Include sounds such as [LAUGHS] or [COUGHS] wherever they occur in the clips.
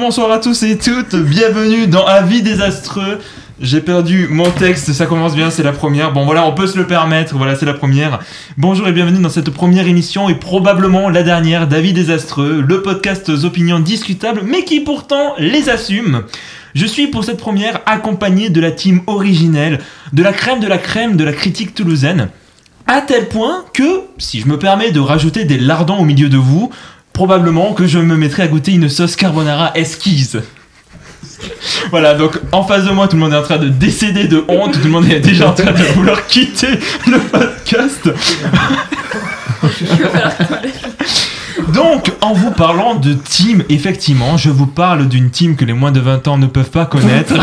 bonsoir à tous et toutes, bienvenue dans Avis désastreux. J'ai perdu mon texte, ça commence bien, c'est la première. Bon voilà, on peut se le permettre, voilà, c'est la première. Bonjour et bienvenue dans cette première émission et probablement la dernière d'Avis désastreux, le podcast opinions discutables mais qui pourtant les assume. Je suis pour cette première accompagné de la team originelle, de la crème de la crème de la critique toulousaine. À tel point que, si je me permets de rajouter des lardons au milieu de vous, probablement que je me mettrai à goûter une sauce carbonara esquisse. Voilà, donc en face de moi, tout le monde est en train de décéder de honte, tout le monde est déjà en train de vouloir quitter le podcast. Donc, en vous parlant de team, effectivement, je vous parle d'une team que les moins de 20 ans ne peuvent pas connaître.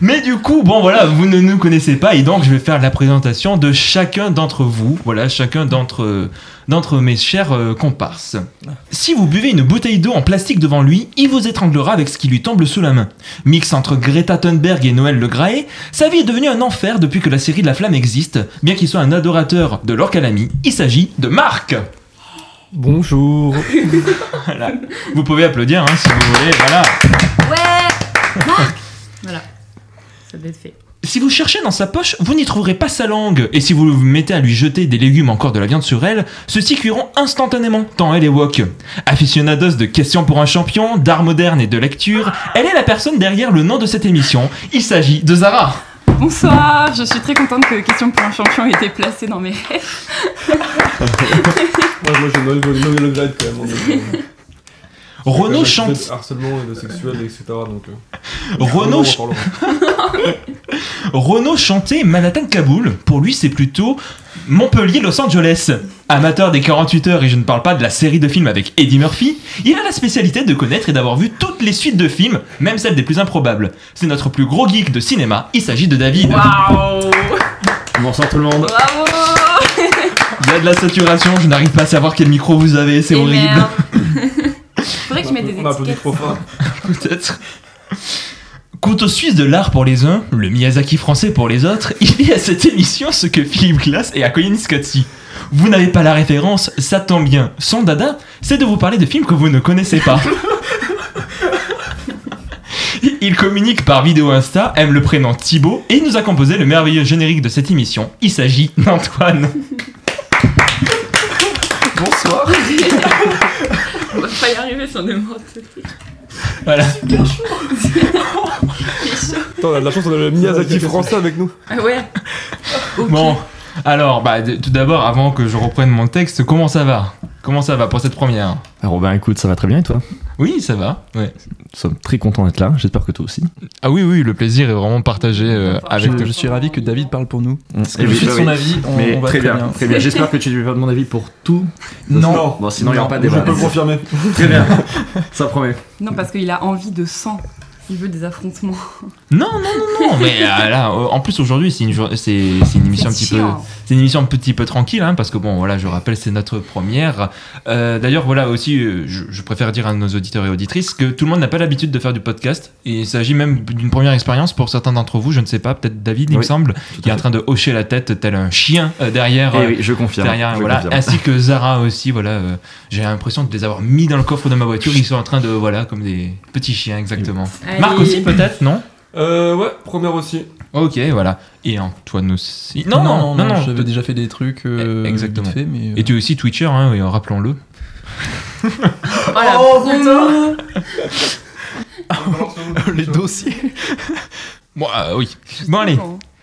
Mais du coup, bon voilà, vous ne nous connaissez pas et donc je vais faire la présentation de chacun d'entre vous, voilà, chacun d'entre d'entre mes chers euh, comparses. Si vous buvez une bouteille d'eau en plastique devant lui, il vous étranglera avec ce qui lui tombe sous la main. Mix entre Greta Thunberg et Noël Le Graët, sa vie est devenue un enfer depuis que la série de la flamme existe, bien qu'il soit un adorateur de Laure Calamy, il s'agit de Marc Bonjour. [LAUGHS] Voilà. Vous pouvez applaudir hein, si vous voulez, voilà. Ouais Marc. Ça doit être fait. Si vous cherchez dans sa poche, vous n'y trouverez pas sa langue. Et si vous vous mettez à lui jeter des légumes encore de la viande sur elle, ceux-ci cuiront instantanément, tant elle est wok. Aficionados de questions pour un champion, d'art moderne et de lecture, elle est la personne derrière le nom de cette émission. Il s'agit de Zara. Bonsoir, je suis très contente que Question pour un champion ait été placée dans mes [LAUGHS] rêves. Moi, moi j'ai Noël, Noël Le quand même. Euh, chante. Harcèlement et de sexuel, etc. Donc, euh, ch- reparlera. [LAUGHS] Renaud chantait Manhattan-Kaboul. Pour lui, c'est plutôt Montpellier-Los Angeles. Amateur des 48 heures, et je ne parle pas de la série de films avec Eddie Murphy, il a la spécialité de connaître et d'avoir vu toutes les suites de films, même celles des plus improbables. C'est notre plus gros geek de cinéma, il s'agit de David. Waouh Bonsoir tout le monde. Bravo [LAUGHS] Il y a de la saturation, je n'arrive pas à savoir quel micro vous avez, c'est Et horrible. merde. [LAUGHS] Faudrait que je mette des On trop fort. [LAUGHS] Peut-être. Couteau suisse de l'art pour les uns, le Miyazaki français pour les autres, [LAUGHS] il y a à cette émission ce que Philippe Glass et Akoyanis Katsi. Vous n'avez pas la référence, ça tombe bien. Son dada, c'est de vous parler de films que vous ne connaissez pas. [LAUGHS] Il communique par vidéo Insta, aime le prénom Thibaut et il nous a composé le merveilleux générique de cette émission. Il s'agit d'Antoine. Bonsoir. On va pas y arriver si on est mort. Voilà. Attends, on a de la chance, on a le Miyazaki français avec nous. Ah ouais. Bon, alors, bah, tout d'abord, avant que je reprenne mon texte, comment ça va? Comment ça va pour cette première? Alors Robin, écoute, ça va très bien et toi? Oui, ça va. Ouais. Nous sommes très contents d'être là, j'espère que toi aussi. Ah oui, oui, le plaisir est vraiment partagé euh, avec je, je suis ravi que David parle pour nous. Parce que Eh je suis de bah son oui. avis, on, Mais on va très, bien, très bien. J'espère que tu veux pas de mon avis pour tout. Non. Bon, sinon il n'y aura Non, pas de Je débat. peux le confirmer. Très bien, [LAUGHS] ça promet. Non, parce qu'il a envie de sang. Il veut des affrontements. Non, non, non, non, mais euh, là, euh, en plus aujourd'hui, c'est une, c'est, c'est une émission un petit peu, c'est une émission un petit peu tranquille, hein, parce que bon, voilà, je rappelle, c'est notre première. Euh, d'ailleurs, voilà aussi, je, je préfère dire à nos auditeurs et auditrices que tout le monde n'a pas l'habitude de faire du podcast, et il s'agit même d'une première expérience pour certains d'entre vous. Je ne sais pas, peut-être David, il me semble, qui est en train de hocher la tête tel un chien euh, derrière. Eh oui, je confirme. derrière, je voilà, confirme. ainsi que Zara aussi, voilà. euh, j'ai l'impression de les avoir mis dans le coffre de ma voiture. Ils sont en train de, voilà, comme des petits chiens, exactement. Marc aussi, peut-être, non Euh, ouais, première aussi. Ok, voilà. Et Antoine aussi. Non, non, non, j'avais peut- déjà fait des trucs. euh, Eh, exactement. fait, mais, euh, Et tu es aussi Twitcher, hein, oui, rappelons-le. [LAUGHS] Oh Oh, promo les dossiers. Bon, euh, oui. Bon, allez.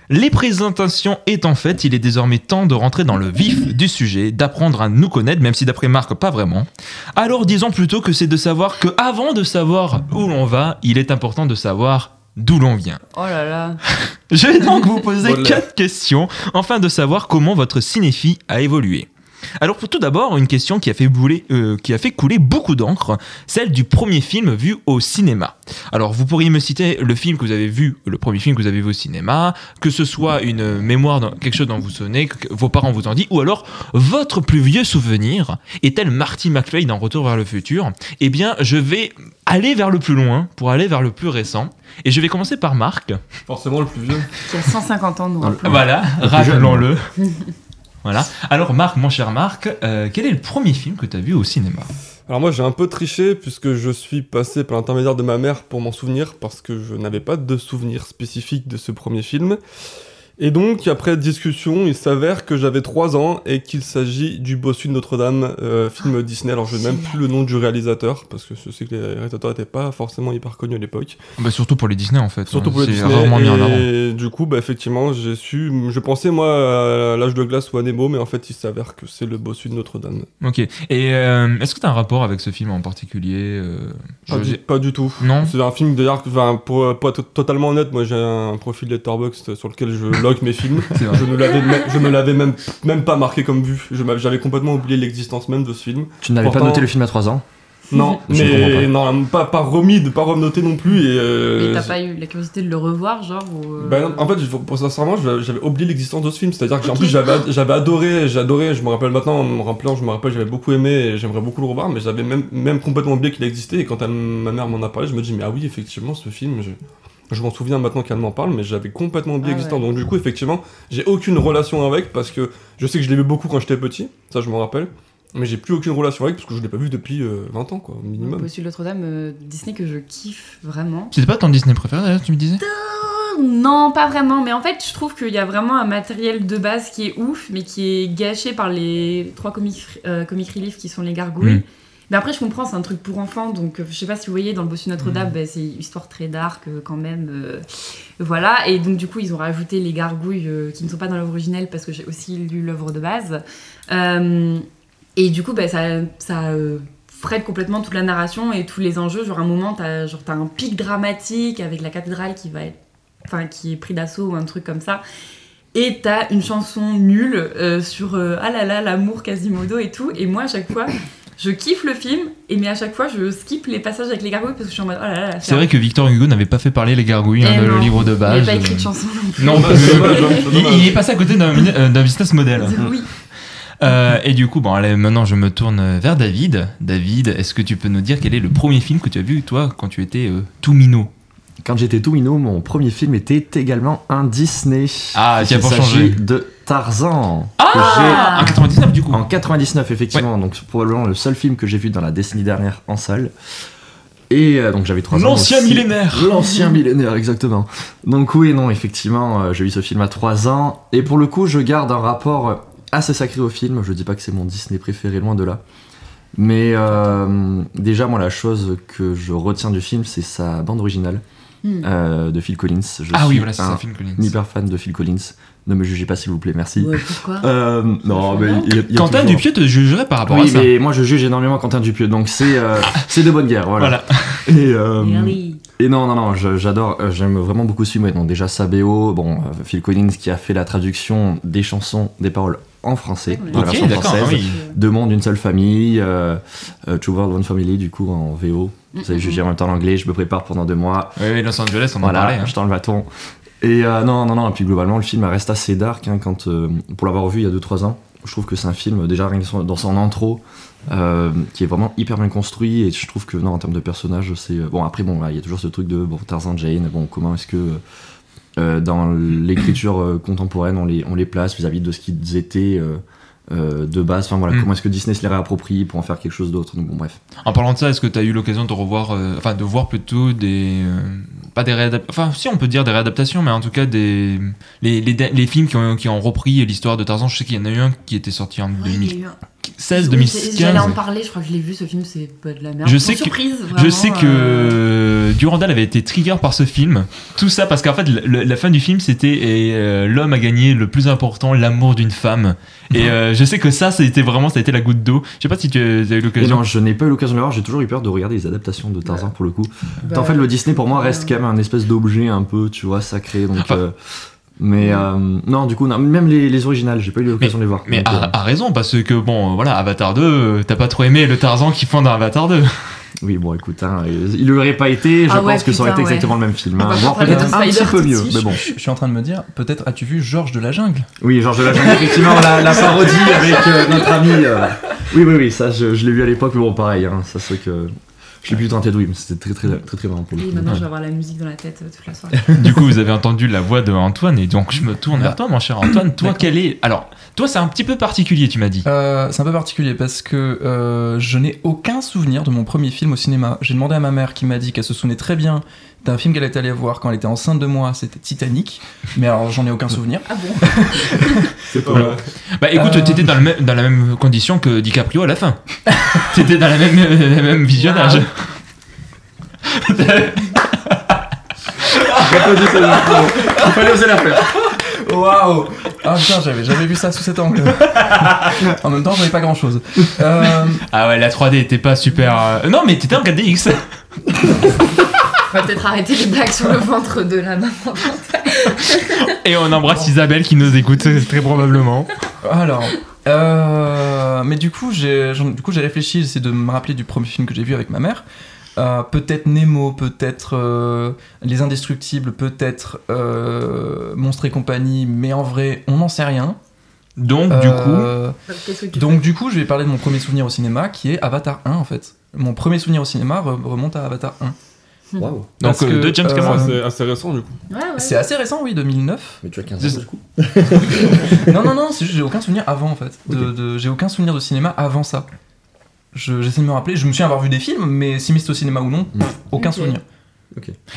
Les présentations étant faites, il est désormais temps de rentrer dans le vif du sujet, d'apprendre à nous connaître, même si d'après Marc, pas vraiment. Alors disons plutôt que c'est de savoir que avant de savoir où l'on va, il est important de savoir d'où l'on vient. Oh là là. [LAUGHS] Je vais donc vous poser Voilà. quatre questions afin de savoir comment votre cinéphilie a évolué. Alors pour tout d'abord, une question qui a fait, bouler, euh, qui a fait couler beaucoup d'encre, celle du premier film vu au cinéma. Alors vous pourriez me citer le film que vous avez vu, le premier film que vous avez vu au cinéma, que ce soit une mémoire, dans- quelque chose dont vous souvenez, que vos parents vous ont dit, ou alors votre plus vieux souvenir, est tel Marty McFly dans Retour vers le futur? Eh bien, je vais aller vers le plus loin pour aller vers le plus récent. Et je vais commencer par Marc. Forcément le plus vieux. Qui a 150 ans, nous. Voilà, rappelons-le. [LAUGHS] voilà. Alors Marc, mon cher Marc, euh, quel est le premier film que tu as vu au cinéma? Alors moi j'ai un peu triché puisque je suis passé par l'intermédiaire de ma mère pour m'en souvenir parce que je n'avais pas de souvenir spécifique de ce premier film. Et donc après discussion, il s'avère que j'avais 3 ans et qu'il s'agit du Bossu de Notre-Dame, euh, film Disney. Alors je n'ai même plus le nom du réalisateur parce que je sais que les réalisateurs n'étaient pas forcément hyper connus à l'époque. Bah, surtout pour les Disney en fait. Surtout pour les Disney. rarement mis en avant. Et du coup, bah, effectivement, j'ai su. Je pensais moi à l'âge de glace ou à Nemo, mais en fait, il s'avère que c'est le Bossu de Notre-Dame. Ok. Et euh, est-ce que tu as un rapport avec ce film en particulier euh, Pas, du, pas du tout. Non C'est un film d'ailleurs, enfin, pour, pour être totalement honnête, moi j'ai un profil Letterboxd sur lequel je [LAUGHS] log mes films. Je ne l'avais me- je me l'avais même, même pas marqué comme vu. J'avais complètement oublié l'existence même de ce film. Tu n'avais pas noté le film à 3 ans? Non, Je mais pas. non, pas, pas remis, de pas renoté non plus. Et, euh, Mais t'as pas eu la curiosité de le revoir, genre ou, euh, Ben, en fait, pour sincèrement, j'avais j'avais oublié l'existence de ce film. C'est-à-dire que en plus, j'avais j'avais adoré, j'ai adoré. Je me rappelle maintenant, en me rappelant, je me rappelle, j'avais beaucoup aimé et j'aimerais beaucoup le revoir, mais j'avais même, même complètement oublié qu'il existait. Et quand ma mère m'en a parlé, je me dis, mais ah oui, effectivement, ce film, je, je m'en souviens maintenant qu'elle m'en parle, mais j'avais complètement oublié Ah ouais. Donc, du coup, effectivement, j'ai aucune relation avec parce que je sais que je l'ai vu beaucoup quand j'étais petit, ça je m'en rappelle. Mais j'ai plus aucune relation avec parce que je l'ai pas vu depuis euh, 20 ans, quoi, au minimum. Bossu de Notre-Dame, euh, Disney que je kiffe vraiment. C'était pas ton Disney préféré d'ailleurs, tu me disais? Non, pas vraiment, mais en fait, je trouve qu'il y a vraiment un matériel de base qui est ouf, mais qui est gâché par les trois comic, euh, comic relief qui sont les gargouilles. Mm. Mais après, je comprends, c'est un truc pour enfants, donc euh, je sais pas si vous voyez, dans le Bossu Notre-Dame, Mm. bah, c'est une histoire très dark euh, quand même. euh, voilà, et donc du coup, ils ont rajouté les gargouilles euh, qui ne sont pas dans l'œuvre originelle parce que j'ai aussi lu l'œuvre de base. Euh, et du coup, bah, ça, ça freine complètement toute la narration et tous les enjeux. Genre, à un moment, t'as genre, un pic dramatique avec la cathédrale qui va être. Enfin, qui est pris d'assaut ou un truc comme ça. Et t'as une chanson nulle euh, sur euh, ah là là, l'amour Quasimodo et tout. Et moi, à chaque fois, je kiffe le film, et mais à chaque fois, je skip les passages avec les gargouilles parce que je suis en mode oh là là. C'est vrai que Victor Hugo n'avait pas fait parler les gargouilles, hein, Eh le livre de Il base. n'y a pas écrit de euh, chanson non plus. Non, Bah, c'est dommage, hein, il, il est passé à côté d'un euh, business model. [LAUGHS] Oui. Euh, et du coup, bon, allez, maintenant je me tourne vers David. David, est-ce que tu peux nous dire quel est le premier film que tu as vu, toi, quand tu étais euh, tout minot? Quand j'étais tout minot, mon premier film était également un Disney. Ah, tiens, Il pour changer. de Tarzan. Ah. En 99, du coup. En 99, effectivement, donc c'est probablement le seul film que j'ai vu dans la décennie dernière en salle. Et euh, donc j'avais 3 ans. L'ancien millénaire. L'ancien millénaire, exactement. Donc oui, non, effectivement, euh, j'ai vu ce film à 3 ans. Et pour le coup, je garde un rapport assez sacré au film. Je dis pas que c'est mon Disney préféré, loin de là. Mais euh, déjà, moi, la chose que je retiens du film, c'est sa bande originale Hmm. euh, de Phil Collins. Je Ah oui, suis voilà, c'est ça, un Phil Collins. hyper fan de Phil Collins. Ne me jugez pas, s'il vous plaît, merci. Ouais, pourquoi Euh, non, mais il y a- il y a Quentin toujours- Dupieux te jugerait par rapport oui, à ça. mais moi je juge énormément Quentin Dupieux, donc c'est euh, [LAUGHS] c'est de bonne guerre, voilà. Voilà. Et, euh, Really et non, non, non, j'adore, j'aime vraiment beaucoup ce film. Donc déjà Sabéo, bon, Phil Collins qui a fait la traduction des chansons, des paroles en français, dans la version française. oui. Deux mondes, une seule famille, euh, Two World, One Family, du coup en VO. Vous savez, je Mhm. juger en même temps l'anglais, je me prépare pendant deux mois. Oui, oui, Los Angeles, on en Voilà, parlait. hein. je tends le bâton. Et euh, non, non, non, et puis globalement, le film reste assez dark hein, quand, euh, pour l'avoir vu il y a 2-3 ans. Je trouve que c'est un film, déjà rien que dans son intro, euh, qui est vraiment hyper bien construit. Et je trouve que, non, en termes de personnages, c'est. Bon, après, bon, il y a toujours ce truc de bon, Tarzan, Jane, bon, comment est-ce que. dans l'écriture contemporaine, on les, on les place vis-à-vis de ce qu'ils étaient euh, de base. Enfin voilà, Mm. comment est-ce que Disney se les réapproprie pour en faire quelque chose d'autre. Donc bon, bref. En parlant de ça, est-ce que tu as eu l'occasion de revoir, euh, enfin de voir plutôt des, euh, pas des réadaptations, enfin si on peut dire des réadaptations, mais en tout cas des, les, les, les films qui ont, qui ont repris l'histoire de Tarzan. Je sais qu'il y en a eu un qui était sorti en Ouais, il y a eu un- 2016, Oui, j'ai- J'allais en 2015. parler, je crois que je l'ai vu ce film, c'est pas de la merde. Je sais que- surprise, Je sais que euh, Durandal avait été trigger par ce film. Tout ça parce qu'en fait, le- la fin du film, c'était et, euh, l'homme a gagné le plus important, l'amour d'une femme. Et euh, je sais que ça, c'était vraiment, ça a été la goutte d'eau. Je sais pas si tu as eu Et l'occasion. non, je n'ai pas eu l'occasion de le voir, j'ai toujours eu peur de regarder les adaptations de Tarzan pour le coup. bah, en fait, le Disney pour moi reste euh, quand même un espèce d'objet un peu, tu vois, sacré. Donc, Enfin- euh, mais euh, non, du coup, non, même les, les originales, j'ai pas eu l'occasion de les voir. Mais Donc, euh, raison, parce que bon, voilà, Avatar 2, euh, t'as pas trop aimé le Tarzan qui font dans Avatar 2. oui, bon, écoute, hein, il aurait pas été, je Ah ouais, pense que ça aurait été ouais. exactement le même film. Hein, peut-être un petit peu mieux, mais bon. Je, je suis en train de me dire, peut-être as-tu vu Georges de la Jungle? Oui, Georges de la Jungle, effectivement, la, la parodie avec euh, notre ami. euh, Oui, oui, oui, ça, je, je l'ai vu à l'époque, mais bon, pareil, hein, ça c'est que. Je suis plutôt un Ted oui, mais c'était très très très très marrant pour Oui, coup. maintenant je vais avoir la musique dans la tête euh, toute la soirée. [LAUGHS] Du coup, vous avez entendu la voix de Antoine et donc je me tourne vers toi, mon cher Antoine. Toi, quel est Alors, toi, c'est un petit peu particulier, tu m'as dit. Euh, c'est un peu particulier parce que euh, je n'ai aucun souvenir de mon premier film au cinéma. J'ai demandé à ma mère qui m'a dit qu'elle se souvenait très bien d'un film qu'elle était allée voir quand elle était enceinte de moi, c'était Titanic. Mais alors j'en ai aucun souvenir. Ah bon [LAUGHS] C'est pas Voilà. vrai. Bah écoute, Euh. t'étais dans, le même- dans la même condition que DiCaprio à la fin. t'étais dans la même, le même visionnage. Il fallait oser la faire. Waouh Ah putain, j'avais jamais vu ça sous cet angle. en même temps, j'avais pas grand chose. Euh, ah ouais, la 3D était pas super. euh, Non, mais t'étais en 4DX. [LAUGHS] On va peut-être arrêter les blagues sur le ventre de la maman. Et on embrasse Isabelle qui nous écoute très probablement. alors, euh, mais du coup, j'ai, du coup, j'ai réfléchi, j'essaie de me rappeler du premier film que j'ai vu avec ma mère. Euh, peut-être Nemo, peut-être euh, Les Indestructibles, peut-être euh, Monstres et compagnie, mais en vrai, on n'en sait rien. Donc, du coup, donc du coup, je vais parler de mon premier souvenir au cinéma, qui est Avatar 1 en fait. Mon premier souvenir au cinéma re- remonte à Avatar 1. Waouh. donc euh, que, de James euh, Cameron. C'est assez récent du coup. fais Ouais, ouais. C'est assez récent, oui, 2009. Mais tu as 15 C'est- ans du coup. [LAUGHS] non, non, non, c'est juste j'ai aucun souvenir avant en fait. De, de- j'ai aucun souvenir de cinéma avant ça. Je- j'essaie de me rappeler, je me souviens avoir vu des films, mais si c'était au cinéma ou non, Mm. aucun Ok. souvenir.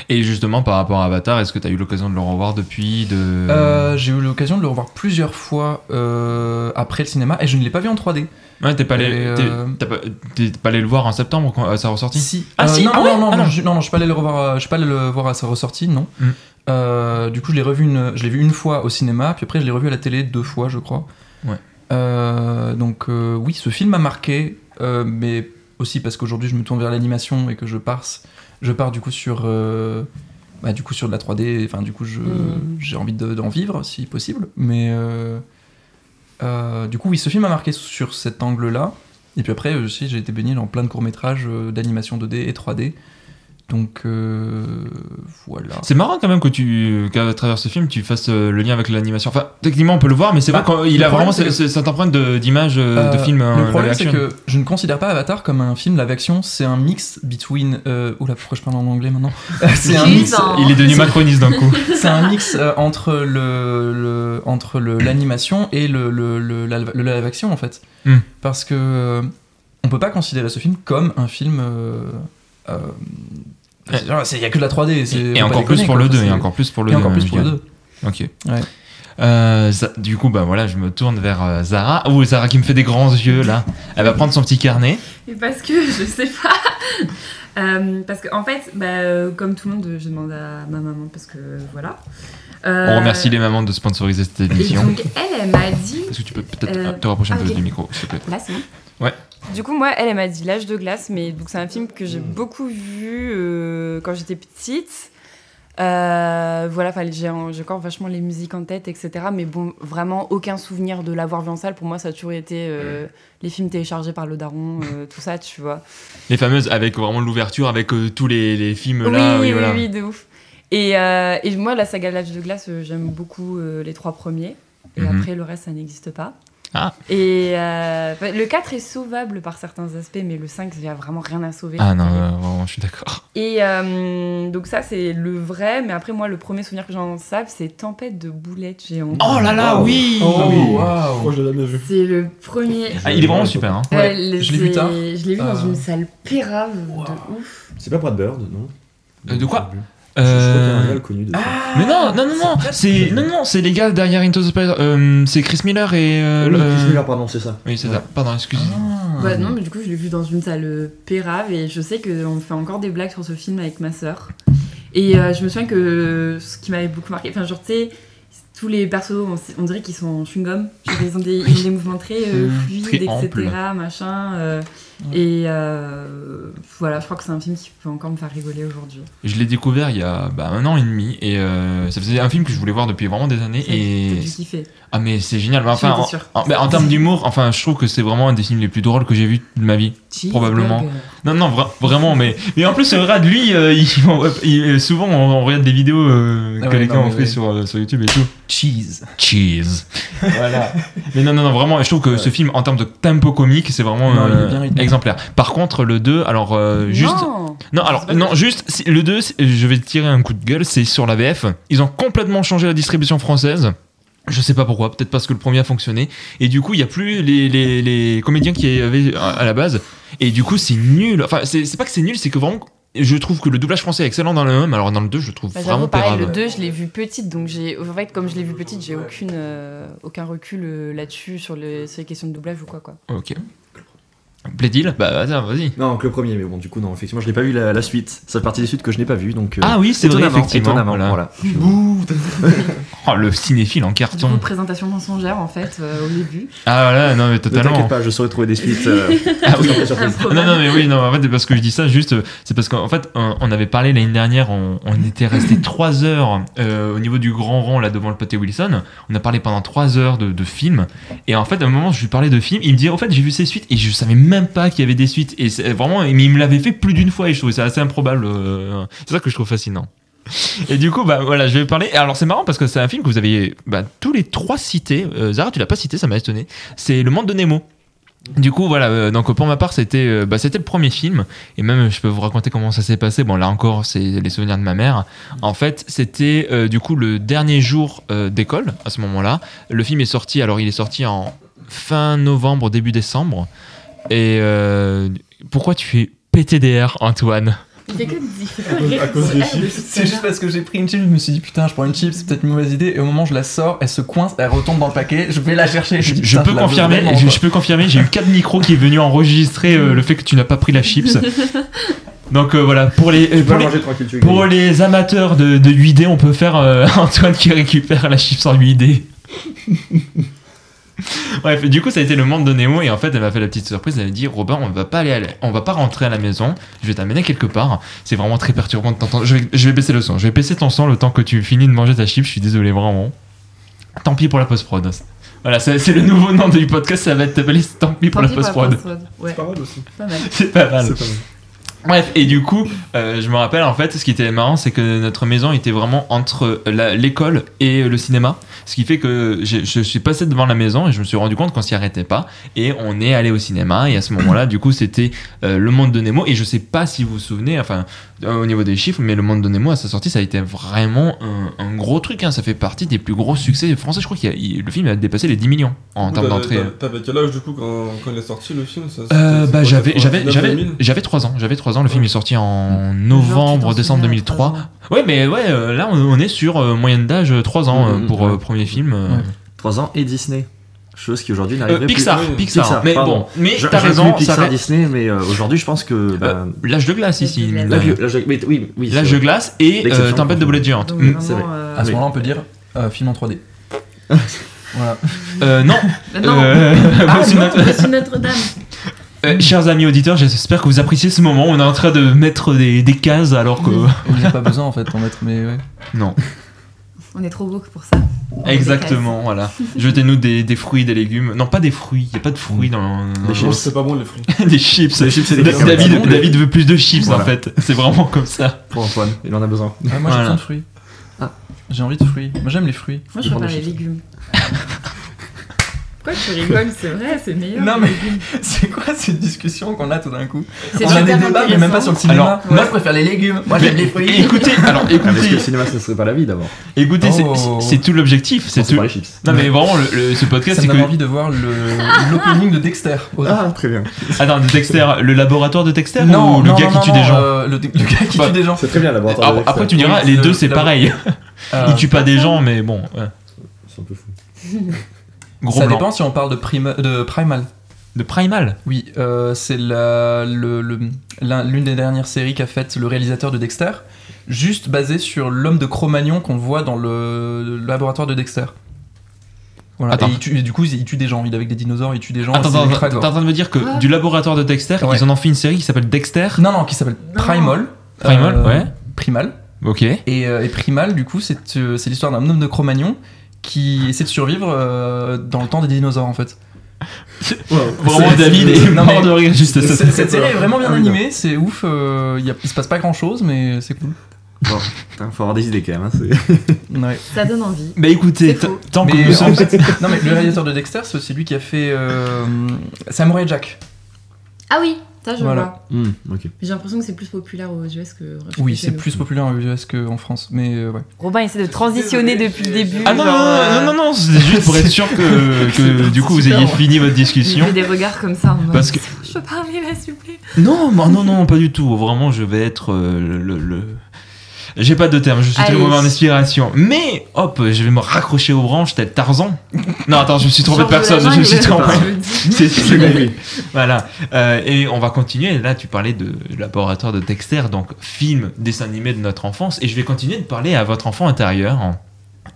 Et justement, par rapport à Avatar, est-ce que t'as eu l'occasion de le revoir depuis de... Euh, j'ai eu l'occasion de le revoir plusieurs fois euh, après le cinéma et je ne l'ai pas vu en 3D. Ouais, t'es pas, allé, t'es- euh, pas, allé le voir en septembre quand à sa ressortie Si. Ah, Euh, si, non, ah non, ouais non, Ah non, non. je, non, non, je suis pas allé le revoir, à- je suis pas allé le voir à sa ressortie, non. Mm. Euh, du coup, je l'ai revu une, je l'ai vu une fois au cinéma, puis après je l'ai revu à la télé deux fois, je crois. Ouais. Euh, donc euh, oui, ce film m'a marqué, euh, mais aussi parce qu'aujourd'hui je me tourne vers l'animation et que je pars, je pars du coup sur, euh, bah, du coup sur de la 3D. Enfin, du coup, je, Mm. j'ai envie de- d'en vivre si possible, mais euh, euh, du coup, oui, ce film m'a marqué sur cet angle-là. Et puis après j'ai été baigné dans plein de courts-métrages euh, d'animation 2D et 3D. Donc euh, voilà. C'est marrant quand même que tu, qu'à travers ce film, tu fasses euh, le lien avec l'animation. Enfin, techniquement, on peut le voir, mais c'est Bah, vrai qu'il le a vraiment cette, empreinte de- d'image euh, de Euh, film. euh, le problème, c'est que je ne considère pas Avatar comme un film live action. C'est un mix between. Euh... Oula, pourquoi je parle en anglais maintenant [LAUGHS] [LAUGHS] [LAUGHS] C'est un mix. hein. Il est devenu macroniste d'un coup. C'est un mix entre le, le- entre le l'animation et le, le, le, la- le live action en fait. Hmm. Parce que on peut pas considérer ce film comme un film. euh, Il y a que de la 3D. c'est- Et, encore plus le 2, C'est- et encore plus pour le et 2. encore plus hein, pour le je 2. dirais. Ok. Ouais. Euh, du coup, bah voilà, je me tourne vers euh, Zara. Oh, Zara qui me fait des grands yeux là. Elle va prendre son petit carnet. Et parce que je sais pas. [LAUGHS] Euh, parce que en fait, bah, comme tout le monde, je demande à ma maman parce que voilà. Euh, On remercie les mamans de sponsoriser cette Et émission. donc elle, elle m'a dit. Est-ce que tu peux peut-être Euh, te rapprocher un ah, peu ok. du micro, s'il te plaît? Là, c'est bon Ouais. Du coup, moi, elle, elle m'a dit L'âge de glace, mais donc c'est un film que j'ai beaucoup vu euh, quand j'étais petite. Euh, voilà, j'ai encore vachement les musiques en tête, etc. Mais bon, vraiment aucun souvenir de l'avoir vu en salle. Pour moi, ça a toujours été euh, les films téléchargés par le daron, euh, [LAUGHS] tout ça, tu vois. Les fameuses avec vraiment l'ouverture, avec tous les, les films oui, là. oui, oui, voilà. oui, de ouf. Et, et moi, la saga L'âge de glace, j'aime beaucoup les trois premiers. Et Mhm. après, le reste, ça n'existe pas. Ah. Et euh, le 4 est sauvable par certains aspects, mais le 5, il n'y a vraiment rien à sauver. Ah non, euh, vraiment, je suis d'accord. Et euh, donc ça, c'est le vrai. Mais après, moi, le premier souvenir que j'en sais, c'est Tempête de boulettes géantes. Oh là là, Wow. oui Oh, Ah oui. Jamais vu. C'est le premier. Ah, Il est vraiment super. Hein. Ouais, le- je l'ai vu tard. Je l'ai vu dans Euh. une salle pérave de ouf. C'est pas Brad Bird, non? Euh, de quoi? Je crois qu'il y a un Euh, réel connu de ça. Mais non, non, non, non, c'est non, non, c'est les gars derrière Into the Spider. Euh, c'est Chris Miller et. euh, oui, Chris Miller, pardon, c'est ça. Oui, c'est Ouais. ça. Pardon, excusez. Ah. Bah non, mais du coup, je l'ai vu dans une salle pérave et je sais qu'on fait encore des blagues sur ce film avec ma sœur. Et euh, je me souviens que ce qui m'avait beaucoup marqué, enfin, genre, tu sais, tous les persos, on, dirait qu'ils sont en chewing-gum. Ils ont des, ils ont des mouvements très euh, fluides, très etc. Machin. Ouais. Et euh, voilà, je crois que c'est un film qui peut encore me faire rigoler aujourd'hui. Je l'ai découvert il y a bah, un an et demi et euh, ça faisait un film que je voulais voir depuis vraiment des années et dû kiffer. ah mais c'est génial. Bah, Enfin, en, bah, en termes d'humour, enfin, je trouve que c'est vraiment un des films les plus drôles que j'ai vu de ma vie. Probablement. Non, non, vra- vraiment, mais mais en plus, Rad, lui, euh, [LAUGHS] il, il- souvent on, on regarde des vidéos euh, Ah que ouais, les gars ont fait sur, euh, sur YouTube et tout. Cheese. Cheese. Voilà. [LAUGHS] Mais non, non, non, vraiment, je trouve que ce film, en termes de tempo comique, c'est vraiment Non, euh, exemplaire. Par contre, le 2, alors euh, juste. Non. Non, alors, non, juste, le 2, c'est- je vais tirer un coup de gueule, c'est sur la VF. Ils ont complètement changé la distribution française. Je sais pas pourquoi, peut-être parce que le premier a fonctionné. Et du coup, il n'y a plus les, les, les comédiens qui y avaient à la base. Et du coup, c'est nul. Enfin, c'est pas que c'est nul, c'est que vraiment, je trouve que le doublage français est excellent dans le 1, mais alors dans le 2, je le trouve Bah, vraiment pareil, pérave. le 2, je l'ai vu petite, donc j'ai. En fait, comme je l'ai vu petite, j'ai aucune, euh, aucun recul euh, là-dessus sur, le- sur les questions de doublage ou quoi. quoi. Ok. Plaît-il Bah, attends, vas-y. Non, que le premier, mais bon, du coup, non, effectivement, je n'ai pas vu la, la suite. Ça fait partie des suites que je n'ai pas vu, donc. euh, Ah oui, c'est vrai, effectivement. étonnamment, voilà. voilà. [LAUGHS] Oh, le cinéphile en carton. coup, présentation mensongère en fait euh, au début. Ah, voilà, non, mais Ne totalement. t'inquiète pas, je saurais trouver des suites. euh, [LAUGHS] [LAUGHS] Ah oui. Non, non, mais oui, non, en fait, parce que je dis ça, juste, c'est parce qu'en fait, on, avait parlé l'année dernière, on, on était resté 3 heures euh, au niveau du grand rond, là, devant le pâté Wilson. On a parlé pendant 3 heures de, de films. Et en fait, à un moment, je lui parlais de films, il me dit, en fait, j'ai vu ces suites, et je savais même pas qu'il y avait des suites. Et c'est vraiment, mais il me l'avait fait plus d'une fois, et je trouvais ça assez improbable. euh, c'est ça que je trouve fascinant. Et du coup, bah voilà, je vais parler. Alors, c'est marrant parce que c'est un film que vous avez bah, tous les trois cités. Euh, Zara, tu l'as pas cité, ça m'a étonné. C'est Le Monde de Nemo. Du coup, voilà, euh, donc pour ma part, c'était bah, c'était le premier film, et même je peux vous raconter comment ça s'est passé. Bon, là encore, c'est les souvenirs de ma mère. En fait, c'était du coup le dernier jour d'école à ce moment-là. Le film est sorti, alors il est sorti en fin novembre, début décembre. Et euh, pourquoi tu fais PTDR, Antoine? Il fait que À cause des chiffres. [LAUGHS] C'est juste parce que j'ai pris une chip, je me suis dit putain, je prends une chip, c'est peut-être une mauvaise idée. Et au moment où je la sors, elle se coince, elle retombe dans le paquet, je vais la chercher. Je, je peux confirmer, vraiment, je, peux confirmer, j'ai eu 4 micros qui est venu enregistrer euh, le fait que tu n'as pas pris la chips. [LAUGHS] Donc euh, voilà, pour les, euh, pour les, es Pour amateurs de, de 8D, on peut faire euh, [LAUGHS] Antoine qui récupère la chips en 8D. [LAUGHS] Bref, du coup, ça a été le monde de Nemo et en fait, elle m'a fait la petite surprise. Elle m'a dit Robin, on va pas aller, à la- on va pas rentrer à la maison. Je vais t'amener quelque part. C'est vraiment très perturbant de t'entendre. Je vais, je vais baisser le son. Je vais baisser ton son le temps que tu finis de manger ta chips. Je suis désolé, vraiment. Tant pis pour la post prod. Voilà, c'est le nouveau nom du podcast. Ça va être appelé Tant pis pour Tant la pis post prod. post-prod. Ouais, C'est pas mal aussi. pas mal. C'est pas mal. Bref, et du coup, euh, je me rappelle en fait, ce qui était marrant, c'est que notre maison était vraiment entre la- l'école et le cinéma. Ce qui fait que je suis passé devant la maison et je me suis rendu compte qu'on s'y arrêtait pas. Et on est allé au cinéma. Et à ce moment-là, du coup, c'était euh, Le Monde de Nemo. Et je sais pas si vous vous souvenez, enfin, euh, au niveau des chiffres, mais Le Monde de Nemo à sa sortie, ça a été vraiment un, un gros truc. hein. Ça fait partie des plus gros succès français. Je crois que le film a dépassé les 10 millions en termes d'entrée. t'avais- quel âge du coup quand, quand il est sorti le film ça, Euh, bah j'avais quoi, j'avais 99, j'avais 2000? j'avais 3 ans j'avais 3 ans le film est sorti en novembre décembre souviens à 2003 trois ans. ouais mais ouais euh, là on, on est sur euh, moyenne d'âge 3 ans euh, Mhm, pour ouais. euh, premier film euh. Ouais. 3 ans et Disney. Chose qui aujourd'hui Euh, n'arriverait plus. Pixar, Oui, Pixar Pixar, mais pardon. bon mais t'as raison ça Pixar reste- Disney, mais euh, aujourd'hui je pense que. bah, euh, l'âge de glace ici L'âge de Euh, oui, oui. de glace et euh, tempête de boulettes géantes Mm. euh, À ce Oui. moment-là, on peut dire euh, film en 3D. [LAUGHS] voilà. Euh, non [LAUGHS] non, Euh, [LAUGHS] Ah, Monsieur Notre-Dame. Euh, chers amis auditeurs j'espère que vous appréciez ce moment on est en train de mettre des, des cases alors que Il n'y a pas besoin en fait d'en mettre, mais ouais. non On est trop beau que pour ça. Exactement voilà jetez-nous des, des fruits des légumes non pas des fruits il y a pas de fruits dans, Des chips. c'est pas bon les fruits. [LAUGHS] des chips. Des chips. David, bon, David veut plus de chips Voilà. en fait. C'est vraiment comme ça. Pour Antoine, il en a besoin. Ah, moi j'ai Voilà. besoin de fruits. Ah. J'ai envie de fruits. Moi j'aime les fruits. Moi, je préfère les chips. légumes. [LAUGHS] Pourquoi tu rigoles? C'est vrai, c'est meilleur. Non, mais-. C'est quoi cette discussion qu'on a tout d'un coup? C'est On a des débats, mais même pas sur le cinéma. Alors, moi je préfère les légumes. Moi j'aime les fruits. Écoutez, [LAUGHS] alors Ah, mais est-ce que écoutez, le cinéma ce serait pas la vie d'abord écoutez, c'est- Oh. c'est tout l'objectif. C'est C'est tout. pas les chips. Non mais vraiment, le, le- ce podcast, c'est que donne envie de voir le- l'opening de Dexter. Oh, Ah, très bien. attends, de Dexter, le laboratoire de Dexter non, ou le gars qui tue des gens euh, le, le gars qui Bah, tue des gens. C'est très bien, laboratoire. Alors, de Après, tu diras, les le- deux c'est pareil. Ils tuent pas des gens, mais bon. C'est un peu fou. [LAUGHS] Gros ça blanc. dépend si on parle de, prima- de Primal. De Primal. Oui, euh, c'est l'une des dernières séries qu'a faite le réalisateur de Dexter, juste basé sur l'homme de Cro-Magnon qu'on voit dans le, le laboratoire de Dexter. Voilà. Attends. Et, il tue- et du coup, il tue des gens. Il est avec des dinosaures, il tue des gens. Attends, t'es en train de me dire que du laboratoire de Dexter, Ouais. ils en ont fait une série qui s'appelle Dexter. Non, non, qui s'appelle. Primal. Primal, Euh, ouais. Primal. Ok. Et, euh, et Primal, du coup, c'est euh, c'est l'histoire d'un homme de Cro-Magnon qui essaie de survivre euh, dans le temps des dinosaures, en fait. [LAUGHS] Vraiment, David est non, mort mais- de rire juste ça. Cette cette série est vraiment bien Ah oui, animée, c'est ouf. euh, Il y a- il se passe pas grand chose, mais c'est cool. Bon, putain, faut avoir des idées quand même. hein, [LAUGHS] Ouais. Ça donne envie. Bah écoutez, tant que nous sommes. fait, non mais le réalisateur de Dexter, c'est aussi lui qui a fait euh, Samurai Jack. Ah oui, ça je Voilà. vois. Hmm. J'ai l'impression que c'est plus populaire aux US que. Oui, c'est plus populaire aux US qu'en France, mais euh, ouais. Robin essaie de transitionner depuis le début. Ah non, genre, non, euh, non, non, non, c'est juste pour être sûr que, [LAUGHS] que du coup vous ayez fini votre Il discussion. fait des regards comme ça en mode, Parce que- Je peux parler là, s'il vous plaît. Non, non, non, non, pas du tout. Vraiment, je vais être euh, le. le- le- J'ai pas de terme, je suis mauvais en inspiration. Mais, hop, je vais me raccrocher aux branches tel Tarzan. Non, attends, je me suis trompé de personne. Je me suis trompé. [LAUGHS] C'est [LAUGHS] Voilà. Euh, et on va continuer. Là, tu parlais de laboratoire de Dexter, donc film, dessin animé de notre enfance. Et je vais continuer de parler à votre enfant intérieur en,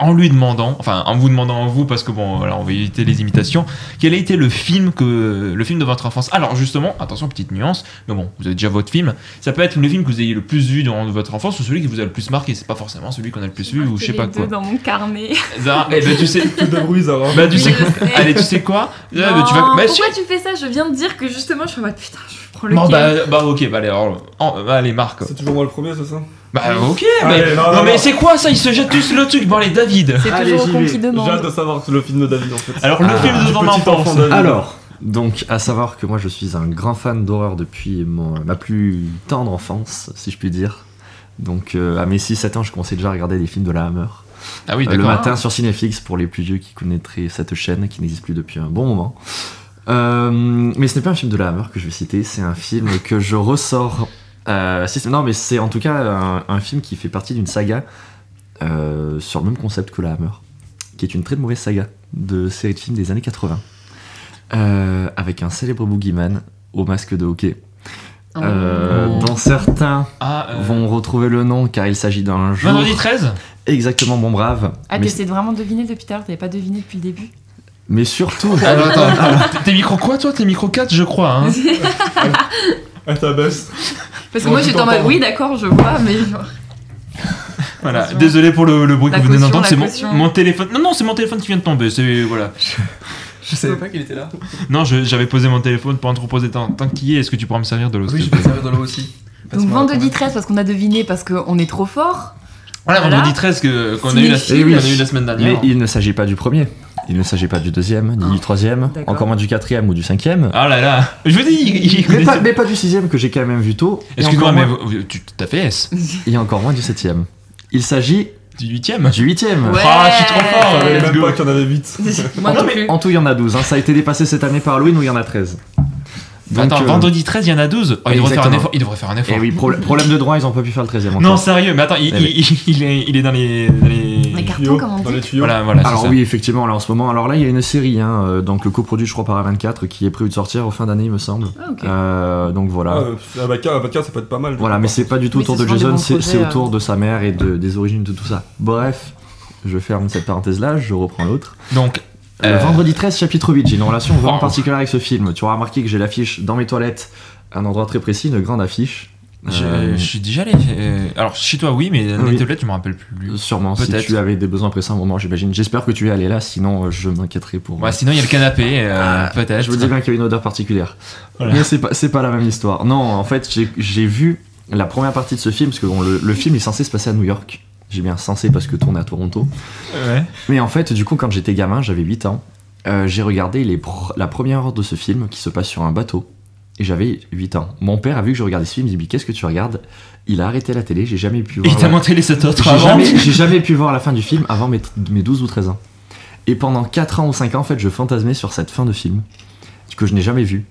en lui demandant, enfin, en vous demandant à vous, parce que bon, voilà, on va éviter les imitations. Quel a été le film que le film de votre enfance? Alors justement, attention, petite nuance. Mais bon, vous avez déjà votre film. Ça peut être le film que vous ayez le plus vu durant votre enfance ou celui qui vous a le plus marqué. C'est pas forcément celui qu'on a le plus vu ou je sais les pas deux quoi. dans mon carnet. Zara, eh ben, tu sais. Tout débrouille, Zara. Bah, tu Oui, sais. Allez, tu sais quoi Ah, bah, Non, tu vas... bah, pourquoi tu fais ça? Je viens de dire que justement, je suis en mode putain, je prends le Bon, bah, bah, ok, bah, allez, alors, en- allez, Marc. C'est toujours moi le premier, c'est ça? Bah, ok, Allez, mais. non, Non, non, mais non. c'est quoi ça Ils se jettent tous le truc. Bon, allez, David. C'est Allez, toujours con vais. qui J'ai demande. hâte de savoir le film de David en fait. Alors, le Ah, film de David. Alors, donc, à savoir que moi je suis un grand fan d'horreur depuis mon- ma plus tendre enfance, si je puis dire. Donc, euh, à mes 6-7 ans, je commençais déjà à regarder des films de la Hammer. Ah oui, Euh, le matin sur Cinéflix pour les plus vieux qui connaîtraient cette chaîne qui n'existe plus depuis un bon moment. Euh, mais ce n'est pas un film de la Hammer que je vais citer, c'est un film que je ressors. Euh, si- non, mais c'est en tout cas un, un film qui fait partie d'une saga euh, sur le même concept que la Hammer, qui est une très mauvaise saga de série de films des années 80, euh, avec un célèbre boogeyman au masque de hockey, euh, Oh. dont certains Ah, euh, vont retrouver le nom car il s'agit d'un jour Vendredi 13 exactement bon brave. Ah, de vraiment deviner depuis tout à l'heure, t'avais pas deviné depuis le début mais surtout, Alors, attends, t'es micro quoi, toi? T'es micro 4, je crois, hein [LAUGHS] Elle t'abaisse. Parce que moi j'étais en mode oui, d'accord, je vois, mais genre. [LAUGHS] Voilà, Attention. désolé pour le, le bruit La que vous venez d'entendre, c'est mon, mon téléphone. Non, non, c'est mon téléphone qui vient de tomber, c'est. Voilà. [LAUGHS] Je savais pas qu'il était là. Non, j'avais posé mon téléphone pour entreposer tant, tant qu'il y est, est-ce que tu pourras me servir de l'eau Oui, je peux servir de l'eau aussi. Donc vendredi première. 13 parce qu'on a deviné parce qu'on est trop fort. Voilà, Voilà. vendredi 13 que- qu'on a, eu la- a eu la semaine mais dernière. il ne s'agit pas du premier. Il ne s'agit pas du deuxième, ni Ah, du troisième, d'accord. encore moins du quatrième ou du cinquième. Ah là là, je veux dire, il, il Mais pas, mais pas du sixième que j'ai quand même vu tôt. Excuse-moi, mais moins- vous- tu t'as fait S [LAUGHS] Et encore moins du septième. Il s'agit Du 8ème du huitième. Ouais. Ah, je suis trop fort, Je let's même go. pas qu'il y en avait 8. [LAUGHS] Moi non plus. En tout, il y en a 12. hein. Ça a été dépassé cette année par Halloween où il y en a 13. Donc, Attends, euh, vendredi 13, il y en a 12 Oh, il, devrait faire un effort, il devrait faire un effort. Et oui, pro- problème de droit, ils ont pas pu faire le 13e encore. Non, sérieux, mais attends, il, Eh oui. il- il est, il est dans les. dans les- Les cartons, Tuyaux, comme on Dans les tuyaux. Voilà, voilà, c'est Alors ça. oui, effectivement, là en ce moment. Alors là, il y a une série, hein, euh, donc le coproduit, je crois, par A24, qui est prévu de sortir en fin d'année, il me semble. Ah. Euh, donc voilà. Ah, euh, Abaka, Abaka, ça peut être pas mal. Voilà, mais c'est pas du tout autour de Jason, c'est c'est euh. autour de sa mère et de, des origines de tout ça. Bref, je ferme cette parenthèse-là, je reprends l'autre. Donc, Le Euh, vendredi 13, chapitre 8, j'ai une relation vraiment particulière avec ce film. Tu auras remarqué que j'ai l'affiche dans mes toilettes, un endroit très précis, une grande affiche. Je, Euh, je suis déjà allé. euh, alors, chez toi, oui, mais Oui. tablettes, je me rappelle plus. Sûrement, si tu avais des besoins pressants à un moment, j'imagine. J'espère que tu es allé là, sinon euh, je m'inquiéterai pour. Ouais, sinon, il y a le canapé, euh, Ah, peut-être. Je vous dis bien qu'il y a une odeur particulière. Voilà. Mais c'est pas, c'est pas la même histoire. Non, en fait, j'ai- j'ai vu la première partie de ce film, parce que bon, le, le film est censé se passer à New York. J'ai bien censé parce que tourne à Toronto. Ouais. Mais en fait, du coup, quand j'étais gamin, j'avais 8 ans, euh, j'ai regardé les pr- la première heure de ce film qui se passe sur un bateau. Et j'avais 8 ans. Mon père a vu que je regardais ce film, il me dit Qu'est-ce que tu regardes? Il a arrêté la télé, j'ai jamais pu voir. Il t'a la- montré les 7 autres J'ai avant. jamais, j'ai jamais pu voir la fin du film avant mes, mes 12 ou 13 ans. Et pendant 4 ans ou 5 ans, en fait, je fantasmais sur cette fin de film que je n'ai jamais vue.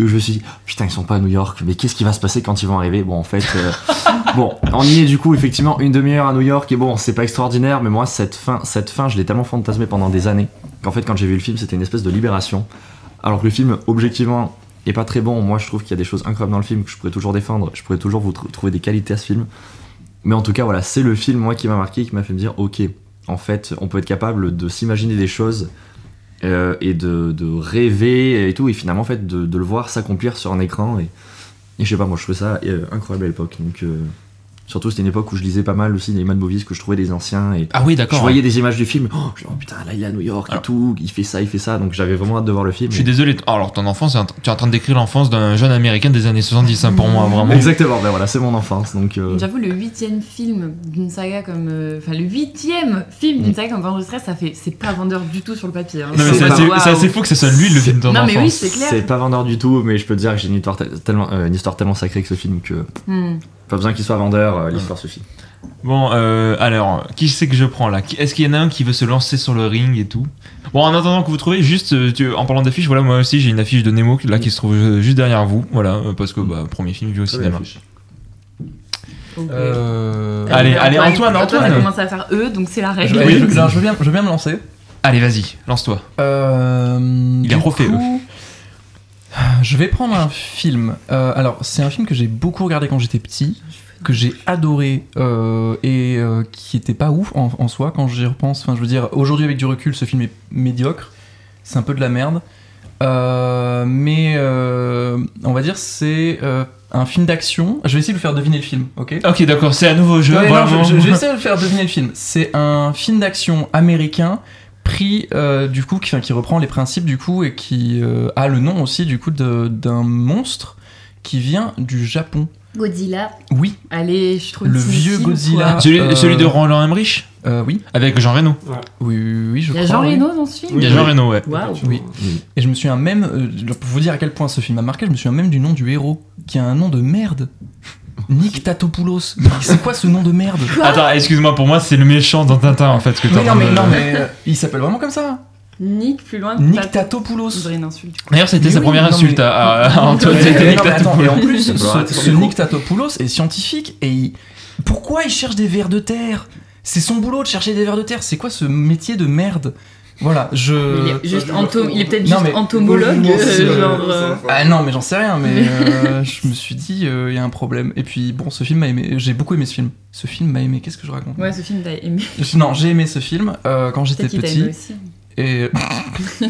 Et je me suis dit, putain, ils sont pas à New York, mais qu'est-ce qui va se passer quand ils vont arriver? Bon, en fait, euh, [LAUGHS] bon, on y est du coup, effectivement, une demi-heure à New York, et bon, c'est pas extraordinaire, mais moi, cette fin, cette fin je l'ai tellement fantasmé pendant des années qu'en fait, quand j'ai vu le film, c'était une espèce de libération. Alors que le film, objectivement, pas très bon. Moi, je trouve qu'il y a des choses incroyables dans le film que je pourrais toujours défendre. Je pourrais toujours vous tr- trouver des qualités à ce film. Mais en tout cas, voilà, c'est le film, moi, qui m'a marqué, qui m'a fait me dire, ok, en fait, on peut être capable de s'imaginer des choses euh, et de, rêver et tout, et finalement, en fait, de, le voir s'accomplir sur un écran. Et, et je sais pas, moi, je trouvais ça euh, incroyable à l'époque. Donc, euh, Surtout, c'était une époque où je lisais pas mal aussi les Mad Movies, que je trouvais des anciens. Et Ah oui, je d'accord. voyais des images du film. Oh, je dis, oh, putain, là, il est à New York Alors- et tout. Il fait ça, il fait ça. Donc j'avais vraiment hâte de voir le film. Je suis Et- désolé. Alors, ton enfance, tu es en train de décrire l'enfance d'un jeune américain des années 70, hein, pour moi, [LAUGHS] vraiment. Exactement, ben voilà, c'est mon enfance. Donc, euh, J'avoue, le huitième film d'une saga comme. euh, Enfin, le huitième film d'une saga comme Vendredi ça fait. C'est pas vendeur du tout sur le papier. hein. C'est assez, c'est assez fou que ce soit lui le film de ton Non, mais enfance. oui, c'est clair. c'est pas vendeur du tout, mais je peux te dire que j'ai une histoire, te- tellement, euh, une histoire tellement sacrée que ce film que Hmm. Pas besoin qu'il soit vendeur, euh, l'histoire suffit. Bon, euh, alors, qui c'est que je prends là? Est-ce qu'il y en a un qui veut se lancer sur le ring et tout? Bon, en attendant que vous trouvez, juste euh, tu- en parlant d'affiches, voilà, moi aussi j'ai une affiche de Nemo là qui se trouve euh, juste derrière vous, voilà, parce que bah, premier film vu au cinéma. Euh, Allez, allez, Antoine, Antoine a Antoine. commencé à faire E, donc c'est la règle. oui, je- [LAUGHS] je veux bien, je veux bien me lancer. Allez, vas-y, lance-toi. Euh, Il est du refait, coup, Je vais prendre un film. Euh, alors, c'est un film que j'ai beaucoup regardé quand j'étais petit, que j'ai adoré euh, et euh, qui était pas ouf en, en soi quand j'y repense. Enfin, je veux dire, aujourd'hui avec du recul, ce film est médiocre. C'est un peu de la merde. Mais on va dire c'est un film d'action. Je vais essayer de vous faire deviner le film, ok? Ok, d'accord, c'est un nouveau jeu. Ouais, non, vraiment. je, je- j'essaie de faire deviner le film. C'est un film d'action américain pris euh, du coup qui, reprend les principes du coup et qui euh, a le nom aussi du coup d'un monstre qui vient du Japon. Godzilla. Oui, Allez, je trouve Le vieux Godzilla. Celui, Euh, celui de Roland Emmerich euh, oui, avec Jean Reno. oui, oui, oui, je Il y a crois, Jean oui. Reno dans ce film Il y a Jean Reno, ouais. Waouh. Oui. Et je me souviens même, euh, pour vous dire à quel point ce film a marqué, je me souviens même du nom du héros, qui a un nom de merde. Nick Tatopoulos. Mais c'est quoi ce nom de merde Attends, excuse-moi, pour moi c'est le méchant dans Tintin en fait. Ce que en non, mais, de- non, mais euh, il s'appelle vraiment comme ça. Nick, plus loin. Nick Tat- Tatopoulos. D'ailleurs, c'était Mais sa oui, première non, insulte mais- à, Antoine. Mais- c'était mais Nick non, mais attends, Tatopoulos. et en plus, [LAUGHS] ce. Nick Tatopoulos est scientifique et il- pourquoi il cherche des vers de terre? C'est son boulot de chercher des vers de terre. C'est quoi ce métier de merde? Voilà, je. Il est juste entom- il est peut-être juste mais- entomologue, euh, euh, genre. euh, Ah non, mais j'en sais rien, mais [LAUGHS] euh, je me suis dit, euh, il y a un problème. Et puis, bon, ce film m'a aimé. J'ai beaucoup aimé ce film. Ce film m'a aimé. Qu'est-ce que je raconte Ouais, ce film t'as aimé. Non, j'ai aimé ce film euh, quand j'étais t'a petit. aimé aussi. Et. [LAUGHS]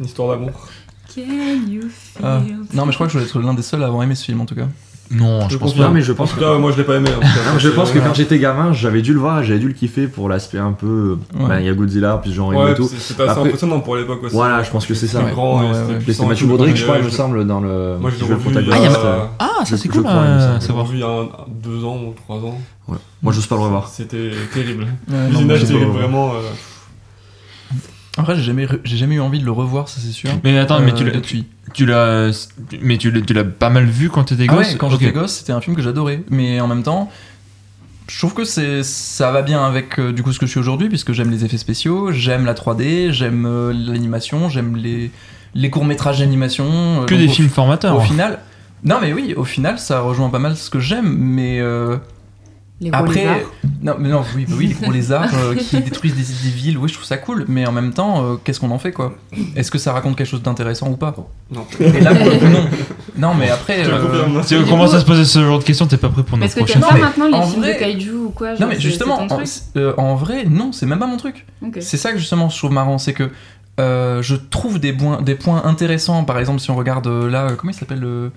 Une histoire d'amour. Can you feel ah, non, mais je crois que je dois être l'un des seuls à avoir aimé ce film en tout cas. Non, je Je pense pas. Non, mais je En pense tout que, cas, moi je l'ai pas aimé. en tout cas. Non, [LAUGHS] je pense que Euh, quand j'étais gamin, j'avais dû le voir, j'avais dû le kiffer pour l'aspect un peu. Ouais. bah, Il y a Godzilla, puis Jean Reno Ouais, et tout. c'est- c'était assez Après- impressionnant pour l'époque aussi. Voilà, je pense que c'est ça. C'était grand, c'était c'est Mathieu tout. Baudric, je crois, il me semble, dans le. Moi je l'ai revu. Ah, a- euh, Ah, ça c'est je cool. euh, va. revu il y a deux ans ou trois ans. Ouais. Moi, j'ose pas le revoir. C'était terrible. Visionnage terrible, vraiment. Euh, Après, j'ai jamais, j'ai jamais eu envie de le revoir, ça c'est sûr. Mais attends, mais tu Euh, l'as, depuis. tu l'as, mais tu l'as, tu l'as pas mal vu quand t'étais Ah gosse. ouais, quand j'étais gosse, c'était un film que j'adorais. Mais en même temps, je trouve que c'est, ça va bien avec euh, du coup ce que je suis aujourd'hui, puisque j'aime les effets spéciaux, j'aime la 3D, j'aime euh, l'animation, j'aime les, les courts métrages d'animation. euh, Que des au- films formateurs. Au final, non mais oui, au final, ça rejoint pas mal ce que j'aime, mais Les gros après, lézards. non, mais non, oui, bah oui, les gros lézards euh, [LAUGHS] qui détruisent des, des villes, oui, je trouve ça cool, mais en même temps, euh, qu'est-ce qu'on en fait quoi? Est-ce que ça raconte quelque chose d'intéressant ou pas? Non. Et là, pour le coup, non. [LAUGHS] Non, mais après. Euh. Si on commence coup- à se poser ce genre de questions, t'es pas prêt pour notre Parce que prochaine t'aimes pas mais maintenant les en films vrai- de kaiju ou quoi Non mais c'est- justement, c'est ton en, truc? euh, en vrai, non, c'est même pas mon truc. Ok. C'est ça que justement je trouve marrant, c'est que euh, je trouve des points, des points intéressants. Par exemple, si on regarde euh, là, euh, comment il s'appelle le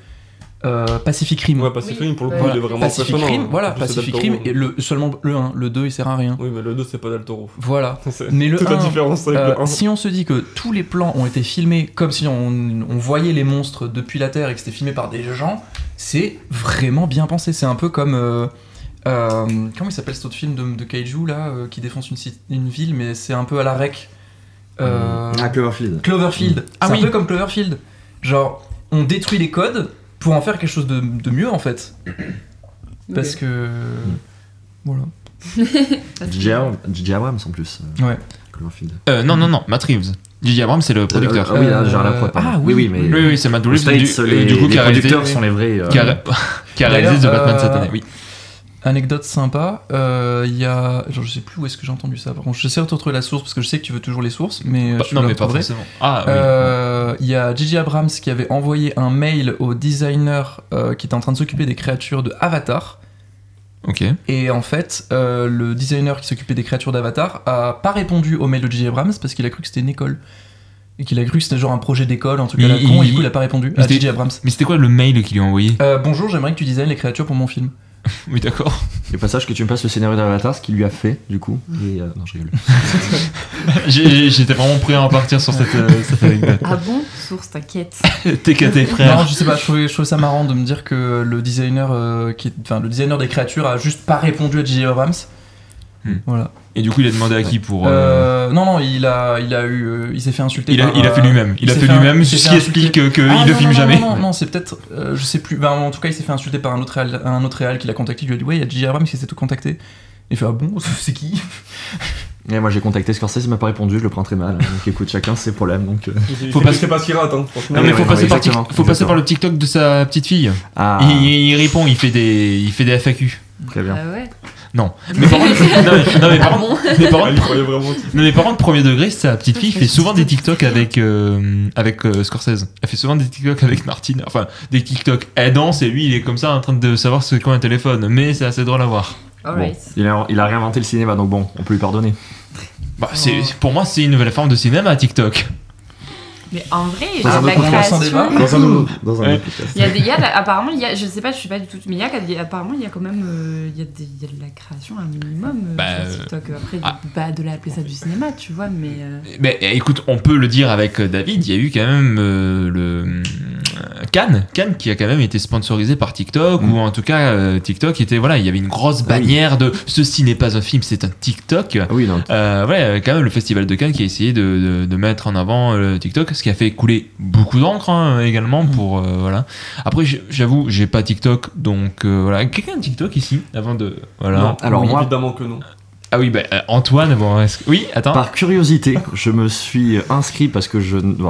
euh, Pacific Rim. Ouais, Pacific Oui. Rim, pour le coup, Voilà. il est vraiment Pacific. Rim, voilà, plus, c'est Pacific Rim, et le, seulement le 1, le 2 il sert à rien. Oui, mais le 2, c'est pas Del Toro. Voilà. [LAUGHS] C'est Mais le toute la 1, différence avec euh, le 1. si on se dit que tous les plans ont été filmés comme si on, on voyait les monstres depuis la Terre et que c'était filmé par des gens, c'est vraiment bien pensé. C'est un peu comme. euh, euh, comment il s'appelle cet autre film de, de Kaiju là euh, qui défonce une, ville, mais c'est un peu à la rec. Euh, Ah, Cloverfield. Cloverfield. Ah c'est oui. un peu comme Cloverfield. Genre, on détruit les codes pour en faire quelque chose de, de mieux en fait. Parce que. Voilà. [LAUGHS] J.J. Abrams- en plus. euh, Ouais. Euh, non, non, non, Matt Reeves. J.J. Abrams, c'est le producteur. Ah oui, là, Euh, genre la prod. ah oui, oui. oui, mais. oui, oui, c'est Matt Reeves. States, du, les, du coup, les réalisé, producteurs sont les vrais. euh, qui a, [LAUGHS] qui a réalisé The Batman euh, cette année. Oui. Anecdote sympa, euh, il y a. Genre, je sais plus où est-ce que j'ai entendu ça. Par contre, j'essaie de retrouver la source parce que je sais que tu veux toujours les sources, mais. euh, Bah, je non, mais pas forcément. Ah, oui. Euh, Il y a J.J. Abrams qui avait envoyé un mail au designer euh, qui était en train de s'occuper des créatures de Avatar. Ok. Et en fait, le designer qui s'occupait des créatures d'Avatar a pas répondu au mail de J.J. Abrams parce qu'il a cru que c'était une école. Et qu'il a cru que c'était genre un projet d'école, truc à Mais la con, il- et du coup il a pas répondu à J.J. Abrams. Mais c'était quoi le mail qu'il lui a envoyé? Euh, bonjour, j'aimerais que tu designes les créatures pour mon film. [LAUGHS] Oui, d'accord. Et passage que tu me passes le scénario d'Avatar, ce qu'il lui a fait, du coup. Et, euh, non, je rigole. [LAUGHS] J'étais vraiment prêt à en partir sur cette, euh, cette anecdote. Ah bon Source, t'inquiète. [LAUGHS] TKT, frère. Non, je sais pas, je trouvais, je trouvais ça marrant de me dire que le designer, euh, qui est- enfin, le designer des créatures a juste pas répondu à J.J. Abrams. Hmm. Voilà. Et du coup, il a demandé à qui pour. euh, Euh, non, non, il a, il a eu, euh, il s'est fait insulter. il, a, par, il a fait lui-même. Il, a fait lui-même, ce qui explique qu'il Ah, non, filme non, jamais. Non, non, non, c'est peut-être, euh, je sais plus. Ben, en tout cas, il s'est fait insulter par un autre réal, un autre réal qui l'a contacté. Il lui a dit ouais, il y a J.J. Abrams qui s'est tout contacté. Il fait ah bon, [LAUGHS] c'est qui? Et moi, j'ai contacté Scorsese, il m'a pas répondu, je le prends très mal. Donc écoute, chacun ses problèmes. Donc, euh. Faut C'est- pas- C'est pas ce qu'il rate, hein, franchement. Non, mais Ouais, faut ouais, passer, ouais, par, tic- exactement, faut passer exactement. par le TikTok de sa petite fille. Ah, Il, il répond, il fait des, il fait des FAQ. très bien. Ah ouais. Non. Mais par contre, non, mais, non, mais par contre, mais par Ah, il contre, croyait vraiment. non, mais par contre, premier degré, sa petite fille fait souvent des TikTok avec, euh, avec euh, Scorsese. Elle fait souvent des TikTok avec Martine. Enfin, des TikTok. Elle danse et lui, il est comme ça en train de savoir ce qu'est un téléphone. Mais c'est assez drôle à voir. Bon, il, a, il a réinventé le cinéma, donc bon, on peut lui pardonner. Bah, c'est, pour moi, c'est une nouvelle forme de cinéma, TikTok. Mais en vrai, Dans un la débat. création. Dans un, dans Ouais. Il y a des, il y a apparemment, il y a, je sais pas, je suis pas du tout, mais il y a, il y a- apparemment, il y a quand même, euh, il y a, des- il y a de la création un minimum euh, Bah, sur TikTok. Après, ah. pas de l'appeler ça du cinéma, tu vois, mais. euh, Mais écoute, on peut le dire avec euh, David, il y a eu quand même euh, le euh, Cannes, Cannes qui a quand même été sponsorisé par TikTok, Mm. ou en tout cas euh, TikTok était voilà, il y avait une grosse Ah oui. bannière de ceci n'est pas un film, c'est un TikTok. Ah oui, non. Euh, ouais, euh, quand même le festival de Cannes qui a essayé de, de- de mettre en avant euh, le TikTok, ce qui a fait couler beaucoup d'encre hein, également pour euh, voilà. Après, j'avoue, j'ai pas TikTok, donc euh, voilà. Quelqu'un a TikTok ici avant de voilà. Non, Alors, oui, moi- évidemment que non. Ah oui, bah, euh, Antoine, bon, oui, attends. Par curiosité, je me suis inscrit parce que je. bon,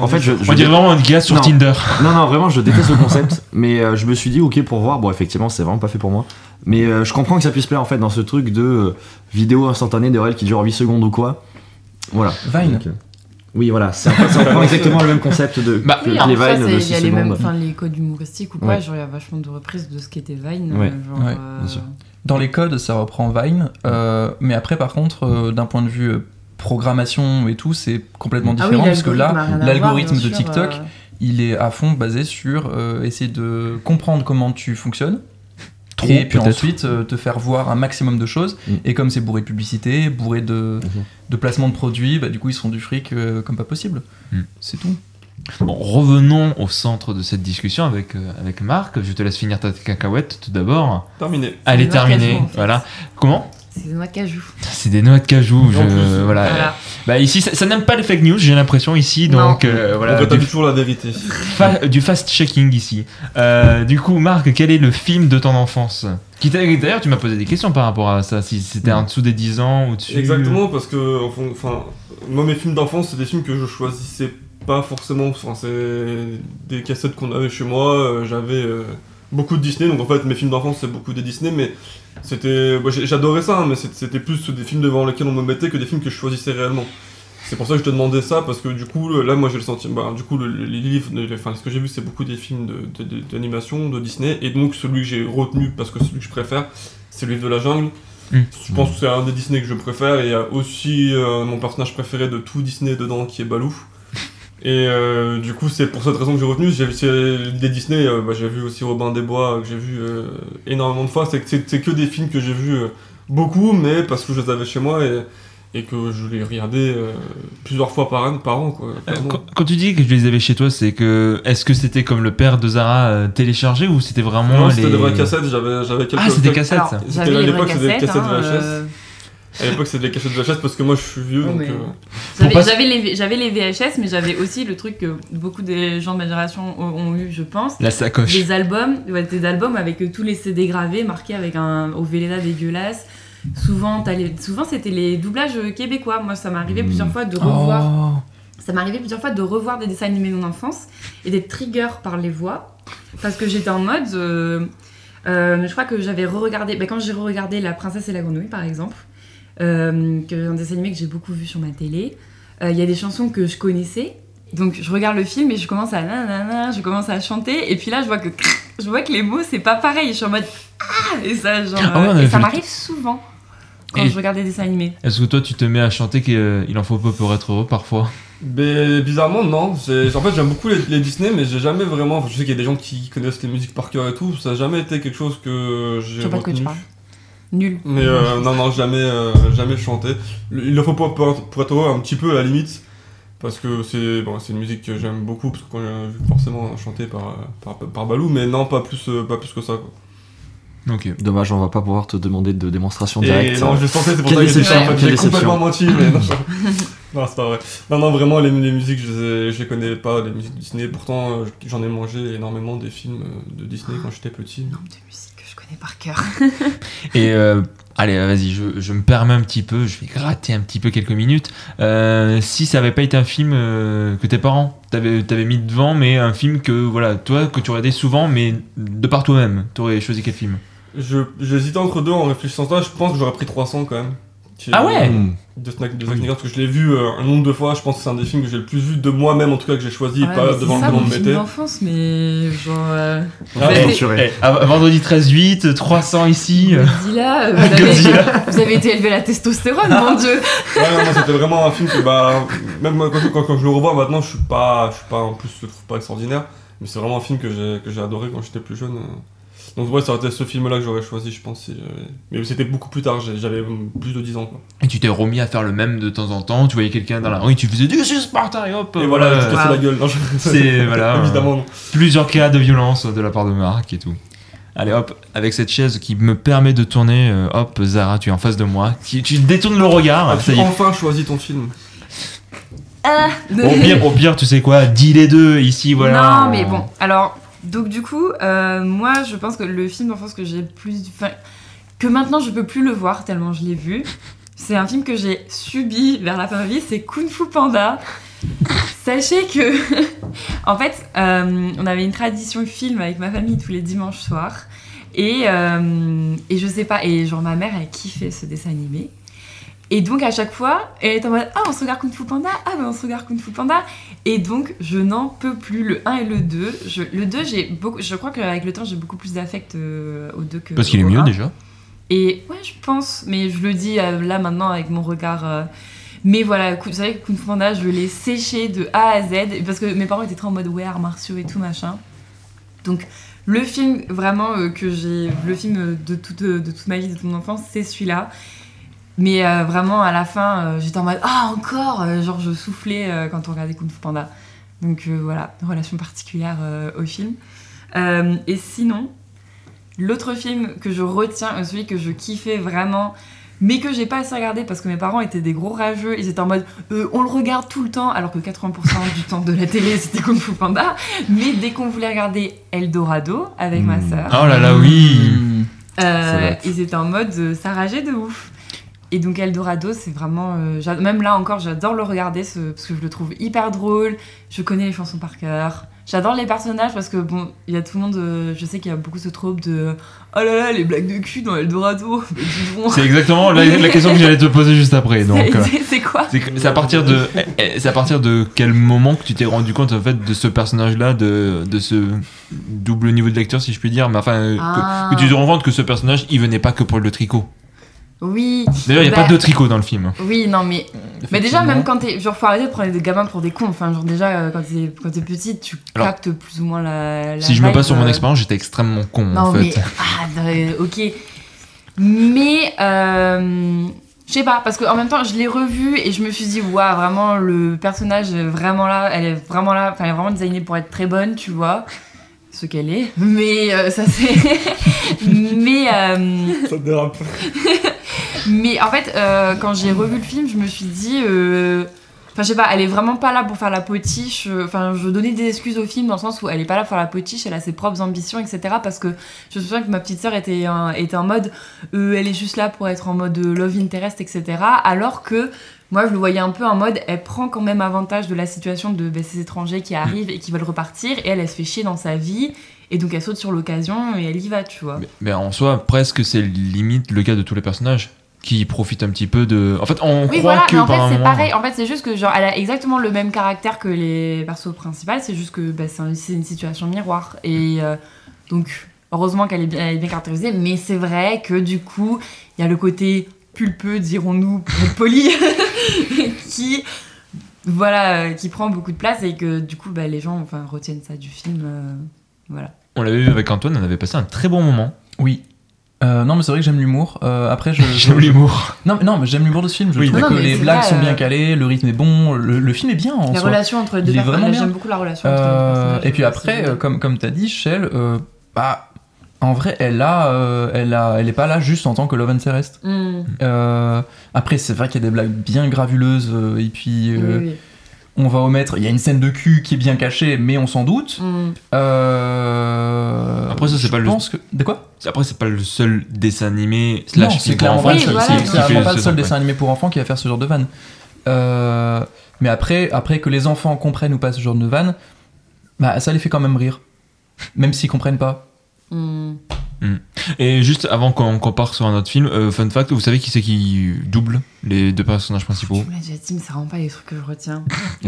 en fait, je. je- On dirait vraiment un gars sur Non. Tinder. Non, non, vraiment, je déteste le concept. [LAUGHS] Mais euh, je me suis dit, ok, pour voir. Bon, effectivement, c'est vraiment pas fait pour moi. Mais euh, je comprends que ça puisse plaire, en fait, dans ce truc de euh, vidéo instantanée de réel qui dure 8 secondes ou quoi. Voilà. Vine. Donc, oui, voilà. C'est ça [LAUGHS] reprend exactement le même concept de Bah, que Oui, les Vines il 6 y a les mêmes, secondes. enfin, les codes humoristiques ou Ouais. genre il y a vachement de reprises de ce qu'était Vine. Ouais. euh, genre, Ouais, euh, bien sûr. Dans les codes, ça reprend Vine, euh, mais après, par contre, euh, d'un point de vue programmation et tout, c'est complètement Ah oui, différent parce que là, l'algorithme de TikTok, euh, il est à fond basé sur euh, essayer de comprendre comment tu fonctionnes. Trop, et puis ensuite euh, te faire voir un maximum de choses. Mm. Et comme c'est bourré de publicité, bourré de, Mhm. de placement de produits, bah, du coup ils se font du fric euh, comme pas possible. Mm. C'est tout. Bon, revenons au centre de cette discussion avec, euh, avec Marc. Je te laisse finir ta cacahuète tout d'abord. Terminé. En fait. Voilà. Comment? C'est des noix de cajou. C'est des noix de cajou. Je, voilà. Voilà. Bah ici, ça, ça n'aime pas les fake news. J'ai l'impression ici, donc euh, voilà. On Du, toujours la vérité. fa- du fast checking ici. Euh, du coup, Marc, quel est le film de ton enfance? Qui t'a- D'ailleurs, tu m'as posé des questions par rapport à ça. Si c'était en dessous des 10 ans ou dessus. Exactement, parce que enfin, enfin, moi mes films d'enfance, c'est des films que je choisissais pas forcément. Enfin, c'est des cassettes qu'on avait chez moi. euh, J'avais euh, beaucoup de Disney, donc en fait mes films d'enfance c'est beaucoup des Disney, mais c'était, j'adorais ça, hein, mais c'était plus des films devant lesquels on me mettait que des films que je choisissais réellement. C'est pour ça que je te demandais ça, parce que du coup, là, moi j'ai le sentiment. Bah, du coup, le- le- les livres, les- enfin, ce que j'ai vu, c'est beaucoup des films de- de- de- d'animation, de, Disney, et donc celui que j'ai retenu, parce que celui que je préfère, c'est le livre de la jungle. Mm. Je pense que c'est un des Disney que je préfère, et il y a aussi euh, mon personnage préféré de tout Disney dedans, qui est Balou. Et euh, du coup, c'est pour cette raison que j'ai retenu. Des Disney, euh, bah, j'ai vu aussi Robin des Bois, que j'ai vu euh, énormément de fois. C'est que- que des films que j'ai vus euh, beaucoup, mais parce que je les avais chez moi et, et que je les regardais euh, plusieurs fois par an, par an quoi. Euh. Quand, quand tu dis que je les avais chez toi, c'est que est-ce que c'était comme le père de Zara euh, téléchargé ou c'était vraiment Non, les c'était des vraies cassettes, j'avais j'avais quelques. Ah, c'était des cassettes. C'était j'avais à l'époque, c'était des cassettes. cassettes hein, VHS. Euh, À l'époque, c'était des cassettes VHS parce que moi je suis vieux donc. euh, J'avais les, j'avais les VHS, mais j'avais aussi le truc que beaucoup des gens de ma génération ont, ont eu, je pense. La sacoche. Des albums, ouais, des albums avec euh, tous les CD gravés, marqués avec un au Véleda dégueulasse. Souvent, t'as les- souvent c'était les doublages québécois. Moi, ça m'arrivait Mm. plusieurs fois de revoir. Oh. Ça m'arrivait plusieurs fois de revoir des dessins animés de mon enfance et d'être trigger par les voix. Parce que j'étais en mode. euh, euh, je crois que j'avais re-regardé. bah, quand j'ai re-regardé La Princesse et la Grenouille, par exemple, euh, que, un dessin animé que j'ai beaucoup vu sur ma télé, euh, il y a des chansons que je connaissais. Donc je regarde le film et je commence à nanana, je commence à chanter et puis là je vois que [LAUGHS] je vois que les mots c'est pas pareil. Je suis en mode ah et ça genre Ah ouais, euh, et ça m'arrive souvent. quand Et- je regarde des dessins animés. Est-ce que toi, tu te mets à chanter qu'il en faut peu pour être heureux parfois? Mais bizarrement, non. En fait, j'aime beaucoup les, les Disney, mais j'ai jamais vraiment. enfin, je sais qu'il y a des gens qui connaissent les musiques par cœur et tout. Ça a jamais été quelque chose que Je j'ai sais pas de quoi tu parles. Nul. Mais euh, [LAUGHS] non, non, jamais, euh, jamais chanté. Il le faut pour, pour, pour être heureux un petit peu à la limite. Parce que c'est bon, c'est une musique que j'aime beaucoup, parce que quand j'ai vu forcément chanté par, euh, par, par Balou, mais non, pas plus, euh, pas plus que ça. Quoi. Ok. Dommage, on va pas pouvoir te demander de démonstration directe. non, je sentais, c'est pour Quelle ça que j'ai complètement menti, mais [LAUGHS] non, c'est pas vrai. Non, non, vraiment, les, les musiques, je les, ai- je les connais pas, les musiques Disney. Pourtant, euh, j'en ai mangé énormément des films euh, de Disney quand j'étais petit. Nombre de musiques que je connais par cœur. [LAUGHS] Et euh, allez, vas-y, je, je me permets un petit peu, je vais gratter un petit peu quelques minutes. Euh, si ça avait pas été un film euh, que tes parents t'avaient t'avaient mis devant, mais un film que, voilà, toi, que tu regardais souvent, mais de par toi-même, t'aurais choisi quel film? Je, j'hésitais entre deux en réfléchissant à ça, je pense que j'aurais pris 300 quand même. Qui Ah ouais euh, Hmm. de Snack de Oui. Snyder, parce que je l'ai vu euh, un nombre de fois, je pense que c'est un des films que j'ai le plus vu de moi-même en tout cas que j'ai choisi, Ouais, pas devant c'est ça lequel on mon me film mettait. d'enfance, mais genre. euh, Ah. Eh, à- vendredi 13-8, 300 ici. Godzilla, vous [LAUGHS] avez, Godzilla. vous avez été élevé à la testostérone, [LAUGHS] mon dieu. Ouais, non, moi c'était vraiment un film que bah même moi, quand, quand- quand je le revois maintenant je suis pas je suis pas en plus je le trouve pas extraordinaire mais c'est vraiment un film que j'ai que j'ai adoré quand j'étais plus jeune. euh. Donc ouais ça aurait été ce film là que j'aurais choisi je pense si j'avais- mais c'était beaucoup plus tard j'avais plus de 10 ans quoi. Et tu t'es remis à faire le même de temps en temps, tu voyais quelqu'un dans la rue, tu faisais du Sparta et hop Et voilà je voilà. cassais Wow. la gueule. Non, je- C'est, [LAUGHS] voilà, évidemment. plusieurs cas de violence de la part de Marc et tout. Allez hop, avec cette chaise qui me permet de tourner, euh, hop, Zara, tu es en face de moi. Tu, tu détournes le regard, Ah, ça tu y as est. enfin choisi ton film. Ah. Au pire, au pire, tu sais quoi, dis les deux ici, voilà. Non, on- mais bon. Alors, donc du coup, euh, moi, je pense que le film d'enfance que j'ai plus, enfin, que maintenant je peux plus le voir tellement je l'ai vu. C'est un film que j'ai subi vers la fin de ma vie, c'est Kung Fu Panda. Sachez que, [LAUGHS] en fait, euh, on avait une tradition film avec ma famille tous les dimanches soirs. Et, euh, et je sais pas, et genre ma mère, elle kiffait ce dessin animé. Et donc à chaque fois, elle est en mode Ah, on se regarde Kung Fu Panda Ah, ben on se regarde Kung Fu Panda Et donc je n'en peux plus, le 1 et le 2. Je, le 2, j'ai beaucoup, je crois qu'avec le temps, j'ai beaucoup plus d'affect euh, au 2 que Parce qu'il est mieux 1. déjà. Et ouais, je pense, mais je le dis euh, là maintenant avec mon regard. euh, mais voilà, vous savez que Kung Fu Panda, je l'ai séché de A à Z parce que mes parents étaient très en mode ouais, arts martiaux et tout machin. Donc le film vraiment euh, que j'ai, le film de toute, de toute ma vie, de toute mon enfance, c'est celui-là. Mais euh, vraiment à la fin, euh, j'étais en mode ah encore, euh, genre je soufflais euh, quand on regardait Kung Fu Panda. Donc euh, voilà, une relation particulière euh, au film. Euh, et sinon, L'autre film que je retiens, celui que je kiffais vraiment, mais que j'ai pas assez regardé parce que mes parents étaient des gros rageux, ils étaient en mode euh, on le regarde tout le temps, alors que 80% du temps de la télé [LAUGHS] c'était Kung Fu Panda. Mais dès qu'on voulait regarder Eldorado avec ma Mm. sœur, Oh là là, oui. Hmm. Euh, ils étaient en mode euh, ça rageait de ouf. Et donc Eldorado, c'est vraiment. euh, même là encore, j'adore le regarder ce- parce que je le trouve hyper drôle. Je connais les chansons par cœur. J'adore les personnages parce que bon, il y a tout le monde. euh, je sais qu'il y a beaucoup ce trope de oh là là, les blagues de cul dans Eldorado. [LAUGHS] C'est exactement la, la question que j'allais te poser juste après. Donc, [LAUGHS] C'est- euh, quoi? c'est à partir de, eh, c'est à partir de quel moment que tu t'es rendu compte en fait de ce personnage-là, de, de ce double niveau de lecteur, si je puis dire, mais enfin que- Ah. que, tu te rends compte que ce personnage, il venait pas que pour le tricot. Oui, D'ailleurs, il y a Bah. pas de tricot dans le film. oui, non mais. Mais déjà, même quand t'es. Genre, faut arrêter de prendre des gamins pour des cons. Enfin, genre, déjà, euh, quand t'es quand t'es petite, tu Alors, captes plus ou moins la. la si je me base sur mon euh, expérience, j'étais extrêmement con Non, en fait. mais. Ah, ok. Mais. Euh, je sais pas, parce qu'en même temps, je l'ai revu et je me suis dit, waouh, vraiment, le personnage est vraiment là, elle est vraiment là, enfin, elle est vraiment designée pour être très bonne, tu vois. Ce qu'elle est. Mais euh, ça, c'est. [LAUGHS] mais. euh, Ça dérape. [LAUGHS] mais en fait, euh, quand j'ai revu le film, je me suis dit. euh, Enfin, je sais pas, elle est vraiment pas là pour faire la potiche. euh, Enfin, je donnais des excuses au film dans le sens où elle est pas là pour faire la potiche, elle a ses propres ambitions, etc. Parce que je me souviens que ma petite sœur était, était en mode. elle est juste là pour être en mode love interest, etc. Alors que moi, je le voyais un peu en mode. Elle prend quand même avantage de la situation de ben, ces étrangers qui arrivent et qui veulent repartir. Et elle, elle se fait chier dans sa vie. Et donc, elle saute sur l'occasion et elle y va, tu vois. Mais, mais en soi, presque c'est limite le cas de tous les personnages qui profitent un petit peu de. En fait, on Oui, croit voilà, que mais en par fait, c'est pareil. En fait, c'est juste que, genre, elle a exactement le même caractère que les persos principaux. C'est juste que bah, c'est un- c'est une situation miroir. Et euh, donc, heureusement qu'elle est, est bien caractérisée. Mais c'est vrai que, du coup, il y a le côté pulpeux, dirons-nous, [LAUGHS] poli, [LAUGHS] qui voilà, qui prend beaucoup de place et que du coup, bah, les gens enfin, retiennent ça du film. euh, voilà. On l'avait vu avec Antoine, on avait passé un très bon moment. Oui. Euh, non, mais c'est vrai que j'aime l'humour. Euh, après, je. [LAUGHS] J'aime l'humour. Non, mais, non, mais j'aime l'humour de ce film. Je Oui, trouve que les blagues sont bien euh, calées, le rythme est bon, le, le film est bien en La soi. relation entre les deux il est personnages, vraiment bien. j'aime beaucoup la relation entre les Euh, et puis après, euh, comme, comme t'as dit, Shell, euh, bah, en vrai, elle a, euh, elle a, elle est pas là juste en tant que love interest. Hmm, Euh, après, c'est vrai qu'il y a des blagues bien gravuleuses, euh, et puis euh, oui, oui. On va omettre. Il y a une scène de cul qui est bien cachée, mais on s'en doute. Hmm. Euh, Après, ça, c'est pas le- pense que. De quoi? Après, c'est pas le seul dessin animé Non, slash voilà, c'est clairement pas le seul dessin animé pour enfants qui va faire ce genre de vanne. Euh, mais après, après que les enfants comprennent ou pas ce genre de vanne, bah ça les fait quand même rire, même s'ils comprennent pas. Hmm. Et juste avant qu'on qu'on parte sur un autre film, euh, fun fact, vous savez qui c'est qui double les deux personnages principaux? Me déjà dit, mais c'est vraiment pas les trucs que je retiens. [LAUGHS]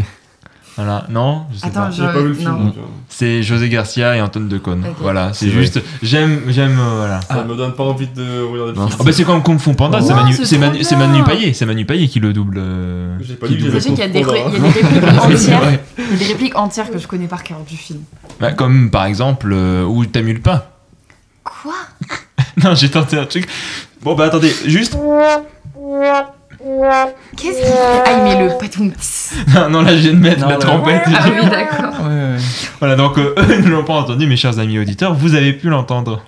Voilà, non, je sais Attends, pas. je- J'ai pas vu le film. euh, C'est José Garcia et Antoine Decaune. Voilà, c'est juste, j'aime, j'aime, euh, voilà. Ça me donne pas envie de regarder le Non, film. Ah bah c'est comme Kung Fu Panda, c'est Manu, c'est Manu, c'est. Manu Payet, c'est Manu Payet qui le double. euh, J'ai pas qui double. qu'il y a des, y a des [LAUGHS] répliques entières. y a des répliques entières que je connais par cœur du film. Bah, comme par exemple euh, où t'amules pas. Quoi? [LAUGHS] Non, j'ai tenté un truc. Bon bah attendez, juste. [LAUGHS] Qu'est-ce qu'il fait Ah, il met le paton. Non, [LAUGHS] non là je viens de mettre Non, la ouais. trompette. Ah oui, [LAUGHS] d'accord. Ouais, ouais. Voilà donc euh, eux ne l'ont pas entendu, mes chers amis auditeurs, vous avez pu l'entendre.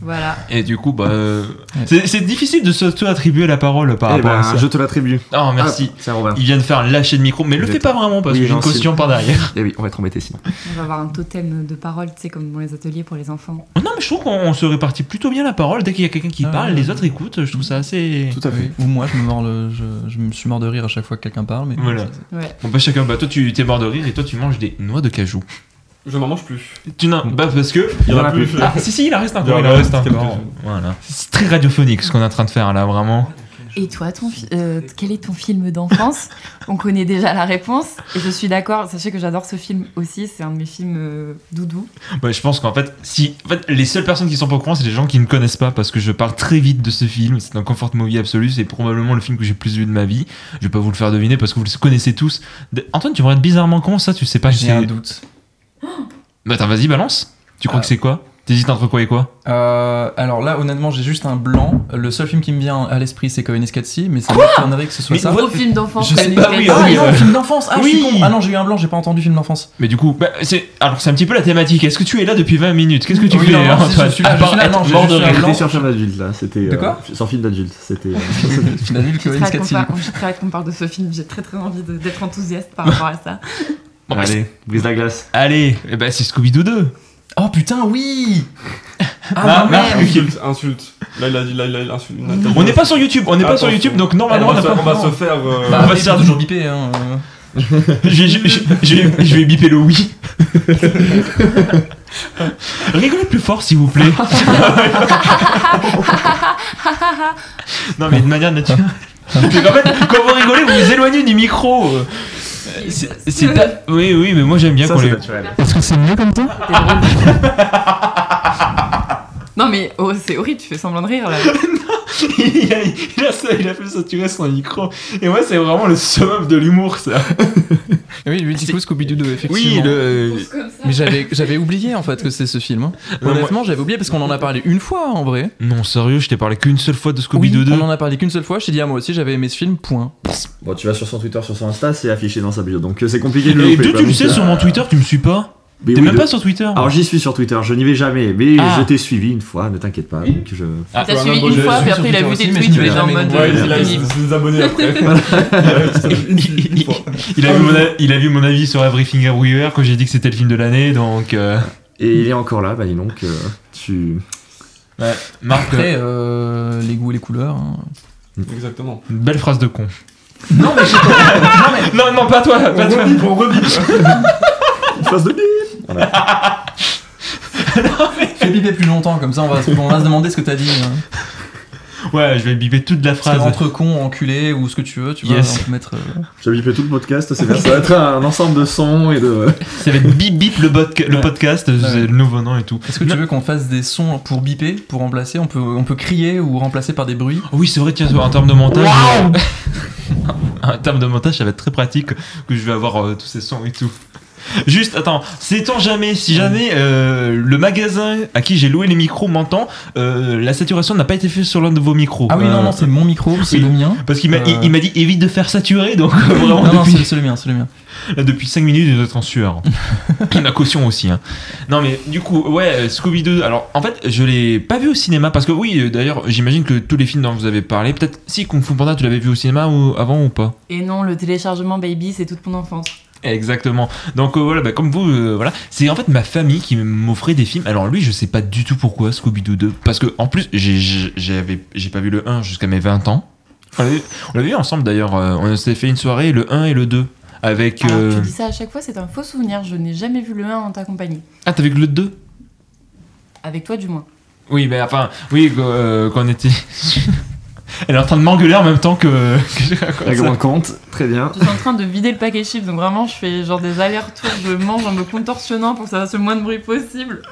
Voilà. Et du coup bah euh, c'est c'est difficile de s'auto-attribuer la parole par Eh rapport ben, à ça. je te l'attribue. Oh merci. Ah. Il vient de faire lâcher le micro, mais le fais pas vraiment parce Oui, que j'ai une caution par derrière. Eh oui, on va être embêté sinon. On va avoir un totem de parole, tu sais, comme dans les ateliers pour les enfants. Non mais je trouve qu'on se répartit plutôt bien la parole. Dès qu'il y a quelqu'un qui Ah, parle, les autres écoutent. Je trouve ça assez. Tout à fait. Oui. Ou moi, je me, mords le, je, je me suis mort de rire à chaque fois que quelqu'un parle. Mais Voilà. Ouais. Bon bah chacun, bah toi tu t'es mort de rire et toi tu manges des noix de cajou. Je n'en mange plus. Tu n'as bah parce que Il y en a plus. plus. ah si si il en reste encore, en il a en reste encore. Voilà. C'est très radiophonique ce qu'on est en train de faire là vraiment. Et toi, ton fi- euh, quel est ton film d'enfance? On connaît déjà la réponse. Et je suis d'accord, sachez que j'adore ce film aussi. C'est un de mes films euh, doudou. Bah, je pense qu'en fait, si, en fait, les seules personnes qui sont pas au courant, c'est les gens qui ne connaissent pas, parce que je parle très vite de ce film. C'est un comfort movie absolu. C'est probablement le film que j'ai le plus vu de ma vie. Je vais pas vous le faire deviner parce que vous le connaissez tous. De- Antoine, tu me regardes bizarrement con ça Tu sais pas que j'ai un doute. Bah, attends, vas-y, balance. Tu crois Ah. que c'est quoi? T'hésites entre quoi et quoi? Euh, alors là, honnêtement, j'ai juste un blanc. Le seul film qui me vient à l'esprit, c'est Cohen Scatsi, mais ça m'étonnerait que ce soit Mais ça. Gros film d'enfance. Je sais pas, oui. Ah oui, non, euh, film d'enfance Ah, je suis oui. con Ah non, j'ai eu un blanc, j'ai pas entendu film d'enfance. Mais du coup, bah, c'est alors c'est un petit peu la thématique. Est-ce que tu es là depuis 20 minutes? Qu'est-ce que tu Oui, fais, non, non, hein, si, Antoine? je suis là, À je part suis là, être non, je- mort je de suis rire. sur film adulte là, c'était. De quoi? euh, Sur film d'adulte, c'était. euh, [LAUGHS] J'ai Cohen très hâte qu'on Scatsi. parle- j'ai très hâte qu'on parle de ce film. J'ai très très envie de- d'être enthousiaste par rapport à ça. Bon, bah, Allez, brise la glace. Allez, eh ben, c'est Scooby-Doo 2. Oh putain, oui Ah, non, Marc, merde. Insulte, insulte. Là, il a dit, là, il a insulte. On n'est pas sur YouTube, on n'est pas sur. YouTube, donc On normalement on va, n'a se, pas. on va se faire. euh, Bah, on va se faire toujours biper, hein. je, je- je- je vais, je vais biper le oui. [LAUGHS] Rigolez plus fort, s'il vous plaît. [LAUGHS] non, mais de manière naturelle. C'est qu'en fait, quand vous rigolez, vous vous éloignez du micro. Euh, c'est- c'est ta- Oui, oui, mais moi j'aime bien Ça, qu'on les. naturel. Est-ce que c'est mieux comme ça? [LAUGHS] Non mais oh, c'est horrible, tu fais semblant de rire là. [LAUGHS] il, a, il, a, ça- il a fait saturer son micro. Et moi, c'est vraiment le summum de l'humour, ça. [LAUGHS] Oui, lui, du coup, Scooby-Doo 2, effectivement. Oui, le. Mais j'avais, j'avais oublié en fait que c'est ce film. hein. Honnêtement, j'avais oublié parce qu'on en a parlé une fois en vrai. Non, sérieux, je t'ai parlé qu'une seule fois de Oui, Scooby-Doo 2. on en a parlé qu'une seule fois. Je t'ai dit, ah, moi aussi, j'avais aimé ce film, point. Bon, tu vas sur son Twitter, sur son Insta, c'est affiché dans sa bio. Donc euh, c'est compliqué de le Et louper. tu le sais euh, sur mon Twitter, tu me suis pas? T'es oui, même pas sur Twitter Alors j'y suis sur Twitter, je n'y vais jamais, mais Ah. je t'ai suivi une fois, ne t'inquiète pas. Donc je... Ah, T'as suivi non, une fois, puis après il a vu tes tweets, mais était en mode. Ouais, il a ses abonnés après. [LAUGHS] Il, a vu mon, a- il a vu mon avis sur Everything Everywhere quand j'ai dit que c'était le film de l'année, donc. euh, Et il est encore là, bah dis donc, euh, tu... ouais. Marc, Après, euh, les goûts et les couleurs. hein. Exactement. une belle phrase de con. Non, mais je [LAUGHS] Non, non, pas toi, pas On toi. rebip, on rebip. Une face de bip [LAUGHS] fais biper plus longtemps, comme ça on va, on va se demander ce que t'as dit. hein. Ouais, je vais biper toute la phrase. entre con, enculé ou ce que tu veux, tu vois, Yes. on peut mettre. euh, J'ai bipé tout le podcast, c'est bien. Ça va être un ensemble de sons et de. Ça va être bip bip le, bodca- le Ouais. podcast, c'est le nouveau nom et tout. Est-ce que tu veux qu'on fasse des sons pour biper, pour remplacer? On peut, on peut crier ou remplacer par des bruits? Oui, c'est vrai, tiens, en termes de montage. euh, [LAUGHS] en termes de montage, ça va être très pratique que je vais avoir euh, tous ces sons et tout. Juste, attends, sait-on jamais, si jamais euh, le magasin à qui j'ai loué les micros m'entend, euh, la saturation n'a pas été faite sur l'un de vos micros. Ah oui, Euh, non, non, c'est mon micro, c'est oui. le mien. Parce qu'il m'a Euh. il- il m'a dit évite de faire saturer, donc euh, [LAUGHS] vraiment Non, non, depuis, c'est c'est le mien, c'est le mien. là, depuis 5 minutes, je dois être en sueur. [LAUGHS] La caution aussi. Hein. Non mais du coup, ouais, Scooby-Doo, alors en fait, je l'ai pas vu au cinéma, parce que oui, euh, d'ailleurs, j'imagine que tous les films dont vous avez parlé, peut-être si Kung Fu Panda, tu l'avais vu au cinéma ou, avant ou pas? Et non, le téléchargement Baby, c'est toute mon enfance. Exactement. Donc euh, voilà, bah, comme vous, euh, voilà, c'est en fait ma famille qui m'offrait des films. Alors lui, je sais pas du tout pourquoi Scooby-Doo 2, parce que en plus, j'ai- j'ai j'avais- j'ai pas vu le 1 jusqu'à mes 20 ans. On l'avait vu ensemble d'ailleurs. euh, On s'était fait une soirée le 1 et le 2 avec. Alors, euh, tu dis ça à chaque fois, c'est un faux souvenir. Je n'ai jamais vu le 1 en ta compagnie. Ah, t'as vu que le 2 Avec toi, du moins. Oui, mais enfin, oui, quand on était. [LAUGHS] Elle est en train de m'engueuler en même temps que, [LAUGHS] que je raconte ça. Règlement de compte, très bien. Je suis en train de vider le paquet chips, donc vraiment, je fais genre des allers-retours, je mange en me contorsionnant pour que ça fasse le moins de bruit possible.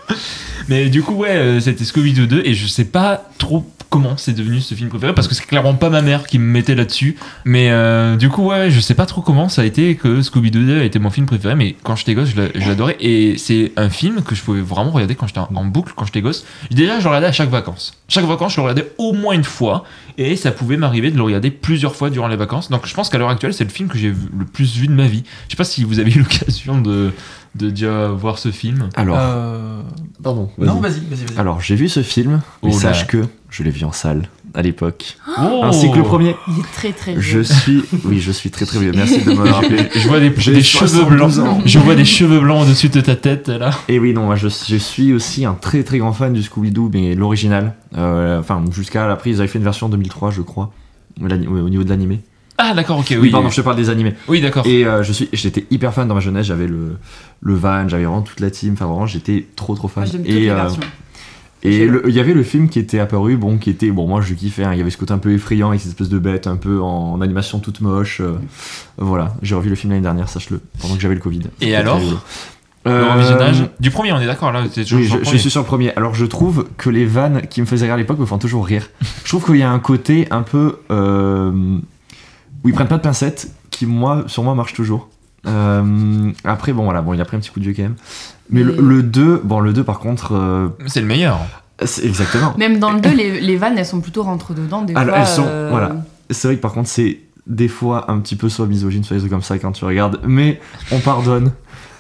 Mais du coup, ouais, euh, c'était Scooby-Doo 2 et je sais pas trop comment c'est devenu ce film préféré parce que c'est clairement pas ma mère qui me mettait là-dessus. Mais euh, du coup, ouais, je sais pas trop comment ça a été que Scooby-Doo 2 a été mon film préféré. Mais quand j'étais gosse, je l'a- je l'adorais et c'est un film que je pouvais vraiment regarder quand j'étais en, boucle quand j'étais gosse. Déjà, je le regardais à chaque vacances. Chaque vacances, je le regardais au moins une fois et ça pouvait m'arriver de le regarder plusieurs fois durant les vacances. Donc je pense qu'à l'heure actuelle, c'est le film que j'ai le plus vu de ma vie. Je sais pas si vous avez eu l'occasion de, de déjà voir ce film. Alors, Euh, pardon. Non, vas-y, vas-y, vas-y. Alors, j'ai vu ce film, mais Oh sache que je l'ai vu en salle à l'époque. Oh Ainsi que le premier. Il est très très Je vieux. suis. Oui, je suis très très vieux. Merci de me le rappeler. [LAUGHS] Je vois des, J'ai des cheveux 72 blancs. ans. Je vois des cheveux blancs au-dessus de ta tête là. Et oui, non, moi je, je suis aussi un très très grand fan du Scooby-Doo, mais l'original. Euh, Enfin, jusqu'à la prise, ils avaient fait une version en 2003, je crois, au niveau de l'animé. Ah d'accord, ok, oui. Oui, pardon, je te parle des animés. Oui, d'accord. Et euh, je suis, j'étais hyper fan dans ma jeunesse, j'avais le, le van, j'avais vraiment toute la team, enfin vraiment, j'étais trop trop fan. Moi, et euh, et il y avait le film qui était apparu, bon, qui était, bon, moi je kiffais, hein, il y avait ce côté un peu effrayant avec cette espèce de bête un peu en, animation toute moche. euh, voilà, j'ai revu le film l'année dernière, sache-le, pendant que j'avais le Covid. Très alors. Le Euh, du premier, on est d'accord là. c'est toujours Oui, sur je, suis sur le premier. Alors je trouve que les vannes qui me faisaient rire à l'époque me font toujours rire. Je trouve qu'il y a un côté un peu euh, où ils prennent pas de pincettes qui moi sur moi marche toujours. Euh, après bon voilà bon il a pris un petit coup de vieux quand même. Mais le, Mais- le 2 bon le 2 par contre euh, C'est le meilleur. c'est exactement. Même dans le 2, les, les vannes, elles sont plutôt rentre dedans. Des Alors, fois, elles sont- euh, voilà. C'est vrai que par contre c'est des fois un petit peu soit misogyne soit des comme ça quand tu regardes mais on pardonne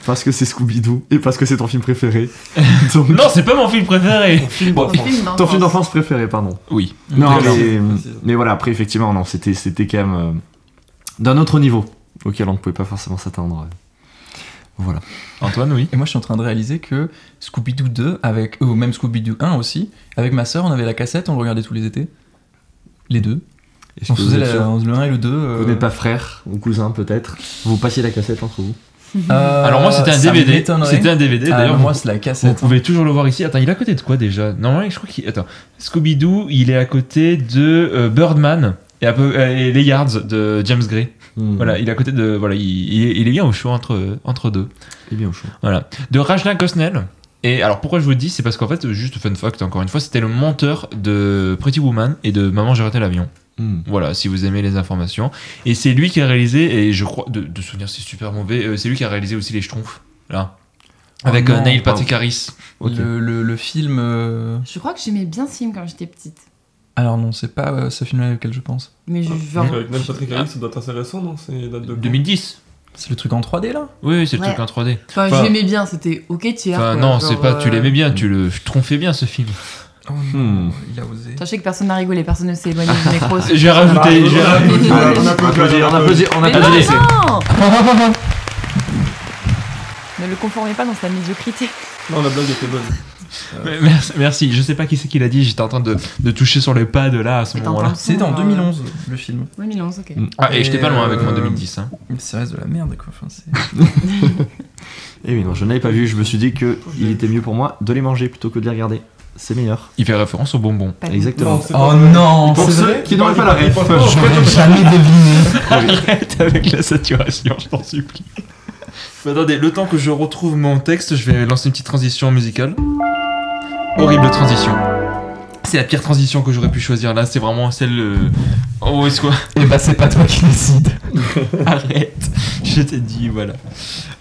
parce que c'est Scooby-Doo et parce que c'est ton film préféré. [LAUGHS] Donc, Non, c'est pas mon film préféré. Film Ton film d'enfance. ton film d'enfance préféré pardon. Oui. Non, mais, mais voilà, après, effectivement, non, c'était, c'était quand même euh, d'un autre niveau auquel on ne pouvait pas forcément s'attendre. Voilà. Antoine, oui. Et moi, je suis en train de réaliser que Scooby-Doo 2, avec, ou même Scooby-Doo 1 aussi, avec ma sœur, on avait la cassette, on le regardait tous les étés. Les deux. Est-ce On faisait la- le 1 et le 2. euh, Vous n'êtes pas frère ou cousin, peut-être? Vous passiez la cassette entre vous? [LAUGHS] Euh, Alors moi, c'était un DVD. C'était un DVD. Ah, D'ailleurs, moi, c'est la vous cassette. pouvez toujours le voir ici. Attends, il est à côté de quoi déjà? Normalement, je crois qu'il. Attends. Scooby-Doo, il est à côté de euh, Birdman et, un peu, euh, et Les Yards de James Gray. Hmm. Voilà, il est à côté de. Voilà, il, il est, il est bien au choix entre, entre deux. Et bien au chaud. Voilà. De Rajna Gosnell. Et alors pourquoi je vous le dis, c'est parce qu'en fait, juste fun fact, encore une fois, c'était le monteur de Pretty Woman et de Maman j'ai raté l'avion. Hmm. Voilà, si vous aimez les informations. Et c'est lui qui a réalisé, et je crois, de, de souvenir c'est super mauvais, euh, c'est lui qui a réalisé aussi Les Schtroumpfs, là. Oh Avec euh, non, Neil Patrick Harris. Le, le- le film. euh, Je crois que j'aimais bien ce film quand j'étais petite. Alors non, c'est pas euh, ce film-là auquel je pense. Mais je, Donc, genre, Avec Neil Patrick Harris, ça doit être assez récent, non C'est date de quand 2010. C'est le truc en 3D là? Oui, oui, c'est le Ouais. truc en 3D. enfin, Enfin- j'aimais bien, c'était ok tiers. Enfin, non, c'est pas, tu euh, l'aimais bien, tu le tronfais bien ce film. Oh Hmm. il a osé. Sachez que personne n'a rigolé, personne ne s'est éloigné du micro. Je je vais Ah, rajouter- on a- on a On applaudit, on applaudit, on applaudit. [LAUGHS] non, non Ne le conformez pas dans sa médiocrité. Non, la blague était bonne. Mais Merci, merci. Je sais pas qui c'est qui l'a dit, j'étais en train de, de toucher sur les pads là à ce moment-là. C'est en Euh, 2011 le film. 2011, ok. Ah, et j'étais pas loin avec moi en Euh, 2010. Hein. Mais Ça reste de la merde quoi. Enfin, c'est- [LAUGHS] Et oui, non, je n'avais pas vu, je me suis dit que il était mieux pour moi de les manger plutôt que de les regarder. c'est meilleur. Il fait référence au bonbon. Pas Exactement. Oh non, Pour c'est ceux vrai qui n'auraient pas la ref, J'aurais jamais deviné. [LAUGHS] Arrête avec la saturation, je t'en supplie. Attendez, le temps que je retrouve mon texte, je vais lancer une petite transition musicale. Horrible transition. C'est la pire transition que j'aurais pu choisir là, c'est vraiment celle. euh, Oh, est-ce quoi Et bah c'est pas toi qui décide. [LAUGHS] Arrête, je t'ai dit, voilà.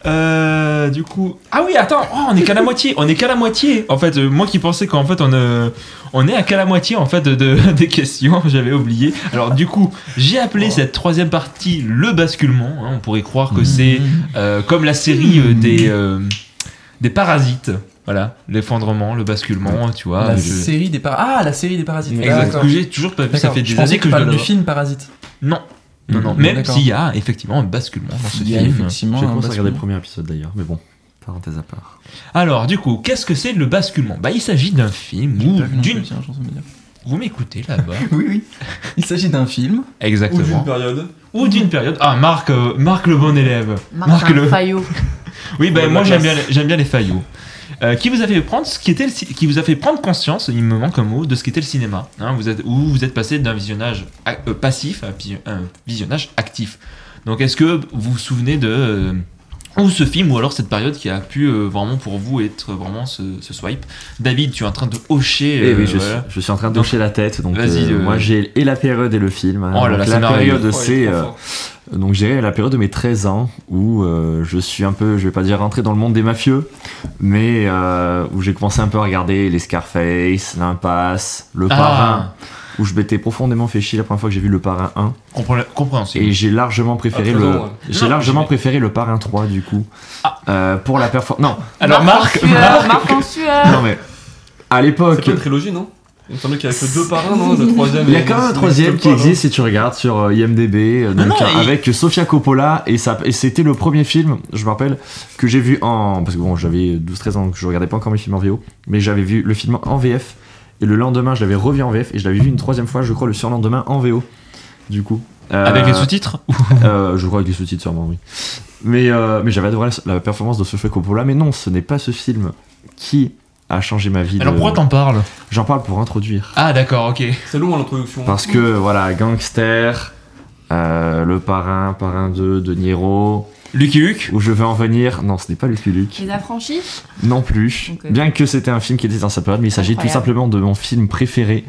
Euh, du coup. Ah oui, attends, oh, on est qu'à la moitié, on est qu'à la moitié. En fait, euh, moi qui pensais qu'en fait on, euh, on est à qu'à la moitié en fait de, de- [LAUGHS] des questions, [LAUGHS] j'avais oublié. Alors du coup, j'ai appelé cette troisième partie le basculement. hein. on pourrait croire que c'est euh, comme la série euh, des euh, des parasites. Voilà, l'effondrement, le basculement, tu vois. La je- série des parasites. Ah, la série des parasites. Exact, que j'ai toujours pas vu. Ça fait des années que que je parles le du film Parasite. Non, non, non. Même s'il y a effectivement un basculement dans ce Il y a film. effectivement J'ai commencé à regarder le premier épisode d'ailleurs, mais bon, parenthèse à part. Alors, du coup, qu'est-ce que c'est le basculement? Bah, il s'agit d'un film ou d'une. Vous m'écoutez là-bas [LAUGHS] Oui, oui. Il s'agit d'un film. [LAUGHS] Ou d'une Exactement. période. Ou d'une période. Ah, Marc, euh, Marc le bon élève. Marc, le. faillot. [LAUGHS] Oui, ben Ouais, moi j'aime bien, j'aime bien les faillots. Euh, qui vous a fait prendre ce qui était le qui vous a fait prendre conscience, il me manque un mot, de ce qu'était le cinéma. Hein, vous êtes, où vous êtes passé d'un visionnage euh, passif à un visionnage actif. Donc est-ce que vous vous souvenez de euh, ou ce film ou alors cette période qui a pu euh, vraiment pour vous être vraiment ce, ce swipe? David, tu es en train de hocher. Eh oui, je, voilà. suis, je suis en train de hocher la tête. Donc, vas-y, moi j'ai et la période et le film. hein. Oh là là, la période, Oh, c'est fort. Donc j'ai la période de mes 13 ans où euh, je suis un peu, je vais pas dire rentré dans le monde des mafieux, mais euh, où j'ai commencé un peu à regarder les Scarface, l'Impasse, le Ah. Parrain, où je m'étais profondément fait chier la première fois que j'ai vu le Parrain 1, Compré- compréhensible. et j'ai largement préféré À 13 le, ouais. j'ai largement préféré le Parrain 3 du coup, Ah. Euh, pour la performance. Non, Alors Marc, en sueur, Marc, Marc en sueur. non mais à C'est l'époque. pas une trilogie, non? Il me semblait qu'il y avait que deux parrains, non Le [LAUGHS] troisième. Il y a quand même un troisième qui existe si tu regardes sur euh, IMDB, euh, donc, non, euh, il- avec Sofia Coppola et, ça, et c'était le premier film, je me rappelle, que j'ai vu en... Parce que bon, j'avais 12-13 ans, donc je regardais pas encore mes films en VO, mais j'avais vu le film en VF, et le lendemain je l'avais revu en VF, et je l'avais vu une troisième fois, je crois, le surlendemain en VO, du coup. Euh, avec les sous-titres euh, Je crois avec les sous-titres sûrement, oui. Mais, euh, mais j'avais adoré la, la performance de Sofia Coppola, mais non, ce n'est pas ce film qui a changé ma vie. Alors de- pourquoi t'en parles? J'en parle pour introduire. Ah d'accord, ok. C'est long à l'introduction. Parce que voilà, Gangster, euh, Le Parrain, Parrain 2, De Niro, Lucky Luke? Où je veux en venir. Non, ce n'est pas Lucky Luke. Les affranchis? Non plus. Bien que c'était un film qui était dans sa période, mais il s'agit tout simplement de mon film préféré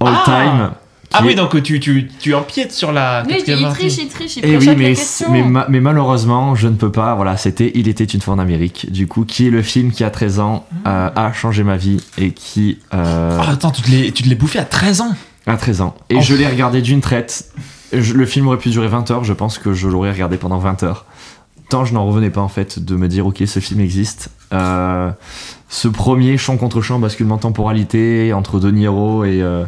all Ah time. Ah oui, est- donc tu, tu, tu empiètes sur la Oui, quatrième il triche, il triche, il Eh oui, mais, mais, ma- mais malheureusement, je ne peux pas. Voilà, c'était Il était une fois en Amérique, du coup, qui est le film qui, à 13 ans, euh, a changé ma vie et qui. euh, Ah, attends, tu te l'es tu te l'es bouffé à 13 ans À 13 ans. Et Oh. je l'ai regardé d'une traite. Je- le film aurait pu durer 20 heures, je pense que je l'aurais regardé pendant 20 heures. Tant je n'en revenais pas en fait de me dire ok ce film existe. Euh, ce premier champ contre champ, basculement temporalité entre De Niro et, euh,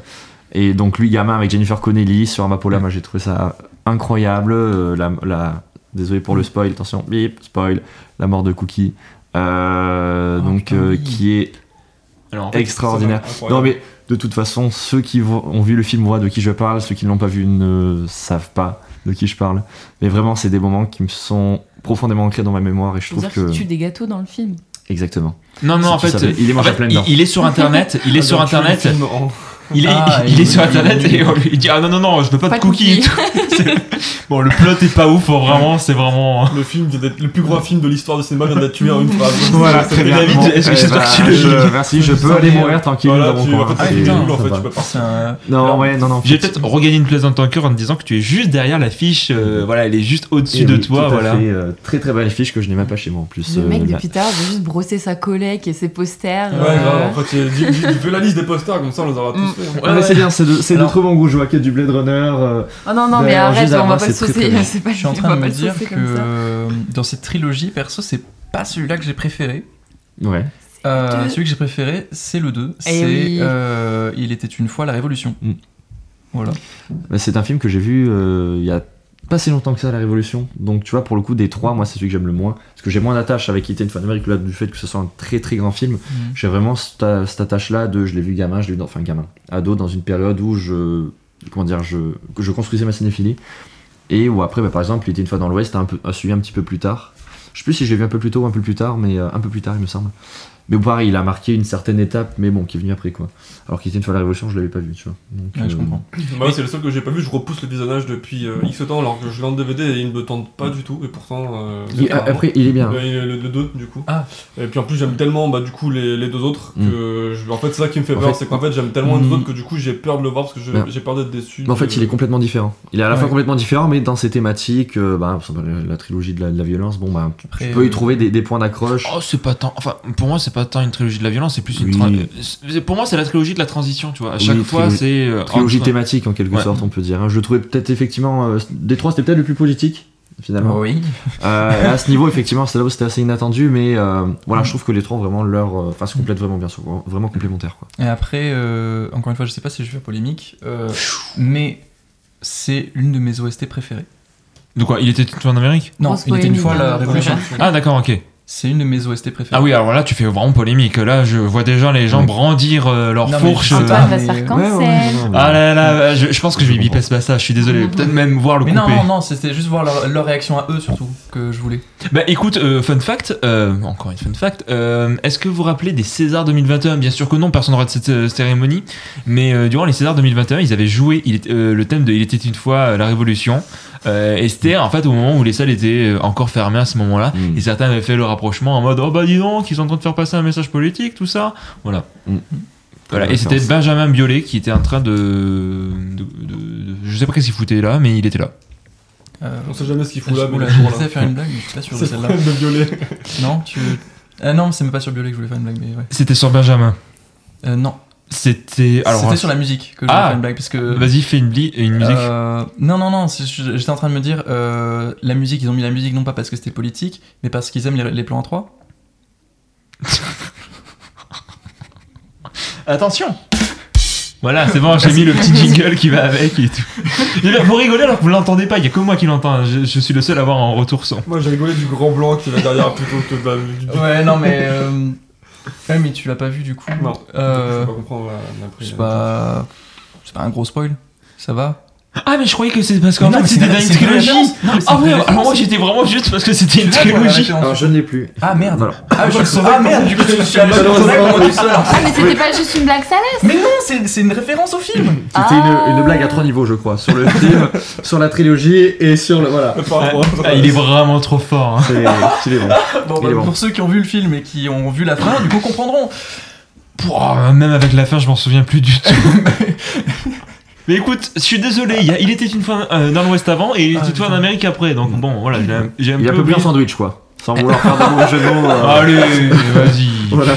et donc lui gamin avec Jennifer Connelly sur Amapola, moi j'ai trouvé ça incroyable. Euh, la, la- désolé pour le spoil, attention, bip, spoil, la mort de Cookie. Euh, Oh, donc putain, euh, oui. qui est Alors, en fait, extraordinaire. Non mais de toute façon, ceux qui ont vu le film voient de qui je parle, ceux qui ne l'ont pas vu ne savent pas de qui je parle. Mais vraiment, c'est des moments qui me sont profondément ancrés dans ma mémoire et je trouve dire que qu'il tue des gâteaux dans le film. exactement. Non, non, Si en tu fait, savais, il est en fait, il, est sur [LAUGHS] internet, il est Ah, sur tu internet, il est, Ah, il, il- est sur internet et on lui dit Ah non, non, non, je veux pas, Pas de cookies. cookies. [LAUGHS] Bon, le plot est pas ouf, vraiment, c'est vraiment. Le film vient d'être le plus gros film de l'histoire du cinéma vient d'être tué en une phrase. [LAUGHS] Voilà, C'est- très bien. David, Bon, est-ce que eh j'espère que tu le Merci, je peux aller mourir tranquille Voilà, dans mon tu, coin. en Ah, en fait, tu peux pas. C'est un- Non, Alors, ouais, non, non. J'ai peut-être regagné une place dans ton cœur en te disant que tu es juste derrière l'affiche, euh, voilà, elle est juste au-dessus Eh de oui, toi, tout à voilà. fait, euh, très très belle fiche que je n'ai même pas chez moi en plus. Le euh, mec la- depuis tard veut juste brosser sa collègue et ses posters. Ouais, euh, grave. En fait, il- fais la liste des posters, comme ça on les aura tous Hein. Ouais, Ah, mais c'est bien, c'est de, c'est de. Je vois qu'il y a du Blade Runner. euh, Oh non, non, mais arrête, on va pas le saucer. [LAUGHS] Je suis en train de me dire que euh, dans cette trilogie, perso, c'est pas celui-là que j'ai préféré. Ouais. Euh, celui que j'ai préféré, c'est le 2. Eh C'est oui. euh, Il était une fois la Révolution. Mm. Voilà. Bah, C'est un film que j'ai vu euh, il y a pas si longtemps que ça, La Révolution. Donc, tu vois, pour le coup, des trois, moi, c'est celui que j'aime le moins. Parce que j'ai moins d'attache avec Quitter une fin d'Amérique là, du fait que ce soit un très très grand film. J'ai vraiment cette, cette attache-là de je l'ai vu gamin, je l'ai vu dans, enfin gamin, ado, dans une période où je, comment dire, je, que je construisais ma cinéphilie. Et où après, bah, par exemple, Il était une fois dans l'Ouest, a, un peu, suivi un petit peu plus tard. Je sais plus si je l'ai vu un peu plus tôt ou un peu plus tard, mais euh, un peu plus tard, il me semble. Mais pareil, il a marqué une certaine étape, mais bon, qui est venu après quoi. Alors qu'il était une fois la Révolution, je l'avais pas vu, tu vois. Donc, Ouais, je euh, comprends. Moi, c'est le seul que j'ai pas vu. Je repousse le visionnage depuis euh, X temps alors que je l'ai en DVD et il ne me tente pas du tout. Et pourtant. euh, il- après, il est bien. Le, le 2 du coup. Ah. Et puis en plus j'aime tellement bah, du coup les, les deux autres que je- en fait c'est ça qui me fait En peur, fait- c'est qu'en fait j'aime tellement les Mm. deux autres que du coup j'ai peur de le voir parce que je- Non. j'ai peur d'être déçu. Mais en fait, de- il est complètement différent. Il est à la fois complètement différent, mais dans ses thématiques, euh, bah, la trilogie de la, de la violence, bon, bah, Après, tu peux y euh, trouver des, des points d'accroche. Oh, c'est pas tant. Enfin, pour moi, c'est pas tant une trilogie de la violence, c'est plus une. Oui. tra- c'est- Pour moi, c'est la trilogie de la transition, tu vois. À Oui, chaque fois, c'est. euh, Trilogie entre- thématique en quelque Ouais. sorte, on peut dire. hein. Je le trouvais peut-être effectivement. euh, des trois, c'était peut-être le plus politique, finalement. Oui. Euh, et à ce niveau, effectivement, c'est là où c'était assez inattendu, mais euh, voilà, je trouve que les trois ont vraiment leur. Enfin, se complètent vraiment bien, sont vraiment complémentaires. Quoi. Et après, euh, encore une fois, je sais pas si je vais faire polémique, euh, mais c'est l'une de mes OST préférées. De quoi? Il était une fois en Amérique? Non, il était une fois la. Révolution. Ah, d'accord, ok. C'est une de mes OST préférées. Ah oui, alors là, tu fais vraiment polémique. Là, je vois déjà les gens Oui. brandir euh, leur Non, mais fourche. euh, Antoine va se faire Ouais, cancel. Ah là là, je, je pense que je vais biper ce passage, je suis désolé. Peut-être même voir le Mais couper. non, non, non, c'était juste voir leur, leur réaction à eux surtout que je voulais. Bah écoute, euh, fun fact, euh, encore une fun fact, euh, est-ce que vous vous rappelez des Césars 2021 Bien sûr que non, personne n'aura de cette euh, cérémonie, mais euh, durant les Césars 2021, ils avaient joué il euh, le thème de Il était une fois euh, la Révolution, euh, et c'était en fait au moment où les salles étaient euh, encore fermées à ce moment-là, Mm. et certains avaient fait le rapprochement en mode Oh bah dis donc, ils sont en train de faire passer un message politique, tout ça, voilà. Mm. Voilà, et c'était Benjamin Biolay qui était en train de, de, de- de- Je sais pas qu'est-ce qu'il foutait là, mais il était là. Euh, On sait jamais ce qu'il fout je là, mais là. de faire une blague, mais je suis pas sûr de celle-là. de violet. Non, tu veux. Ah non, c'est même pas sur Biolay que je voulais faire une blague, mais ouais. C'était sur Benjamin. Euh, non, C'était. Alors. c'était sur la musique que je Ah. faire une blague parce que. Vas-y, fais une, bli- une musique. Euh, non, non, non, j'étais en train de me dire, euh, la musique, ils ont mis la musique non pas parce que c'était politique, mais parce qu'ils aiment les, les plans en 3. [LAUGHS] Attention Voilà, c'est bon, j'ai mis le petit jingle qui va avec et tout. Et là, vous rigolez alors que vous l'entendez pas, il y a que moi qui l'entends, je, je suis le seul à avoir un retour son. Moi j'ai rigolé du grand blanc qui va derrière plutôt que de la- du. Ouais, non, mais. euh, Ouais, mais tu l'as pas vu du coup. Non, Euh, je peux pas comprendre. C'est pas. C'est pas un gros spoil. Ça va? Ah, mais je croyais que c'est parce qu'en fait c'était une trilogie. Non, Ah ouais, alors moi j'étais vraiment juste parce que c'était une trilogie. Alors je ne l'ai plus. Ah merde Voilà. Ah, je Ah, Ah merde, du coup, je suis. Ah, mais c'était pas juste une blague salace Mais non, c'est c'est une référence au film C'était une, une blague à trois niveaux, je crois. Sur le film, [LAUGHS] sur la trilogie et sur le. Voilà. Ah, il est vraiment trop fort. hein. C'est c'est bon. [LAUGHS] Bon, Il est bah, bon. Pour ceux qui ont vu le film et qui ont vu la fin, du coup, comprendront. Pouah, même avec la fin, je m'en souviens plus du tout. [LAUGHS] Mais écoute, je suis désolé, il, y a- il était une fois euh, dans l'Ouest avant et il était Ah, une fois en. Amérique après, donc bon, voilà, j'ai un, j'ai un Il a peu peu plus un sandwich, quoi. Sans vouloir faire de mauvais jeu de mots. euh, Allez, vas-y. [LAUGHS] Voilà.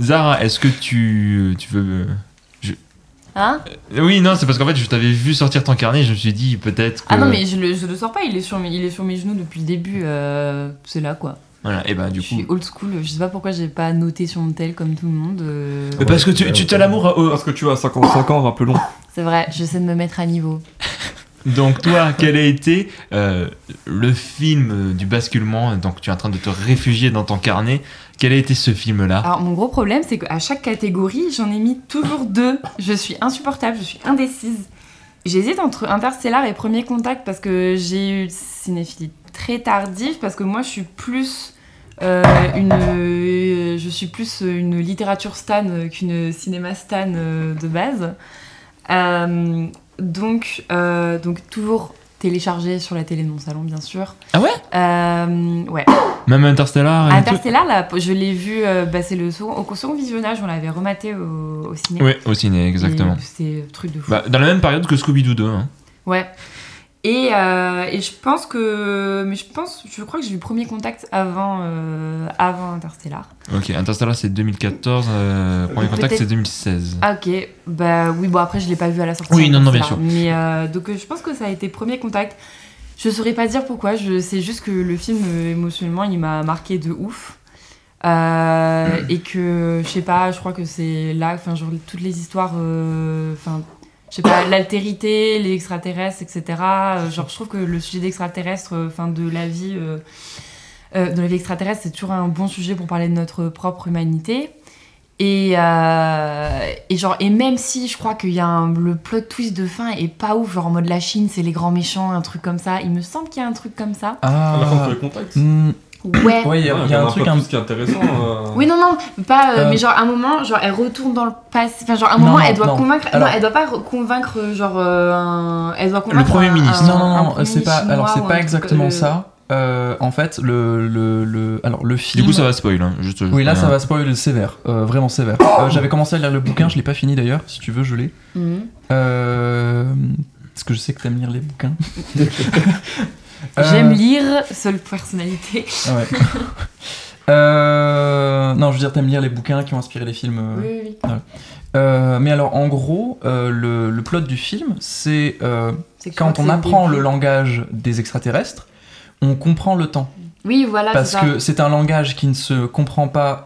Zara, est-ce que tu, tu veux. Hein? Oui, non, c'est parce qu'en fait, je t'avais vu sortir ton carnet et je me suis dit peut-être que. Ah non, mais je le, je le sors pas, il est, sur mes, il est sur mes genoux depuis le début. euh, c'est là quoi. Voilà, et bah du je suis coup. old school, je sais pas pourquoi j'ai pas noté sur mon tel comme tout le monde. euh, Mais parce que tu, tu as l'amour. euh, Parce que tu as 55 ans, rappelons. [LAUGHS] C'est vrai, j'essaie de me mettre à niveau. [LAUGHS] donc, toi, quel a été euh, le film du basculement? Donc, tu es en train de te réfugier dans ton carnet. Quel a été ce film-là? Alors, mon gros problème, c'est qu'à chaque catégorie, j'en ai mis toujours deux. Je suis insupportable, je suis indécise. J'hésite entre Interstellar et Premier Contact parce que j'ai eu une cinéphilie très tardive, parce que moi, je suis plus. Euh, une, euh, je suis plus une littérature stan qu'une cinéma stan euh, de base. Donc, donc, toujours téléchargé sur la télé de mon salon, bien sûr. Ah ouais? Euh, Ouais. Même Interstellar et tout? Interstellar, là, je l'ai vu, euh, bah, c'est le second, au second visionnage, on l'avait rematé au, au ciné. Oui, au ciné, exactement. Un truc de fou. Bah, dans la même période que Scooby-Doo 2. Hein. Ouais. Et, euh, et je pense que. Mais je pense. Je crois que j'ai eu premier contact avant, euh, avant Interstellar. Ok, Interstellar c'est 2014, euh, Premier Contact c'est 2016. Ah, ok. Bah oui, bon, après, je l'ai pas vu à la sortie. Oui, non, non, bien Interstellar. Mais euh, donc, je pense que ça a été premier contact. Je saurais pas dire pourquoi. Je sais juste que le film, émotionnellement, il m'a marqué de ouf. Euh, et que, je sais pas, je crois que c'est là, enfin, genre, toutes les histoires, enfin, je sais pas, l'altérité, les extraterrestres, etc. euh, genre, je trouve que le sujet d'extraterrestre, euh, enfin, de la vie, euh, euh, de la vie extraterrestre, c'est toujours un bon sujet pour parler de notre propre humanité. Et, euh, et genre, et même si je crois qu'il y a un, le plot twist de fin est pas ouf, genre en mode la Chine, c'est les grands méchants, un truc comme ça. Il me semble qu'il y a un truc comme ça. Ah, À la fin, tu les contacts. Hmm, Ouais. Ouais, il y a, Ouais, il y a un truc un plus qui est intéressant. euh. Oui, non, non, pas. euh, Euh, mais genre, à un moment, genre, elle retourne dans le passé. Enfin, genre, à un moment, non, elle doit non. convaincre. Alors- non, elle doit pas re- convaincre, genre, euh, un. Elle doit convaincre. Premier un- ministre. un- Non, non, non, premier c'est pas. Alors, c'est pas exactement ça. Euh, en fait, le, le, le, alors, le Du film. coup, ça va spoil. Hein. Juste, Oui, là, ça va spoil sévère, euh, vraiment sévère. [COUGHS] Euh, J'avais commencé à lire le bouquin, je l'ai pas fini d'ailleurs. Si tu veux, je l'ai. Mhm. Euh, parce que je sais que t'aimes lire les bouquins. [LAUGHS] Euh, J'aime lire, seule personnalité. ah ouais. [LAUGHS] Euh, non, je veux dire, t'aimes lire les bouquins qui ont inspiré les films. euh. Oui, oui. Euh, mais alors, en gros, le, le plot du film, c'est quand on apprend le langage des extraterrestres, on comprend le temps. Oui, voilà, Parce que c'est un langage qui ne se comprend pas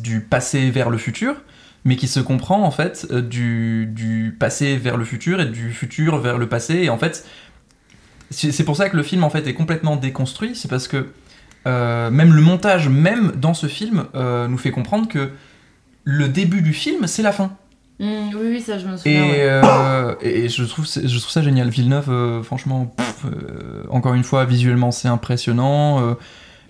du passé vers le futur, mais qui se comprend en fait du, du passé vers le futur et du futur vers le passé. Et en fait, c'est pour ça que le film en fait est complètement déconstruit. C'est parce que euh, même le montage, même dans ce film, euh, nous fait comprendre que le début du film, c'est la fin. Mm, oui, oui, ça, je me souviens. Et, ouais. euh, et je, trouve, je trouve ça génial. Villeneuve, franchement, pff, encore une fois, visuellement, c'est impressionnant.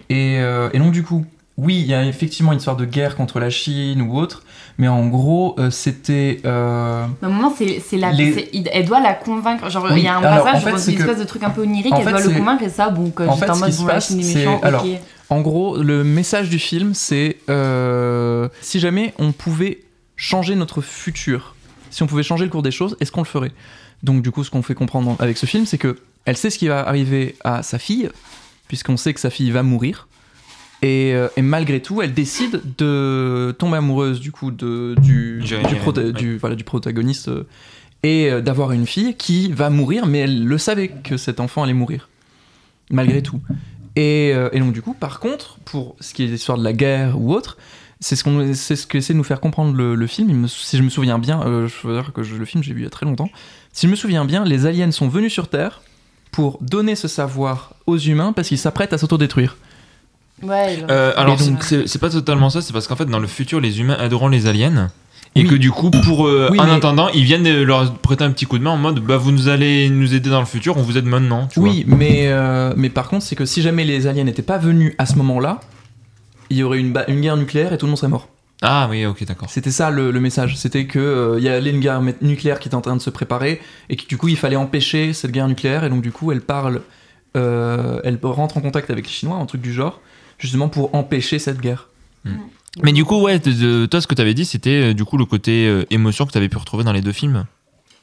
et, et donc, du coup, oui, il y a effectivement une histoire de guerre contre la Chine ou autre, mais en gros, euh, c'était. euh, un moment, c'est la. Les- Elle doit la convaincre. Genre, il Oui, y a un alors, passage, en fait, genre, une que- espèce de truc un peu onirique, elle fait, doit le convaincre et ça, que en j'étais en mode, bon, c'est- méchant, alors. En gros, le message du film, c'est euh, si jamais on pouvait changer notre futur, si on pouvait changer le cours des choses, est-ce qu'on le ferait? Donc, du coup, ce qu'on fait comprendre avec ce film, c'est que elle sait ce qui va arriver à sa fille, puisqu'on sait que sa fille va mourir. Et, euh, et malgré tout, elle décide de tomber amoureuse du coup de, du, Jérémy du, prota- Renner, ouais. du- voilà, du protagoniste euh, et euh, d'avoir une fille qui va mourir, mais elle le savait que cet enfant allait mourir, malgré tout. Et, et donc du coup, par contre, pour ce qui est l'histoire de la guerre ou autre, c'est ce qu'on, c'est ce qu'essaie de nous faire comprendre le, le film. Me- si je me souviens bien, euh, je veux dire que je- le film j'ai vu il y a très longtemps. Si je me souviens bien, les aliens sont venus sur Terre pour donner ce savoir aux humains parce qu'ils s'apprêtent à s'autodétruire. Ouais, genre- Euh, alors, c'est c'est pas totalement ça, c'est parce qu'en fait, dans le futur, les humains aideront les aliens. Et Oui. que du coup, pour euh, Oui, en mais- attendant, ils viennent de leur prêter un petit coup de main en mode bah vous nous allez nous aider dans le futur, on vous aide maintenant. Tu Oui, mais, euh, mais par contre, c'est que si jamais les aliens n'étaient pas venus à ce moment-là, il y aurait une, ba- une guerre nucléaire et tout le monde serait mort. Ah oui, ok, d'accord. C'était ça le, le message. C'était que euh, il y avait une guerre nucléaire qui était en train de se préparer et que du coup il fallait empêcher cette guerre nucléaire et donc du coup elle parle, euh, elle rentre en contact avec les Chinois, un truc du genre, justement pour empêcher cette guerre. Mais du coup, ouais, de- de- toi, ce que t'avais dit, c'était euh, du coup le côté euh, émotion que t'avais pu retrouver dans les deux films.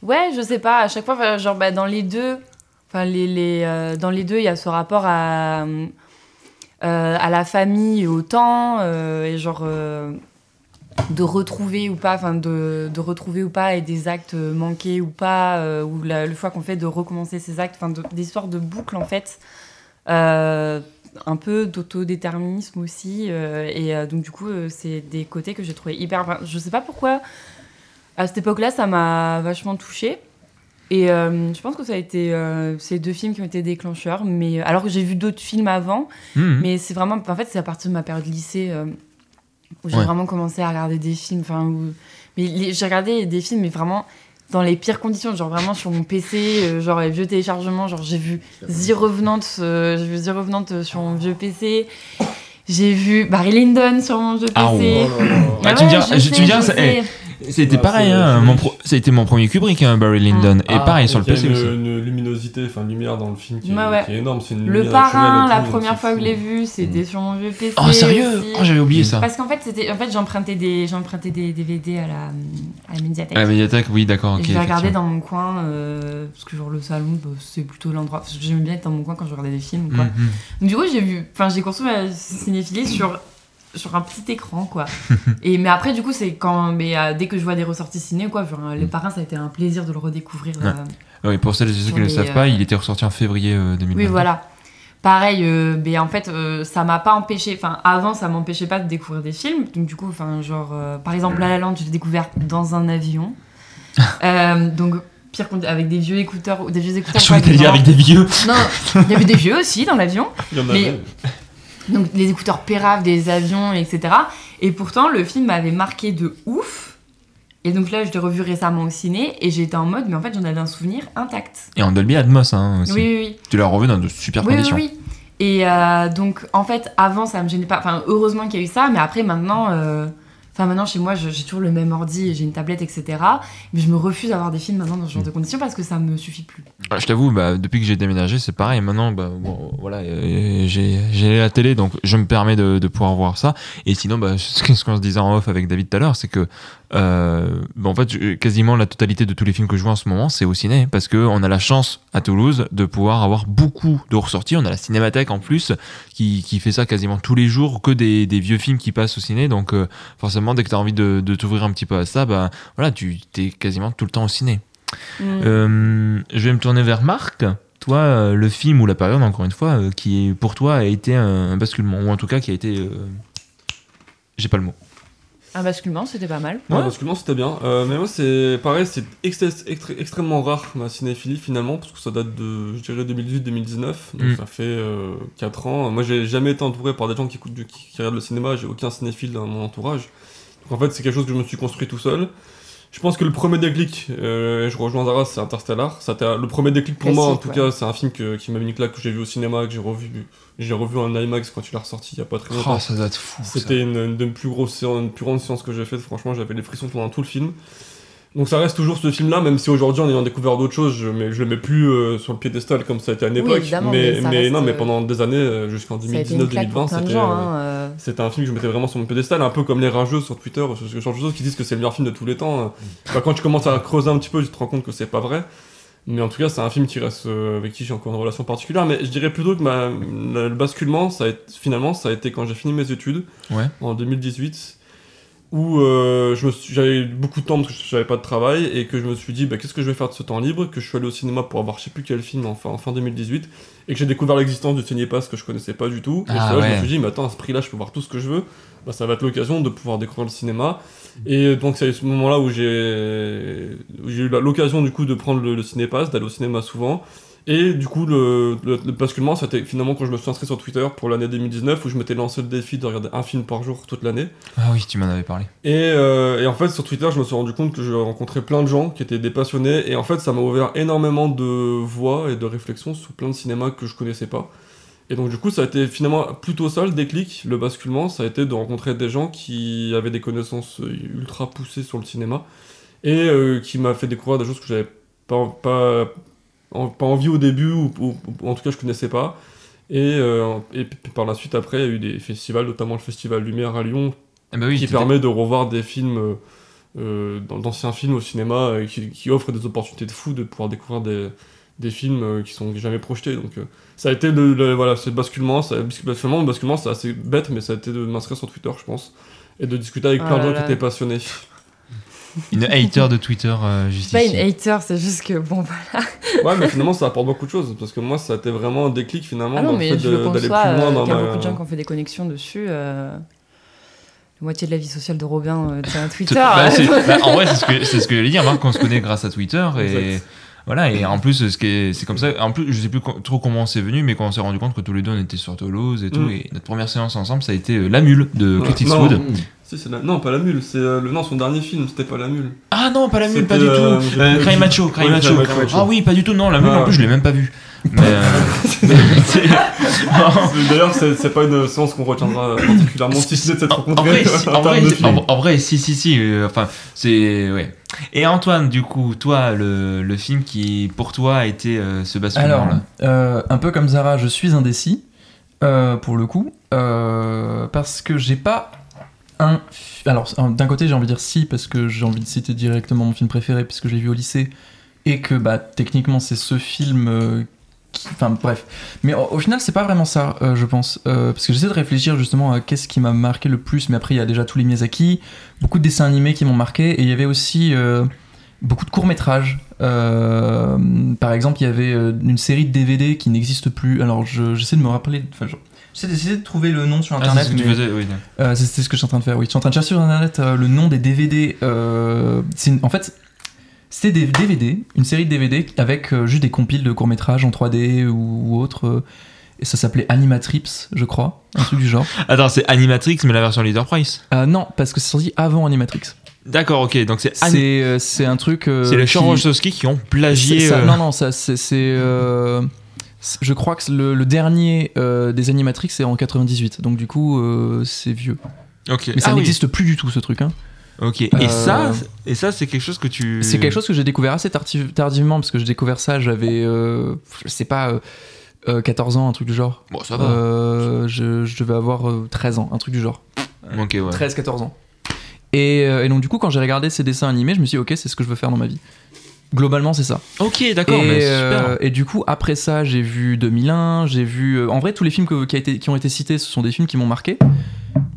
Ouais, je sais pas, à chaque fois, genre, bah, dans les deux, enfin, les, les, euh, dans les deux, il y a ce rapport à, euh, à la famille et au temps, euh, et genre, euh, de retrouver ou pas, enfin, de, de retrouver ou pas, et des actes manqués ou pas, euh, ou la- le choix qu'on fait de recommencer ces actes, enfin, de- des histoires de boucle, en fait. Un peu d'autodéterminisme aussi, euh, et euh, donc, du coup, euh, c'est des côtés que j'ai trouvé hyper. enfin, je sais pas pourquoi à cette époque-là, ça m'a vachement touchée. Et euh, je pense que ça a été euh, ces deux films qui ont été déclencheurs. Mais alors que j'ai vu d'autres films avant, Mhm. mais c'est vraiment, en fait, c'est à partir de ma période lycée euh, où j'ai Ouais. vraiment commencé à regarder des films. Enfin, où- mais j'ai regardé des films, mais vraiment dans les pires conditions, genre vraiment sur mon PC, euh, genre les vieux téléchargements, genre j'ai vu The Revenant, euh, j'ai vu The Revenant euh, sur mon vieux PC. J'ai vu Barry Lyndon sur mon vieux PC. Ah ouais. Oh là là. Bah, tu me diras- je tu me sais, diras, je ça- sais. C'était pareil, hein, mon pro- ça a été mon premier Kubrick, hein, Barry Lyndon. Et Ah, pareil sur le donc il y a PC aussi. une, une luminosité, enfin une lumière dans le film qui, est, Ouais, ouais. qui est énorme. Une Le parrain, la première fois que je l'ai vu, c'était sur mon vieux PC. Oh, sérieux aussi. Oh, j'avais oublié ça. Parce qu'en fait, en fait, j'empruntais des, j'empruntais des DVD à la, à la médiathèque. À la médiathèque, oui, d'accord, Et ok. je les regardais dans mon coin, euh, parce que genre le salon, bah, c'est plutôt l'endroit. J'aimais bien être dans mon coin quand je regardais des films quoi. Mhm. Donc, du coup, j'ai vu, enfin, j'ai construit ma cinéphilie sur, sur un petit écran, quoi. [LAUGHS] et, mais après, du coup, c'est quand, mais euh, dès que je vois des ressorties ciné, quoi, genre, euh, les parrains, ça a été un plaisir de le redécouvrir. Ouais. euh, Oui, pour celles et ceux qui ne le savent pas, euh, il était ressorti en février euh, 2020. Oui, voilà. Pareil, euh, mais en fait, euh, ça m'a pas empêché. Enfin, avant, ça m'empêchait pas de découvrir des films. Donc, du coup, enfin, genre, euh, par exemple, La La Land, je l'ai découvert dans un avion. [LAUGHS] Euh, donc, pire avec des vieux écouteurs, des vieux écouteurs. Je voulais dire avec des vieux. Non, il y avait des vieux aussi dans l'avion. Il y en Mais- avait. Donc, les écouteurs péraves des avions, etc. Et pourtant, le film m'avait marqué de ouf. Et donc là, je l'ai revu récemment au ciné et j'étais en mode, mais en fait, j'en avais un souvenir intact. Et en Dolby Atmos, hein, aussi. Oui, oui, oui. Tu l'as revu dans de super Oui, oui, conditions. oui. Et euh, donc, en fait, avant, ça me gênait pas. Enfin, heureusement qu'il y a eu ça, mais après, maintenant. euh, Enfin, maintenant, chez moi, j'ai toujours le même ordi, j'ai une tablette, etc. Mais je me refuse d'avoir des films maintenant dans ce genre de conditions parce que ça me suffit plus. Ah, Je t'avoue, bah, depuis que j'ai déménagé, c'est pareil. Maintenant, bah, bon, voilà, euh, j'ai la télé, donc je me permets de, de pouvoir voir ça. Et sinon, bah, ce qu'on se disait en off avec David tout à l'heure, c'est que euh, bah, en fait, quasiment la totalité de tous les films que je vois en ce moment, c'est au ciné, parce que on a la chance à Toulouse de pouvoir avoir beaucoup de ressorties. On a la Cinémathèque en plus, qui, qui fait ça quasiment tous les jours, que des, des vieux films qui passent au ciné. Donc, euh, forcément, dès que tu as envie de, de t'ouvrir un petit peu à ça, bah, voilà, tu es quasiment tout le temps au ciné. Mm. Euh, je vais me tourner vers Marc. Toi, le film ou la période, encore une fois, qui pour toi a été un, basculement, ou en tout cas qui a été. J'ai pas le mot. Un basculement, c'était pas mal. Ouais, Ouais. basculement c'était bien. Euh, mais moi c'est pareil, c'est extrêmement rare ma cinéphilie finalement, parce que ça date de, je dirais, 2018-2019, donc Mm. ça fait 4 ans. Moi j'ai jamais été entouré par des gens qui, écoutent du- qui, qui regardent le cinéma, j'ai aucun cinéphile dans mon entourage. Donc en fait c'est quelque chose que je me suis construit tout seul. Je pense que le premier déclic, euh, et je rejoins Zara, c'est Interstellar. Ça le premier déclic pour moi, en tout ouais. cas, c'est un film que- qui m'a mis une claque que j'ai vu au cinéma, que j'ai revu, j'ai revu en IMAX quand il est ressorti il y a pas très longtemps. Oh, ça doit être fou. ça. C'était une, une des plus grosses séances, une plus grande séance que j'ai faite. Franchement, j'avais les frissons pendant tout le film. Donc ça reste toujours ce film-là, même si aujourd'hui, en ayant découvert d'autres choses, je, mais je le mets plus euh, sur le piédestal comme ça a été à une époque. mais non, mais euh, pendant des années, euh, jusqu'en Ça a été une claque 2019-2020, pour plein de c'était gens. euh, Hein, euh. c'était un film que je mettais vraiment sur mon piédestal, un peu comme les rageux sur Twitter, ce genre de choses qui disent que c'est le meilleur film de tous les temps. Mm. quand tu commences à creuser un petit peu, tu te rends compte que c'est pas vrai. Mais en tout cas, c'est un film qui reste euh, avec qui j'ai encore une relation particulière. Mais je dirais plutôt que ma, le basculement, ça a été- finalement, ça a été quand j'ai fini mes études Ouais. en 2018, où euh, je me suis- j'avais beaucoup de temps parce que j'avais pas de travail et que je me suis dit, bah, qu'est-ce que je vais faire de ce temps libre Que je suis allé au cinéma pour avoir je sais plus quel film en fin, en fin 2018 et que j'ai découvert l'existence du Cinépass que je connaissais pas du tout. Et Ah là que je ouais. me suis dit, mais attends, à ce prix-là, je peux voir tout ce que je veux. Bah, ça va être l'occasion de pouvoir découvrir le cinéma. Et donc, c'est à ce moment-là où j'ai où j'ai eu l'occasion du coup de prendre le, le Cinépass, d'aller au cinéma souvent. Et du coup, le, le, le basculement, c'était finalement quand je me suis inscrit sur Twitter pour l'année 2019 où je m'étais lancé le défi de regarder un film par jour toute l'année. Ah oui, tu m'en avais parlé. Et, euh, et en fait, sur Twitter, je me suis rendu compte que je rencontrais plein de gens qui étaient des passionnés. Et en fait, ça m'a ouvert énormément de voix et de réflexions sur plein de cinémas que je connaissais pas. Et donc, du coup, ça a été finalement plutôt ça le déclic, le basculement. Ça a été de rencontrer des gens qui avaient des connaissances ultra poussées sur le cinéma. Et euh, qui m'a fait découvrir des choses que j'avais pas, pas, en- pas envie au début, ou, ou- ou en tout cas, je connaissais pas. Et, euh, et puis par la suite, après, il y a eu des festivals, notamment le Festival Lumière à Lyon, bah oui, qui permet de revoir des films, euh, euh, d'anciens films au cinéma, euh, qui, qui offre des opportunités de fou de pouvoir découvrir des, des films euh, qui sont jamais projetés. Donc euh, ça a été le, le- voilà, ce basculement, ça, basculement, le basculement c'est assez bête, mais ça a été de m'inscrire sur Twitter, je pense, et de discuter avec Oh plein de gens qui étaient passionnés. Une hater de Twitter, euh, pas ici. une hater, c'est juste que bon, [LAUGHS] voilà. Ouais, mais finalement ça apporte beaucoup de choses, parce que moi ça a été vraiment un déclic finalement Ah dans non, le mais fait d'aller plus loin euh, dans Il y a ma- beaucoup de gens qui ont fait des connexions dessus. euh, La moitié de la vie sociale de Robin euh, à [LAUGHS] Twitter. Bah, [LAUGHS] bah, en vrai, c'est ce que c'est ce que j'allais dire. Marc, on se connaît grâce à Twitter et Exact. voilà. Et en plus, ce qui est- c'est comme ça. En plus, je sais plus trop comment c'est venu, mais quand on s'est rendu compte que tous les deux on était sur Toulouse et tout, Mm. et notre première séance ensemble, ça a été euh, La Mule de Ouais. Clint Non. Eastwood. Si, c'est la- Non, pas la mule, c'est euh, le... non, son dernier film, c'était pas la mule. Ah non, pas La Mule, pas du tout. euh, Euh, Cry Macho, Cry Ouais, Macho. Ah oui, pas du tout. Non, La Mule, Ah. en plus, je l'ai même pas vu. [LAUGHS] Mais, euh, [LAUGHS] c'est- D'ailleurs, c'est c'est pas une séance qu'on retiendra particulièrement, si ce n'est de s'être En- vrai, si, en, vrai, si- film. en- en vrai, si, si, si. euh, enfin, c'est. Ouais. Et Antoine, du coup, toi, le, le film qui, pour toi, a été euh, ce Alors, basculement-là euh, un peu comme Zara, je suis indécis, euh, pour le coup, euh, parce que j'ai pas un... Alors, un- d'un côté, j'ai envie de dire si, parce que j'ai envie de citer directement mon film préféré, puisque je l'ai vu au lycée, et que, bah, techniquement, c'est ce film... euh, qui- Enfin, bref. Mais au, final, c'est pas vraiment ça, euh, je pense. Euh, parce que j'essaie de réfléchir justement à qu'est-ce qui m'a marqué le plus, mais après, il y a déjà tous les Miyazaki, beaucoup de dessins animés qui m'ont marqué, et il y avait aussi... beaucoup de courts-métrages. Euh, par exemple, il y avait une série de DVD qui n'existe plus. Alors, je- j'essaie de me rappeler. J'essaie d'essayer de trouver le nom sur Ah, internet. c'est ce que tu mais, faisais, oui. euh, c'est ce que je suis en train de faire. Oui, je suis en train de chercher sur internet euh, le nom des DVD. euh, une- en fait, c'était des DVD, une série de DVD avec euh, juste des compiles de courts-métrages en 3D ou, ou autre. et ça s'appelait Animatrips, je crois, un truc du genre. [LAUGHS] Attends, c'est Animatrix, mais la version Leader Price? Non, parce que c'est sorti avant Animatrix. D'accord, ok. Donc c'est C'est un truc. c'est les qui- Wachowski qui ont plagié. ça- Non, non, ça, c'est. Je crois que le, le dernier euh, des Animatrix c'est en 98, donc du coup euh, c'est vieux. Ok. Mais ça Ah oui. n'existe plus du tout ce truc. Hein. Ok. Et Euh, ça, et ça, c'est quelque chose que tu. C'est quelque chose que j'ai découvert assez tardi- tardivement parce que j'ai découvert ça, j'avais, je sais pas, euh, euh, 14 ans, un truc du genre. Bon, ça va. Je, je devais avoir euh, 13 ans, un truc du genre. Ok, ouais. 13-14 ans. Et, et donc du coup quand j'ai regardé ces dessins animés, je me suis dit ok c'est ce que je veux faire dans ma vie. Globalement c'est ça. Ok, d'accord. et, mais euh, et du coup après ça j'ai vu 2001, j'ai vu... euh, en vrai tous les films que- qui, a été, qui ont été cités ce sont des films qui m'ont marqué.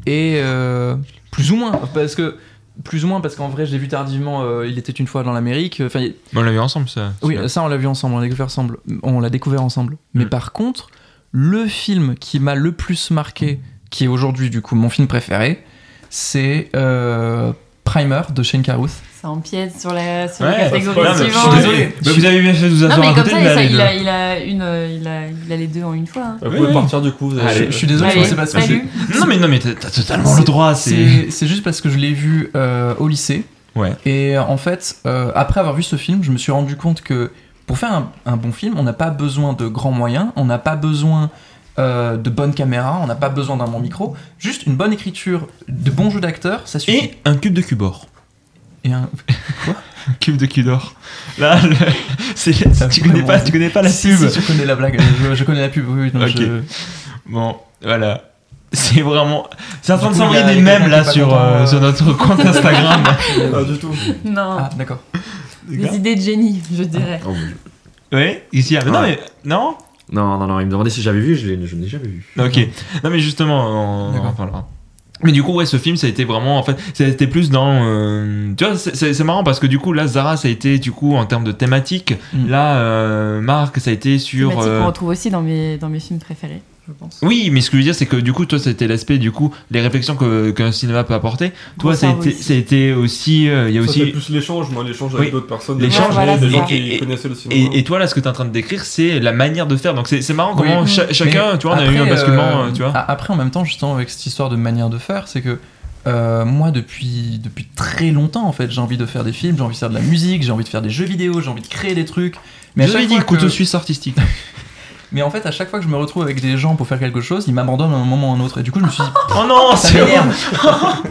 Et euh, plus ou moins parce que... Plus ou moins parce qu'en vrai j'ai vu tardivement euh, Il était une fois dans l'Amérique. Enfin, on l'a vu ensemble, ça. oui, ça on l'a vu ensemble, on l'a découvert ensemble. On l'a découvert ensemble. Mais Mm. par contre, le film qui m'a le plus marqué, qui est aujourd'hui du coup mon film préféré, c'est euh, Primer de Shane Carruth. Ça empiète sur la, sur Ouais, la catégorie Non, mais je suis suivante. désolé. Bah, vous avez bien fait de vous Non, asseoir mais à comme côté ça, il, a, il, a une, il, a, il a les deux en une fois. hein. Vous Oui, pouvez oui. partir du coup. vous avez- Je, je suis désolé, Allez, je sais pas ce que salut. Non, mais, non, mais t'as t'as totalement le droit. C'est. C'est c'est juste parce que je l'ai vu euh, au lycée. Ouais. Et euh, en fait, euh, après avoir vu ce film, je me suis rendu compte que pour faire un, un bon film, on n'a pas besoin de grands moyens, on n'a pas besoin euh, de bonnes caméras, on n'a pas besoin d'un bon micro. Juste une bonne écriture, de bons jeux d'acteurs, ça suffit. Et un cube de cubor. Et un... [LAUGHS] Un [LAUGHS] cube de. Là, le- [LAUGHS] c'est- Ah, tu, connais pas, tu connais pas la Si, pub. si, je connais la blague, je, je connais la pub, oui, je- Bon, voilà. C'est vraiment. C'est en train de s'envoyer des mèmes là sur, euh, euh. sur notre compte Instagram. Pas du tout. Non, Ah, d'accord. des idées de génie, je dirais. Oh, Dieu. oui, ici. ah, mais non, mais. Non? Non, non, non, il me demandait si j'avais vu, je l'ai- je ne l'ai jamais vu. Ok. Non, mais justement, on, on D'accord. en parlera. Mais du coup, ouais, ce film, ça a été vraiment, en fait, ça a été plus dans, euh, tu vois, c'est- marrant parce que du coup, là, Zara, ça a été, du coup, en termes de thématique. Mm. Là, euh, Marc, ça a été sur. Thématique euh, qu'on retrouve aussi dans mes, dans mes films préférés, je pense. Oui, mais ce que je veux dire, c'est que du coup, toi, c'était l'aspect, du coup, les réflexions que- qu'un cinéma peut apporter. Toi, ça a, cerveau été, aussi. euh, il y a Ça, aussi. plus l'échange, moi, l'échange avec Oui. d'autres personnes. L'échange, voilà, des gens qui Et- connaissaient le cinéma. Et, et toi, là, ce que tu es en train de décrire, c'est la manière de faire. Donc, c'est c'est marrant comment Oui. cha- chacun, Mais tu vois, on a eu un basculement, euh, tu vois. Après, en même temps, justement, avec cette histoire de manière de faire, c'est que euh, moi, depuis, depuis très longtemps, en fait, j'ai envie de faire des films, j'ai envie de faire de la musique, j'ai envie de faire des jeux vidéo, j'ai envie de créer des trucs. Mais, à J'avais dit fois couteau que- suisse artistique. [LAUGHS] mais en fait, à chaque fois que je me retrouve avec des gens pour faire quelque chose, ils m'abandonnent à un moment ou à un autre. Et du coup, je me suis dit, [LAUGHS] oh non, ça c'est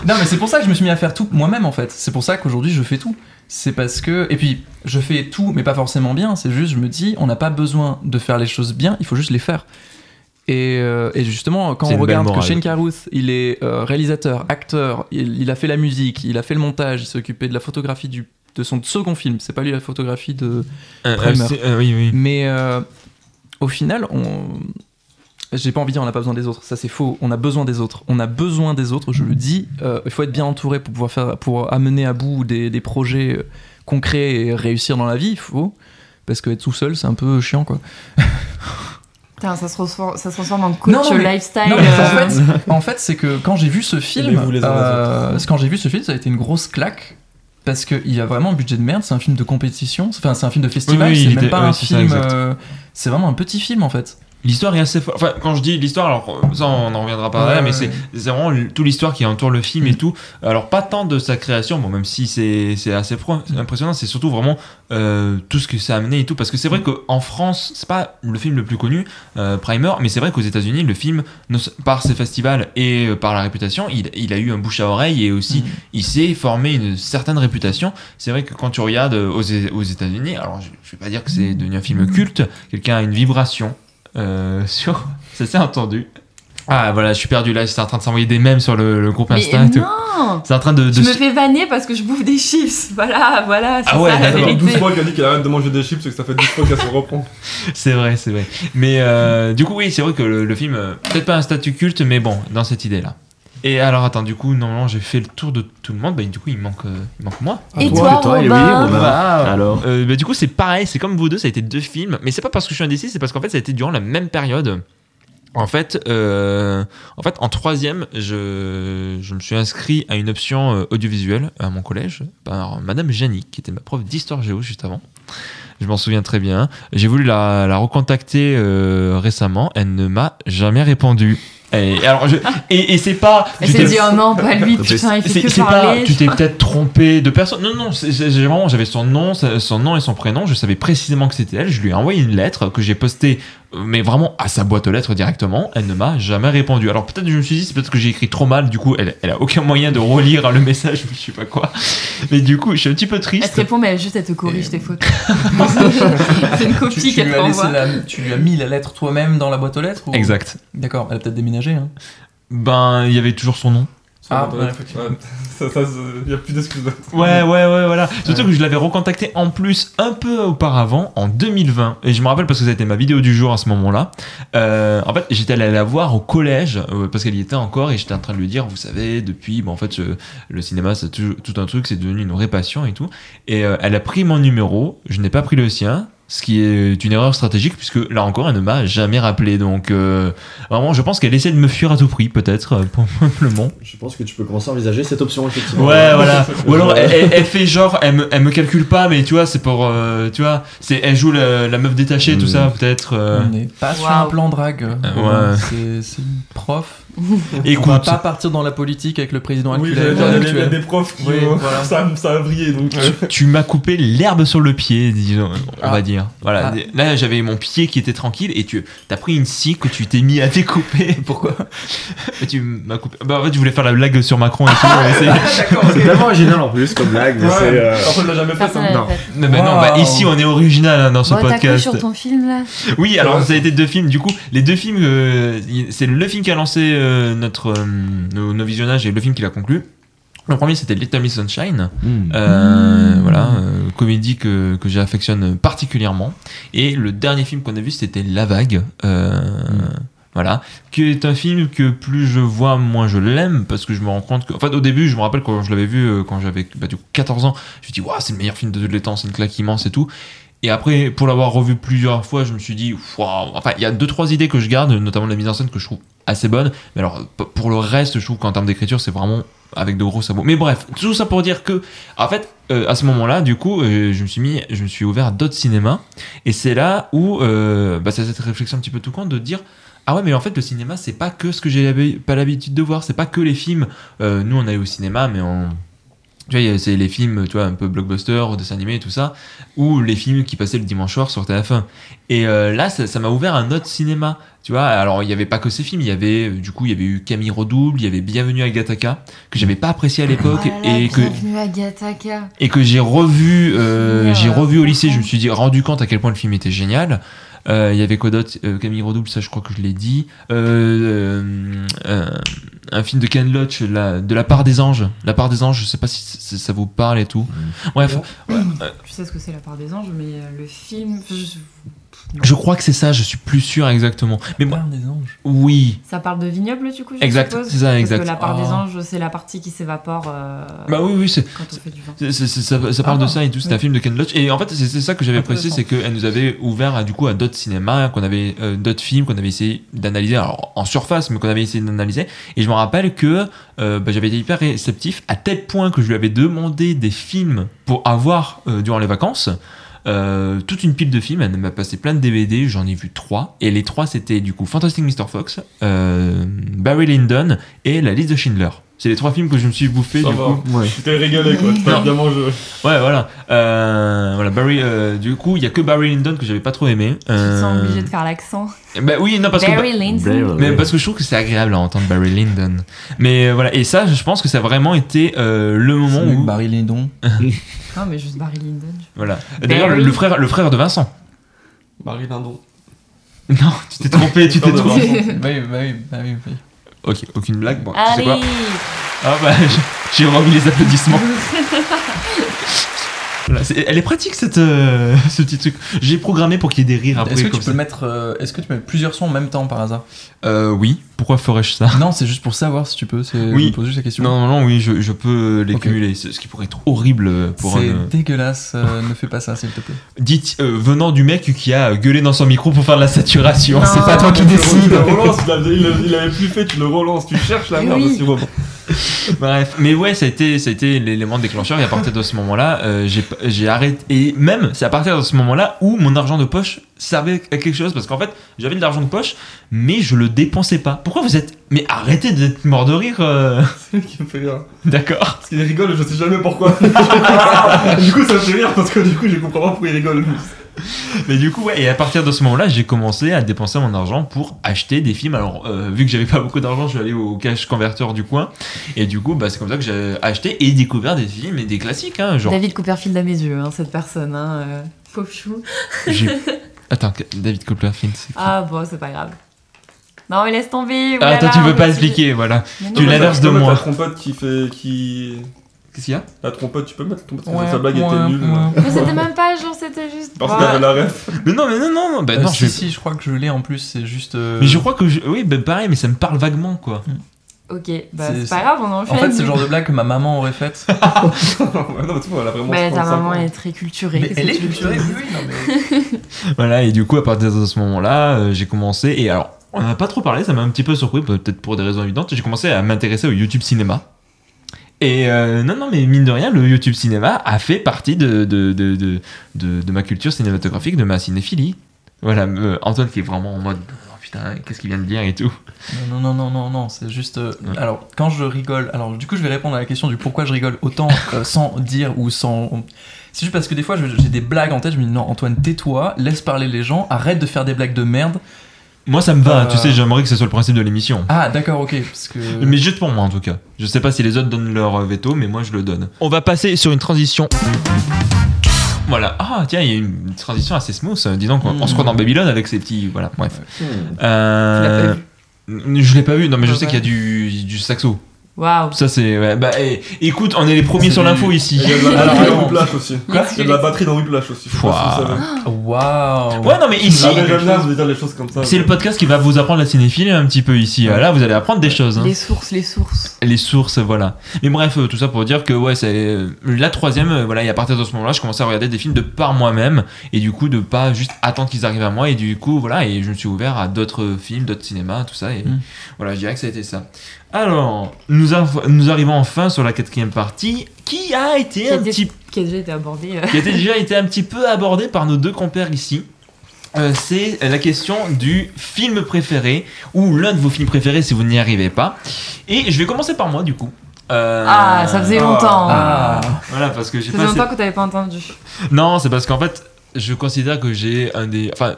non, mais c'est pour ça que je me suis mis à faire tout moi-même, en fait. C'est pour ça qu'aujourd'hui, je fais tout. C'est parce que. Et puis, je fais tout, mais pas forcément bien. C'est juste, je me dis, on n'a pas besoin de faire les choses bien, il faut juste les faire. Et, euh, et justement, quand on regarde que. Shane Carruth, il est euh, réalisateur, acteur, il, il a fait la musique, il a fait le montage, il s'est occupé de la photographie du, de son second film. C'est pas lui la photographie de. Euh, Primer. euh, oui, oui. Mais euh, au final, on. J'ai pas envie de dire on n'a pas besoin des autres, ça c'est faux. On a besoin des autres. On a besoin des autres, je le dis. Euh, il faut être bien entouré pour pouvoir faire, pour amener à bout des, des projets euh, concrets et réussir dans la vie. Il faut parce que être tout seul, c'est un peu chiant quoi. Putain, ça se transforme, ça se transforme en coach Non, non, mais- lifestyle. Non, mais en euh, fait, en fait, c'est que quand j'ai vu ce film, euh, quand j'ai vu ce film, ça a été une grosse claque. Parce qu'il y a vraiment un budget de merde, c'est un film de compétition, enfin c'est un film de festival, Oui, oui, c'est même était- pas un ça, film. euh, c'est vraiment un petit film en fait. L'histoire est assez forte. Enfin, quand je dis l'histoire, alors euh, ça on en reviendra pas Ouais, là, mais ouais, c'est vraiment toute l'histoire qui entoure le film et Mm. tout. Alors pas tant de sa création, bon même si c'est c'est assez pro- impressionnant, c'est surtout vraiment euh, tout ce que ça a amené et tout. Parce que c'est vrai qu'en France, c'est pas le film le plus connu, euh, Primer, mais c'est vrai qu'aux États-Unis, le film, par ses festivals et par la réputation, il, il a eu un bouche à oreille et aussi Mm. il s'est formé une certaine réputation. C'est vrai que quand tu regardes aux, aux États-Unis, alors je, je vais pas dire que c'est devenu un film culte, quelqu'un a une vibration [LAUGHS] sur. Ça s'est entendu. Ah voilà, je suis perdu là, c'est en train de s'envoyer des mèmes sur le, le groupe Mais Insta. et tout. non C'est en train de. de Je me fais vanner parce que je bouffe des chips. [LAUGHS] Voilà, voilà, c'est Ah ouais, ça la d'accord. Alors, 12 vérité. fois qu'elle dit qu'elle arrête de manger des chips et que ça fait 10 fois qu'elle se reprend. [LAUGHS] C'est vrai, c'est vrai. Mais euh, du coup, oui, c'est vrai que le, le film, euh, peut-être pas un statut culte, mais bon, dans cette idée-là. Et alors, attends, du coup, normalement, j'ai fait le tour de tout le monde. Bah, du coup, il manque, euh, il manque moi. Et toi, toi, toi, et oui, Robin Robin. Bah, Alors Euh, bah, du coup, c'est pareil, c'est comme vous deux, ça a été deux films, mais c'est pas parce que je suis indécis, c'est parce qu'en fait, ça a été durant la même période. En fait, euh, en fait, en troisième, je, je me suis inscrit à une option euh, audiovisuelle à mon collège par Madame Janique, qui était ma prof d'histoire géo juste avant. Je m'en souviens très bien. J'ai voulu la, la recontacter euh, récemment. Elle ne m'a jamais répondu. Et, alors, je, et, et c'est pas. Elle s'est dit, oh non, pas lui, putain, il fait c'est que c'est pas, parler. tu t'es peut-être trompé de personne. Non, non, c'est- vraiment, j'avais son nom, son nom et son prénom. Je savais précisément que c'était elle. Je lui ai envoyé une lettre que j'ai postée mais vraiment à sa boîte aux lettres directement, elle ne m'a jamais répondu. Alors peut-être je me suis dit c'est peut-être que j'ai écrit trop mal, du coup elle, elle a aucun moyen de relire le message ou je sais pas quoi. Mais du coup je suis un petit peu Elle te triste. répond, mais elle, juste elle te corrige Et- tes fautes. [LAUGHS] c'est une Tu, copie tu qu'elle as laissé t'envoie. la- tu lui as mis la lettre toi-même dans la boîte aux lettres ou- Exact. D'accord, elle a peut-être déménagé. Hein. Ben il y avait toujours son nom. Ah, Ouais. [LAUGHS] Ça, ça, il y a plus d'excuses. Ouais, ouais, ouais, voilà. Surtout que je l'avais recontacté en plus un peu auparavant, en 2020. Et je me rappelle parce que ça a été ma vidéo du jour à ce moment-là. Euh, en fait, j'étais allé la voir au collège euh, parce qu'elle y était encore et j'étais en train de lui dire, vous savez, depuis, bon, en fait, je- le cinéma, c'est tout, tout un truc, c'est devenu une vraie passion et tout. Et euh, elle a pris mon numéro, je n'ai pas pris le sien. Ce qui est une erreur stratégique puisque là encore elle ne m'a jamais rappelé donc euh, vraiment je pense qu'elle essaie de me fuir à tout prix peut-être euh, [LAUGHS] probablement Je pense que tu peux commencer à envisager cette option, effectivement. Ouais, voilà. [LAUGHS] Ou alors elle, fait genre, elle me, elle me calcule pas, mais tu vois, c'est pour, euh, tu vois, c'est, elle joue la, la meuf détachée, tout Mm. ça, peut-être. euh. On n'est pas sur un plan drague. ouais. C'est c'est une prof. [LAUGHS] On va Écoute, pas partir dans la politique avec le président Oui, actuel. dire, il y a des- il y a actuel. des profs qui. Oui, euh, voilà. [LAUGHS] ça, ça a brillé donc. euh, tu m'as coupé l'herbe sur le pied, disons, on Ah. va dire. Voilà. Ah. Là, j'avais mon pied qui était tranquille et tu as pris une scie que tu t'es mis à découper. [LAUGHS] Pourquoi Et tu m'as coupé. Bah, en fait, je voulais faire la blague sur Macron et tout. mais c'est- C'est tellement original en plus comme blague, mais Ouais, c'est. euh, Personne l'a jamais fait ça. non. fait. Mais bah, non, bah, Wow. ici, on est original hein, dans ce Bon, podcast. sur ton film là? Oui, alors ça a été deux films. Du coup, les deux films, euh, c'est le film qui a lancé euh, notre euh, nos, nos visionnages et le film qui l'a conclu. Le premier, c'était Little Miss Sunshine, hmm. euh, Mmh. voilà, euh, comédie que, que j'affectionne particulièrement. Et le dernier film qu'on a vu, c'était La Vague. euh, Voilà, qui est un film que plus je vois, moins je l'aime, parce que je me rends compte que. En fait, au début, je me rappelle quand je l'avais vu, euh, quand j'avais bah, du coup 14 ans, je me suis dit, Waouh, c'est le meilleur film de tous les temps, c'est une claque immense et tout. Et après, pour l'avoir revu plusieurs fois, je me suis dit, waouh, enfin, il y a deux, trois idées que je garde, notamment la mise en scène que je trouve assez bonne. Mais alors, pour le reste, je trouve qu'en termes d'écriture, c'est vraiment avec de gros sabots. Mais bref, tout ça pour dire que, en fait, euh, à ce moment-là, du coup, euh, je me suis mis, je me suis ouvert à d'autres cinémas. Et c'est là où, euh, bah, c'est cette réflexion un petit peu tout compte de dire, ah ouais, mais en fait, le cinéma, c'est pas que ce que j'ai pas l'habitude de voir. C'est pas que les films. Euh, nous, on allait au cinéma, mais on. Tu vois, il y a- c'est les films, tu vois, un peu blockbuster, dessins animés et tout ça, ou les films qui passaient le dimanche soir sur TF1. Et euh, là, ça m'a ouvert un autre cinéma. Tu vois, alors il n'y avait pas que ces films, il y avait, euh, du coup, il y avait eu Camille Redouble, il y avait Bienvenue à Gataka, que j'avais pas apprécié à l'époque, Oh et que et que j'ai revu, euh, j'ai revu au lycée, je me suis dit, rendu compte à quel point le film était génial. Euh, Il y avait quoi d'autre? Euh, Camille Redouble, ça je crois que je l'ai dit. Euh, euh, un film de Ken Loach, la, de la part des anges. La part des anges, je sais pas si ça vous parle et tout. Bref, Je sais ce que c'est la part des anges, mais le film. je- je crois que c'est ça, je suis plus sûr exactement. Mais moi, Part des anges. oui. Ça parle de vignoble, du coup je Exact, suppose c'est ça, exact. Parce que la part des Ah. anges, c'est la partie qui s'évapore euh, Bah oui, oui, c'est. quand on fait du vin. C'est- c'est- c'est- ça, ça parle Ah, de ça et tout, c'est oui. un film de Ken Loach. Et en fait, c'est c'est ça que j'avais apprécié, c'est qu'elle nous avait ouvert à, du coup à d'autres cinémas, qu'on avait euh, d'autres films qu'on avait essayé d'analyser, alors en surface, mais qu'on avait essayé d'analyser. Et je me rappelle que euh, bah, j'avais été hyper réceptif à tel point que je lui avais demandé des films pour avoir euh, durant les vacances. Euh, toute une pile de films, elle m'a passé plein de DVD, j'en ai vu trois, et les trois c'était du coup Fantastic Mr. Fox, euh, Barry Lyndon et La liste de Schindler. C'est les trois films que je me suis bouffé Ça du va. coup. Ouais. Tu t'es régalé quoi. Tu [LAUGHS] t'as bien mangé. Ouais, voilà. Euh, voilà, Barry. euh, du coup, il y a que Barry Lyndon que j'avais pas trop aimé. Tu te Euh, sens obligé de faire l'accent. Bah oui, non parce que. Barry Lyndon. Brave, Mais parce que je trouve que c'est agréable à entendre Barry Lyndon. Mais euh, voilà, et ça, je pense que ça a vraiment été euh, le moment que où. Barry Lyndon. [LAUGHS] Non, mais juste Barry Lyndon. Voilà. D'ailleurs, le, Barry. le frère, le frère de Vincent. Marie Lindon. Non, tu t'es trompé, tu t'es trompé. Bah [LAUGHS] oui, bah oui, bah oui, oui. Ok, aucune blague. Bon, tu sais quoi Ah bah, [LAUGHS] j'ai remis les applaudissements. [LAUGHS] Voilà, c'est- elle est pratique cette, euh, [LAUGHS] ce petit truc. J'ai programmé pour qu'il y ait des rires après. Est-ce que comme tu ça. peux mettre, euh, est-ce que tu peux mettre plusieurs sons en même temps par hasard? Euh, oui. Pourquoi ferais-je ça? Non, c'est juste pour savoir si tu peux. c'est- Oui. Je me pose juste la question. Non, non, non, oui, je, je peux les cumuler. C'est- Ce qui pourrait être horrible pour c'est un. dégueulasse. euh, [LAUGHS] ne fais pas ça, s'il te plaît. Dites, euh, venant du mec qui a gueulé dans son micro pour faire de la saturation, c'est pas toi qui décide. Il l'avait plus fait, tu le relances, tu cherches la Mais merde oui. [LAUGHS] Bref, mais ouais, ça a été, ça a été l'élément déclencheur. Et à partir de ce moment-là, euh, j'ai j'ai arrêté. Et même, c'est à partir de ce moment-là où mon argent de poche servait à quelque chose. Parce qu'en fait, j'avais de l'argent de poche, mais je le dépensais pas. Pourquoi vous êtes. Mais arrêtez d'être mort de rire. euh. [LAUGHS] C'est lui qui me fait rire. D'accord. Parce qu'il rigole, je sais jamais pourquoi. [LAUGHS] du coup, ça me fait rire parce que du coup, je comprends pas pourquoi il rigole. Mais du coup, ouais, et à partir de ce moment-là, j'ai commencé à dépenser mon argent pour acheter des films. Alors, euh, vu que j'avais pas beaucoup d'argent, je suis allé au cash converter du coin. Et du coup, bah, c'est comme ça que j'ai acheté et découvert des films et des classiques. Hein, genre, David Copperfield à mes yeux, hein, cette personne. Hein, euh, pauvre chou. [LAUGHS] Attends, David Copperfield, c'est Ah bon, c'est pas grave. Non, mais laisse tomber. Ah, toi, tu veux pas expliquer, voilà. Tu mais- l'inverse peux de moi. La trompette qui fait. qui. Qu'est-ce qu'il y a La trompette, tu peux mettre la trompette parce Ouais, que sa blague ouais, était nulle. ouais. Mais c'était même pas genre, c'était juste. Parce Ouais. qu'il avait la ref. Mais non, mais non, non, non, bah, Euh, non, si, je- si, je crois que je l'ai en plus, c'est juste. euh, Mais je crois que je... oui, bah, pareil, mais ça me parle vaguement quoi. Ok, bah C'est- pas grave, on En enchaîne. fait, c'est le genre de blague que ma maman aurait faite. [LAUGHS] Ouais, non, mais tu vois, elle a vraiment. Bah, ta 35 maman ans. est très culturée. Mais elle que est que culturée, oui, non mais. [LAUGHS] Voilà, et du coup, à partir de ce moment-là, euh, j'ai commencé. Et alors, on n'a pas trop parlé, ça m'a un petit peu surpris, peut-être pour des raisons évidentes. J'ai commencé à m'intéresser au YouTube cinéma. Et euh, non, non, mais mine de rien, le YouTube cinéma a fait partie de, de, de, de, de- ma culture cinématographique, de ma cinéphilie. Voilà, euh, Antoine qui est vraiment en mode oh, putain, qu'est-ce qu'il vient de dire et tout. Non, non, non, non, non, c'est juste. euh, Ouais. Alors, quand je rigole, alors du coup, je vais répondre à la question du pourquoi je rigole autant [LAUGHS] sans dire ou sans. C'est juste parce que des fois, j'ai des blagues en tête, je me dis non, Antoine, tais-toi, laisse parler les gens, arrête de faire des blagues de merde. Moi, ça me va, Euh. tu sais, j'aimerais que ce soit le principe de l'émission. Ah, d'accord, ok, parce que. Mais juste pour moi en tout cas. Je sais pas si les autres donnent leur euh, veto, mais moi je le donne. On va passer sur une transition. Voilà. Ah tiens, il y a une transition assez smooth. Dis donc, on, on se croit dans Babylone avec ces petits. Voilà, bref. Euh, Je l'ai pas vu. Non, mais je Ouais, sais qu'il y a du, du saxo. Waouh. Ça c'est. ouais, Bah, eh, écoute, on est les premiers C'est sur du- l'info ici. Il y a de la Alors, batterie dans. Whiplash aussi. Quoi [LAUGHS] Il y a de la batterie dans Whiplash aussi. je sais pas si vous savez. Waouh! Ouais, non, mais ici. Ah, mais j'aime bien de dire les choses comme ça. C'est le podcast qui va vous apprendre la cinéphilie un petit peu ici. Là, vous allez apprendre des choses. hein. Les sources, les sources. les sources, voilà. Mais bref, euh, tout ça pour dire que ouais, c'est euh, la troisième, euh, voilà, et à partir de ce moment-là, je commençais à regarder des films de par moi-même, et du coup de pas juste attendre qu'ils arrivent à moi, et du coup voilà, et je me suis ouvert à d'autres films, d'autres cinémas, tout ça, et Mm. voilà, je dirais que ça a été ça. Alors, nous, arri- nous arrivons enfin sur la quatrième partie, qui a été Qui a, un été- petit qui a déjà été abordé. euh. qui a déjà été un petit peu abordé par nos deux compères ici. Euh, c'est la question du film préféré ou l'un de vos films préférés si vous n'y arrivez pas. Et je vais commencer par moi du coup. Euh, Ah, ça faisait longtemps. Ah! Voilà parce que j'ai Ça faisait longtemps que t'avais pas entendu. Non, c'est parce qu'en fait. Je considère que j'ai un des. Enfin,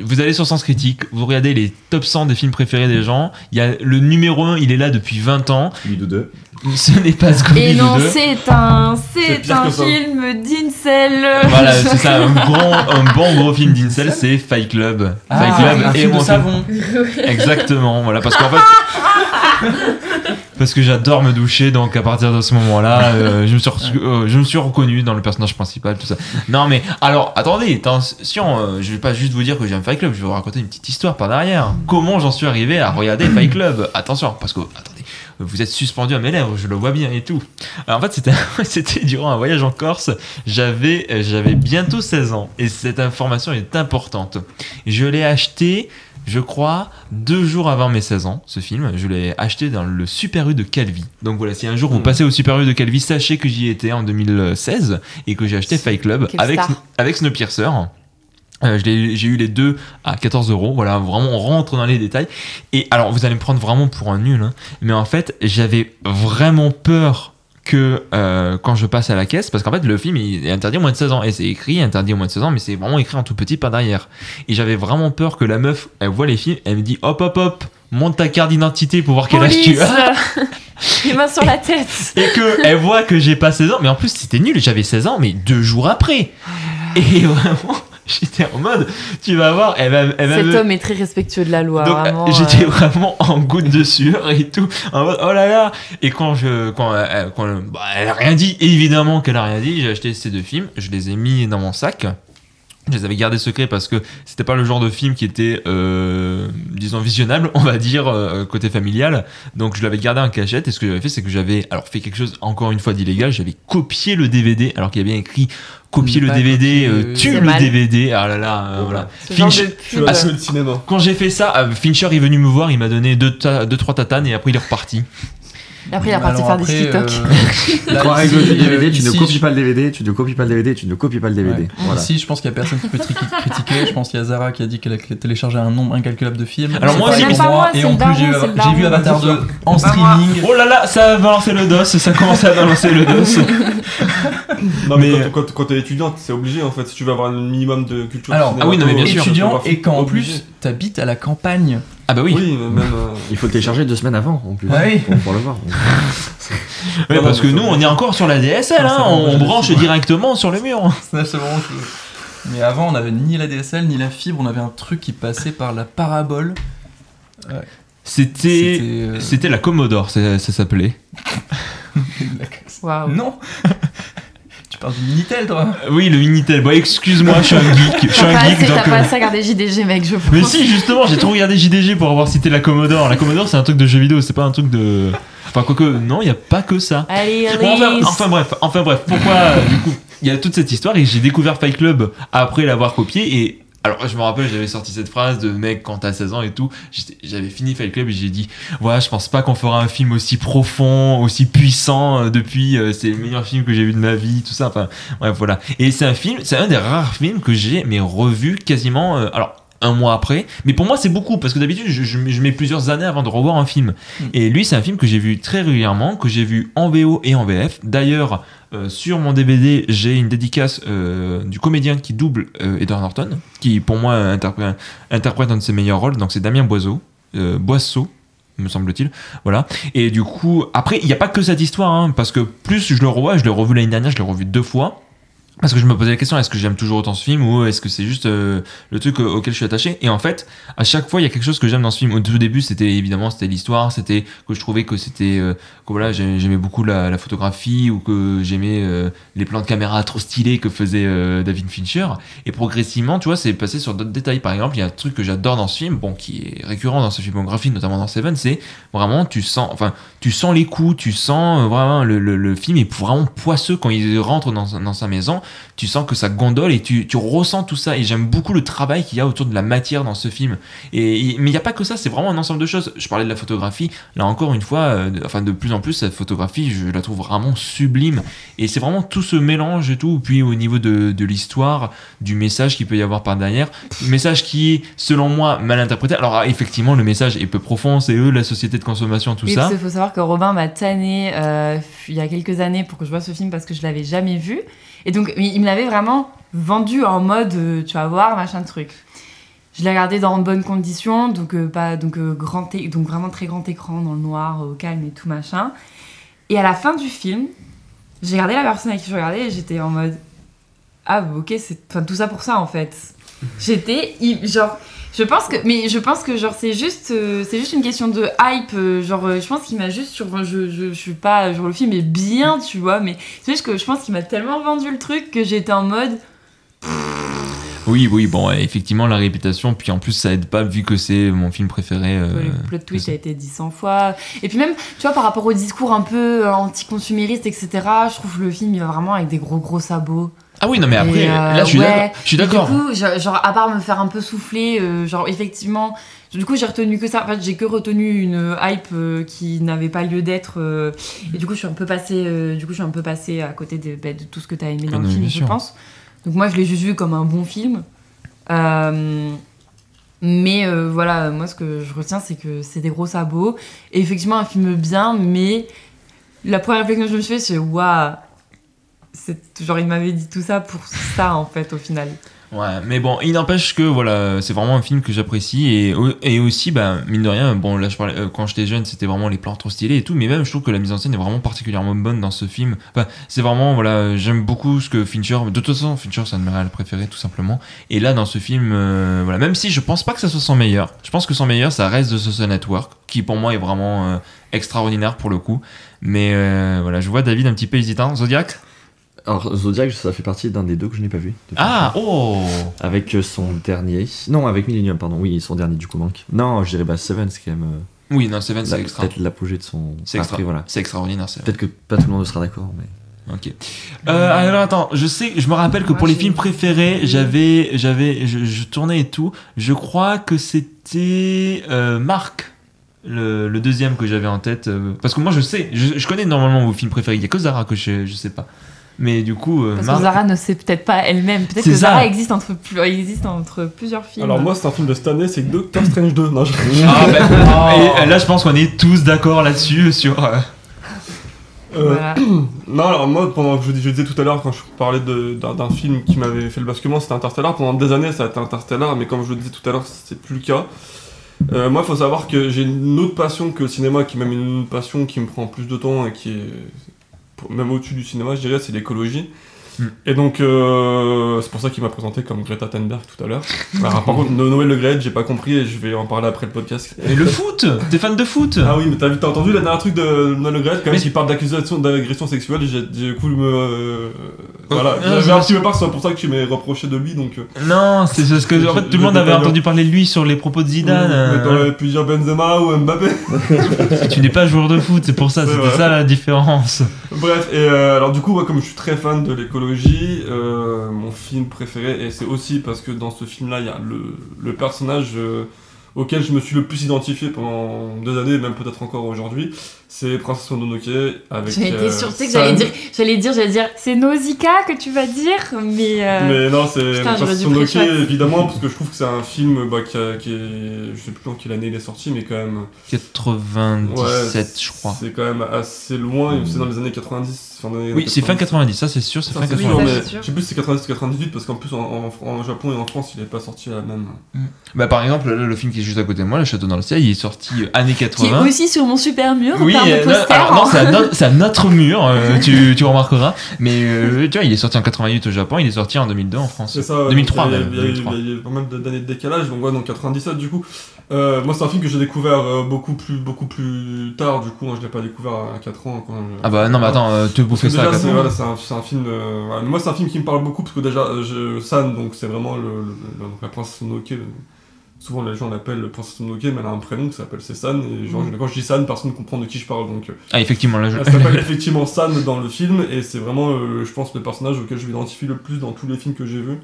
vous allez sur Sens Critique, vous regardez les top 100 des films préférés des gens. Il y a le numéro 1, il est là depuis 20 ans. Lui de deux. Ce n'est pas Scooby-Doo Et non, 2. c'est un, C'est un film d'Incel. Voilà, c'est ça, un, [LAUGHS] grand, un bon gros film d'Incel, c'est Fight Club. Ah, Fight Club un et film de mon savon! Exactement, voilà, parce qu'en fait. [LAUGHS] parce que j'adore me doucher, donc à partir de ce moment-là, euh, je, me suis re- euh, je me suis reconnu dans le personnage principal, tout ça. Non, mais alors, attendez, attention, euh, je vais pas juste vous dire que j'aime Fight Club, je vais vous raconter une petite histoire par derrière. Comment j'en suis arrivé à regarder Fight Club? Attention, parce que, attendez, vous êtes suspendu à mes lèvres, je le vois bien et tout. Alors, en fait, c'était, [LAUGHS] durant un voyage en Corse, j'avais, euh, j'avais bientôt 16 ans, et cette information est importante. Je l'ai acheté je crois, deux jours avant mes 16 ans, ce film. Je l'ai acheté dans le Super U de Calvi. Donc voilà, si un jour vous Mm. passez au Super U de Calvi, sachez que j'y étais en 2016 et que j'ai acheté Fight Club Quelle avec, star. avec Snowpiercer. Euh, j'ai eu les deux à 14 euros. Voilà, vraiment, on rentre dans les détails. Et alors, vous allez me prendre vraiment pour un nul, hein, mais en fait, j'avais vraiment peur que euh, quand je passe à la caisse, parce qu'en fait, le film il est interdit au moins de 16 ans, et c'est écrit interdit au moins de 16 ans, mais c'est vraiment écrit en tout petit par derrière. Et j'avais vraiment peur que la meuf, elle voit les films, elle me dit hop hop hop, monte ta carte d'identité pour voir quel âge tu as. [LAUGHS] Les mains sur la tête. [LAUGHS] Et que elle voit que j'ai pas 16 ans, mais en plus c'était nul, j'avais 16 ans, mais deux jours après. Et vraiment, j'étais en mode, tu vas voir, elle va, elle va Cet me- homme est très respectueux de la loi. donc vraiment, euh, j'étais euh. vraiment en goutte de sueur et tout, en mode oh là là. Et quand je, quand, quand euh, bah, elle a rien dit, évidemment qu'elle a rien dit. J'ai acheté ces deux films, je les ai mis dans mon sac. Je les avais gardés secrets parce que c'était pas le genre de film qui était, euh, disons, visionnable, on va dire, euh, côté familial. Donc je l'avais gardé en cachette et ce que j'avais fait, c'est que j'avais, alors fait quelque chose encore une fois d'illégal, j'avais copié le DVD alors qu'il y avait bien écrit copier le DVD, euh, tue le mal. DVD. Ah là là, euh, voilà. Finch- pub. Ah, cinéma. quand j'ai fait ça, euh, Fincher est venu me voir, il m'a donné deux, ta- deux trois tatanes et après il est reparti. Et après, il est parti faire des TikTok. euh, [LAUGHS] Trois règles du DVD, tu ne copies pas le DVD, tu ne copies pas le DVD, tu ne copies pas le DVD. Ouais. Voilà. Ici, je pense qu'il y a personne qui peut [LAUGHS] critiquer. Je pense qu'il y a Zara qui a dit qu'elle a téléchargé un nombre incalculable de films. Alors moi moi, Et en plus, j'ai vu, j'ai. Avatar 2 en streaming. Oh là là, ça a balancé le dos, ça commence à balancer le dos. [LAUGHS] Non, mais, quand, t'es étudiante, c'est obligé en fait. Si tu veux avoir un minimum de culture. Alors, Ah oui, non, mais bien sûr. étudiant et quand en plus t'habites à la campagne. Ah bah oui. Oui, même. euh, Il faut le télécharger deux semaines avant en plus. Ah oui. Pour, pour le voir. [LAUGHS] Ouais, Non, parce que nous, on est encore sur la DSL, Non, hein, on branche ouais. directement sur le mur. [LAUGHS] C'est vraiment. Mais avant, on n'avait ni la DSL ni la fibre. On avait un truc qui passait par la parabole. C'était. euh, C'était la Commodore, ça, ça s'appelait. [LAUGHS] Waouh. Non. Tu parles du Minitel, toi. Oui, le Minitel. Bon, excuse-moi, je suis un geek. Je suis T'as un pas geek, assez- t'as donc. pas euh, assez regardé JDG, mec, je pense. Mais si, justement, j'ai trop regardé JDG pour avoir cité la Commodore. La Commodore, c'est un truc de jeu vidéo, c'est pas un truc de. Enfin, quoique, non, il y a pas que ça. Allez, allez. Bon, enfin, enfin bref, enfin bref, pourquoi euh, du coup il y a toute cette histoire et j'ai découvert Fight Club après l'avoir copié et alors je me rappelle j'avais sorti cette phrase de mec quand t'as 16 ans et tout j'avais fini Fight Club et j'ai dit ouais je pense pas qu'on fera un film aussi profond aussi puissant euh, depuis euh, c'est le meilleur film que j'ai vu de ma vie tout ça enfin bref voilà. Et c'est un film c'est un des rares films que j'ai mais revu quasiment euh, alors un mois après mais pour moi c'est beaucoup parce que d'habitude je, je- je mets plusieurs années avant de revoir un film Mm. et lui, c'est un film que j'ai vu très régulièrement, que j'ai vu en VO et en VF. D'ailleurs, euh, sur mon DVD, j'ai une dédicace euh, du comédien qui double euh, Edward Norton, qui pour moi interprète, interprète un de ses meilleurs rôles. Donc c'est Damien Boiseau, Boisseau, me semble-t-il. Voilà. Et du coup, après, il n'y a pas que cette histoire, hein, parce que plus je le revois, je l'ai revu l'année dernière, je l'ai revu deux fois. Parce que je me posais la question, est-ce que j'aime toujours autant ce film ou est-ce que c'est juste euh, le truc au- auquel je suis attaché? Et en fait, à chaque fois, il y a quelque chose que j'aime dans ce film. Au tout début, c'était évidemment c'était l'histoire, c'était que je trouvais que c'était euh, que voilà, j'ai- j'aimais beaucoup la, photographie ou que j'aimais euh, les plans de caméra trop stylés que faisait David Fincher. Et progressivement, tu vois, c'est passé sur d'autres détails. Par exemple, il y a un truc que j'adore dans ce film, bon, qui est récurrent dans sa filmographie, notamment dans Seven, c'est vraiment tu sens, enfin, tu sens les coups, tu sens vraiment le film est vraiment poisseux quand il rentre dans, dans sa maison tu sens que ça gondole et tu, tu ressens tout ça. Et j'aime beaucoup le travail qu'il y a autour de la matière dans ce film. Et, et- mais il n'y a pas que ça, c'est vraiment un ensemble de choses. Je parlais de la photographie, là encore une fois, euh, de- enfin de plus en plus, cette photographie, je la trouve vraiment sublime. Et c'est vraiment tout ce mélange et tout. Puis au niveau de, de l'histoire, du message qu'il peut y avoir par derrière, message qui est, selon moi, mal interprété. Alors ah, effectivement, le message est peu profond, c'est eux, la société de consommation, tout Oui, ça. qu'il faut savoir que Robin m'a tanné euh, il y a quelques années pour que je vois ce film parce que je l'avais jamais vu. Et donc, il me l'avait vraiment vendu en mode, euh, tu vas voir, machin truc. Je l'ai regardé dans de bonnes conditions, donc, euh, pas, donc, euh, grand donc vraiment très grand écran, dans le noir, au calme et tout machin. Et à la fin du film, j'ai regardé la personne avec qui je regardais et j'étais en mode, ah ok, c'est enfin, tout ça pour ça en fait. [LAUGHS] J'étais genre je pense que mais je pense que genre c'est juste euh, c'est juste une question de hype euh, genre euh, je pense qu'il m'a juste sur je, je, je suis pas genre le film est bien tu vois mais c'est juste que je pense qu'il m'a tellement vendu le truc que j'étais en mode Oui, oui, bon, effectivement, la réputation, puis en plus, ça aide pas vu que c'est mon film préféré. euh, le plot twist a été dit 100 fois. Et puis même tu vois par rapport au discours un peu anti-consumériste etc je trouve le film il va vraiment avec des gros gros sabots Ah oui, non, mais après, euh, là, je suis ouais. d'accord. Je suis Et d'accord. Du coup, genre, à part me faire un peu souffler, euh, genre, effectivement, du coup, j'ai retenu que ça. En fait, j'ai que retenu une hype euh, qui n'avait pas lieu d'être. et du coup, je suis un peu passée, euh, du coup, je suis un peu passée à côté de, bah, de tout ce que tu as aimé Ah dans non, le film, je pense. Donc, moi, je l'ai juste vu comme un bon film. Mais voilà, moi, ce que je retiens, c'est que c'est des gros sabots. Et effectivement, un film bien, mais la première réflexion que je me suis fait, c'est waouh. Genre, il m'avait dit tout ça pour ça, en fait, au final. Ouais, mais bon, il n'empêche que voilà, c'est vraiment un film que j'apprécie et, et aussi, bah, mine de rien, bon, là, je parlais, euh, quand j'étais jeune, c'était vraiment les plans trop stylés et tout, mais même je trouve que la mise en scène est vraiment particulièrement bonne dans ce film. Enfin, c'est vraiment, voilà, j'aime beaucoup ce que Fincher, de toute façon, Fincher, c'est un de mes réels préférés, tout simplement. Et là, dans ce film, euh, voilà, même si je pense pas que ça soit son meilleur, je pense que son meilleur, ça reste The Social Network, qui pour moi est vraiment euh, extraordinaire pour le coup. Mais voilà, je vois David un petit peu hésitant. Zodiac? Alors, Zodiac, ça fait partie d'un des deux que je n'ai pas vu. Ah, oh Avec euh, son dernier. Non, avec Millennium, pardon. Oui, son dernier du coup manque. Non, je dirais bah Seven, c'est quand même. euh, Oui, non, Seven, c'est extra. Peut-être l'apogée de son. C'est extra. Voilà. C'est extraordinaire. Peut-être que pas tout le monde sera d'accord, mais. Ok. Euh, alors attends, je sais, je me rappelle que pour les films préférés, j'avais, j'avais, je, je tournais et tout. Je crois que c'était euh, Marc le, le deuxième que j'avais en tête. euh, parce que moi, je sais, je, je connais normalement vos films préférés. Il y a que Zara que je, je sais pas. Mais du coup, euh, Parce Marc- que Zara ne sait peut-être pas elle-même. Peut-être que Zara existe entre, plus- existe entre plusieurs films. Alors moi, c'est un film de cette année, c'est Doctor Strange 2. Non, je... Ah, bah, [LAUGHS] et là, je pense qu'on est tous d'accord là-dessus sur. euh, Euh, Voilà. [CLEARS THROAT] Non, alors moi, pendant que je, je disais tout à l'heure, quand je parlais de- d'un film qui m'avait fait le basculement, c'était Interstellar. Pendant des années, ça a été Interstellar, mais comme je le disais tout à l'heure, c'est plus le cas. Euh, moi, il faut savoir que j'ai une autre passion que le cinéma, qui est même une passion qui me prend plus de temps et qui est même au-dessus du cinéma, je dirais, c'est l'écologie. Mm. Et donc, euh, c'est pour ça qu'il m'a présenté comme Greta Thunberg tout à l'heure. Alors, par contre, No- Noël Le Graët, j'ai pas compris et je vais en parler après le podcast. Et le foot T'es fan de foot Ah oui, mais t'as, t'as entendu le dernier truc de Noël Le Graët quand même qui parle d'accusation d'agression sexuelle j'ai, j'ai coup me euh, voilà, j'avais je- un petit peu peur que ce soit pour ça que tu m'ais reproché de lui donc euh, Non, c'est parce que en fait, tout le monde avait entendu parler de lui sur les propos de Zidane. mais t'aurais pu dire Benzema ou Mbappé. [LAUGHS] tu n'es pas joueur de foot, c'est pour ça, C'est c'était ça la différence. Bref, et euh, alors du coup, moi, comme je suis très fan de l'écologie, euh, mon film préféré, et c'est aussi parce que dans ce film-là, il y a le, le personnage euh, auquel je me suis le plus identifié pendant des années, et même peut-être encore aujourd'hui, c'est Princesse Mononoke avec. J'avais été euh, sûre, que j'allais dire, j'allais dire, j'allais dire, c'est Nausicaa que tu vas dire, mais. euh, Mais non, c'est Princesse Mononoke, évidemment, parce que je trouve que c'est un film bah, qui, a- qui est. Je sais plus en quelle année il est sorti, mais quand même. 97, je crois. C'est quand même assez loin, c'est dans les années 90. Oui, c'est fin 90. 90, ça c'est sûr, c'est fin c'est 90. sûr, ça, mais c'est sûr. je sais plus si c'est 90 ou 98 parce qu'en plus en, en- en Japon et en France il est pas sorti à la même. Bah, par exemple, le, le film qui est juste à côté de moi, Le Château dans le ciel, il est sorti euh, années Qui est 80. aussi sur mon super mur, Oui, euh, alors non, c'est à, no- à notre mur, euh, tu, tu remarqueras. Mais euh, tu vois, il est sorti en 88 au Japon, il est sorti en 2002 en France. C'est ça. 2003 il y a- même, Il y a, il y a- 2003. il y a pas mal de- d'années de décalage, donc ouais, donc 97 du coup. Euh, moi c'est un film que j'ai découvert euh, beaucoup plus beaucoup plus tard du coup, hein, je l'ai pas découvert à 4 ans quand même. Ah bah non, mais attends, euh, te bouffer Parce que ça à déjà, 4 c'est, ans. voilà, c'est un, film. euh, voilà. Moi, c'est un film qui me parle beaucoup parce que déjà, euh, je, San, donc c'est vraiment le, le- le- la princesse Mononoke. souvent, les gens l'appellent le princesse Mononoke, mais elle a un prénom qui s'appelle c'est San. Et genre, Mm. quand je dis San, personne ne comprend de qui je parle. Donc, Ah, effectivement, là, je... elle s'appelle [LAUGHS] effectivement San dans le film, et c'est vraiment, euh, je pense, le personnage auquel je m'identifie le plus dans tous les films que j'ai vus.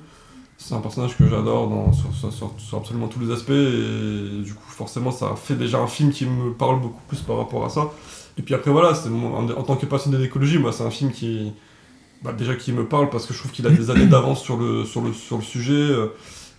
C'est un personnage que j'adore dans, sur, sur- sur- sur absolument tous les aspects, et du coup, forcément, ça fait déjà un film qui me parle beaucoup plus par rapport à ça. Et puis après, voilà, mon- en, en tant que passionné d'écologie, moi, c'est un film qui, bah, déjà, qui me parle parce que je trouve qu'il a des années d'avance sur le, sur, le, sur le sujet. euh,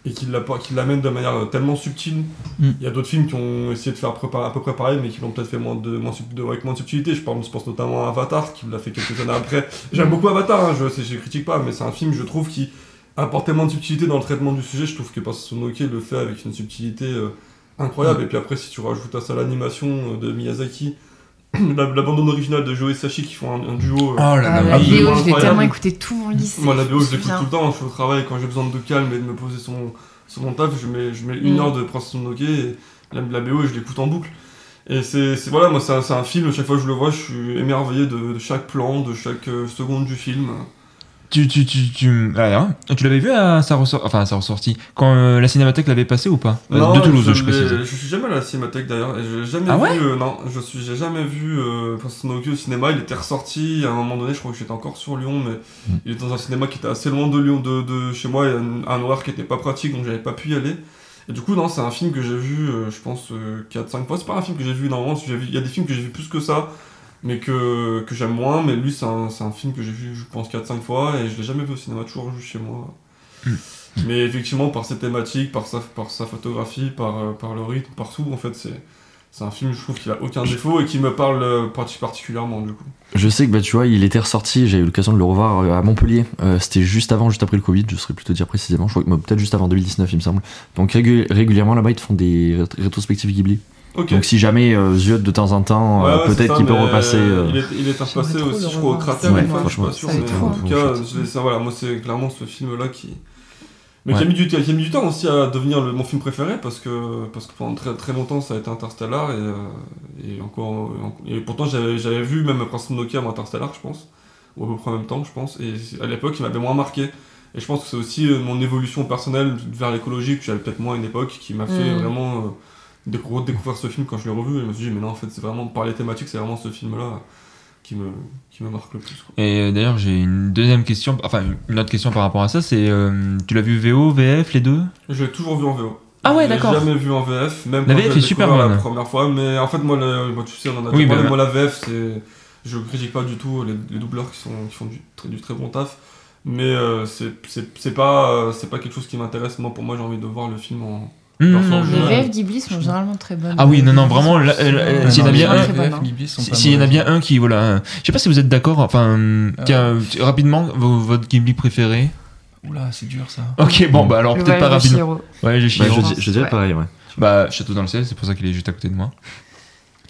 et qu'il l'amène de manière tellement subtile. Mm. Il y a d'autres films qui ont essayé de faire à peu près, pareil, mais qui l'ont peut-être fait moins de, moins, de- avec moins de subtilité. Je, parle, je pense notamment à Avatar, qui l'a fait quelques années après. J'aime beaucoup Avatar, hein, je ne critique pas, mais c'est un film, je trouve, qui apporte tellement de subtilité dans le traitement du sujet. Je trouve que Sonoke le fait avec une subtilité euh, incroyable. Et puis après, si tu rajoutes à ça l'animation euh, de Miyazaki, [CLEARS THROAT] la, la bande originale de Joe et Sachi qui font un, un duo. euh, Oh là là, Ah, je l'ai incroyable. tellement écouté tout mon lycée. Moi, la BO, je l'écoute tout le temps. Je suis au travail, quand j'ai besoin de calme et de me poser sur mon, sur mon taf, je mets, je mets une Mm. heure de Princess Mononoke et la, la BO, je l'écoute en boucle. Et c'est voilà, moi, c'est un, un film, chaque fois que je le vois, je suis émerveillé de, de chaque plan, de chaque seconde du film. Tu, tu, tu, tu, alors, tu l'avais vu à sa ressort... enfin, à sa ressortie quand euh, la cinémathèque l'avait passé ou pas? Euh, Non, De Toulouse, je, précise. Je suis jamais allé à la cinémathèque d'ailleurs. et J'ai jamais Ah vu. ouais euh, non, je suis, j'ai jamais vu euh, Princess au cinéma. Il était ressorti à un moment donné. Je crois que j'étais encore sur Lyon, mais Mm. il était dans un cinéma qui était assez loin de Lyon, de, de chez moi, et un, un horaire qui était pas pratique, donc j'avais pas pu y aller. Et du coup, non, c'est un film que j'ai vu, euh, je pense, 4-5 fois. C'est pas un film que j'ai vu vu- Il y a des films que j'ai vu plus que ça, mais que, que j'aime moins. Mais lui, c'est un, c'est un film que j'ai vu, je pense, 4-5 fois, et je l'ai jamais vu au cinéma, toujours vu chez moi. Mm. Mais effectivement, par ses thématiques, par sa, par sa photographie, par, euh, par le rythme, par tout, en fait, c'est. C'est un film, je trouve qu'il a aucun défaut et qui me parle euh, parti- particulièrement du coup. Je sais que bah, tu vois, il était ressorti, j'ai eu l'occasion de le revoir euh, à Montpellier. Euh, C'était juste avant, juste après le Covid, je saurais plutôt dire précisément. Je crois que bah, peut-être juste avant 2019, il me semble. Donc régu- régulièrement là-bas, ils te font des rét- rétrospectives Ghibli. Donc si jamais euh, Ziot de temps en temps, Ouais, euh, ouais, peut-être qu'il peut repasser. euh, Il est, il est repassé aussi, je crois, au. Cratère, Ouais, une fois, je suis pas franchement, sûr, mais en hein. tout cas, je voilà, moi c'est clairement ce film-là qui. Mais qui, a mis du, qui a mis du temps aussi à devenir le- mon film préféré parce que, parce que pendant très, très longtemps ça a été Interstellar et, euh, et encore. Et pourtant j'avais vu même Prince Mononoke avant Interstellar, je pense, ou à peu près en même temps, je pense, et à l'époque il m'avait moins marqué. Et je pense que c'est aussi mon évolution personnelle vers l'écologie que j'avais peut-être moins à une époque qui m'a fait Mm. vraiment euh, découvrir, découvrir ce film quand je l'ai revu. Et je me suis dit, mais non, en fait, c'est vraiment par les thématiques, c'est vraiment ce film-là qui me, qui me marque le plus. quoi. Et euh, d'ailleurs, j'ai une deuxième question, enfin une autre question par rapport à ça, c'est euh, tu l'as vu VO, VF, les deux? Je l'ai toujours vu en VO. Ah ouais, Je l'ai d'accord. jamais vu en VF, même La quand VF est super bonne. la première fois. Mais en fait, moi, le, moi, tu sais, on en a Oui, déjà parlé, moi la VF, c'est. Je critique pas du tout les, les doubleurs qui, sont, qui font du très, du très bon taf. Mais euh, c'est c'est- c'est pas, euh, c'est pas quelque chose qui m'intéresse. Moi, pour moi, j'ai envie de voir le film en. Mmh, Les. VF Ghibli sont généralement très bonnes. Ah oui, non, non, vraiment, s'il y en a bien un- S'il y en a bien un qui, voilà. euh, Je sais pas si vous êtes d'accord, enfin, euh, tiens, rapidement, vo- votre Ghibli préféré? Oula, c'est dur ça. Ok, bon, bah alors peut-être pas rapidement. Ouais, j'ai Bah, je, dirais Ouais. pareil, ouais. Bah, Château dans le ciel, c'est pour ça qu'il est juste à côté de moi.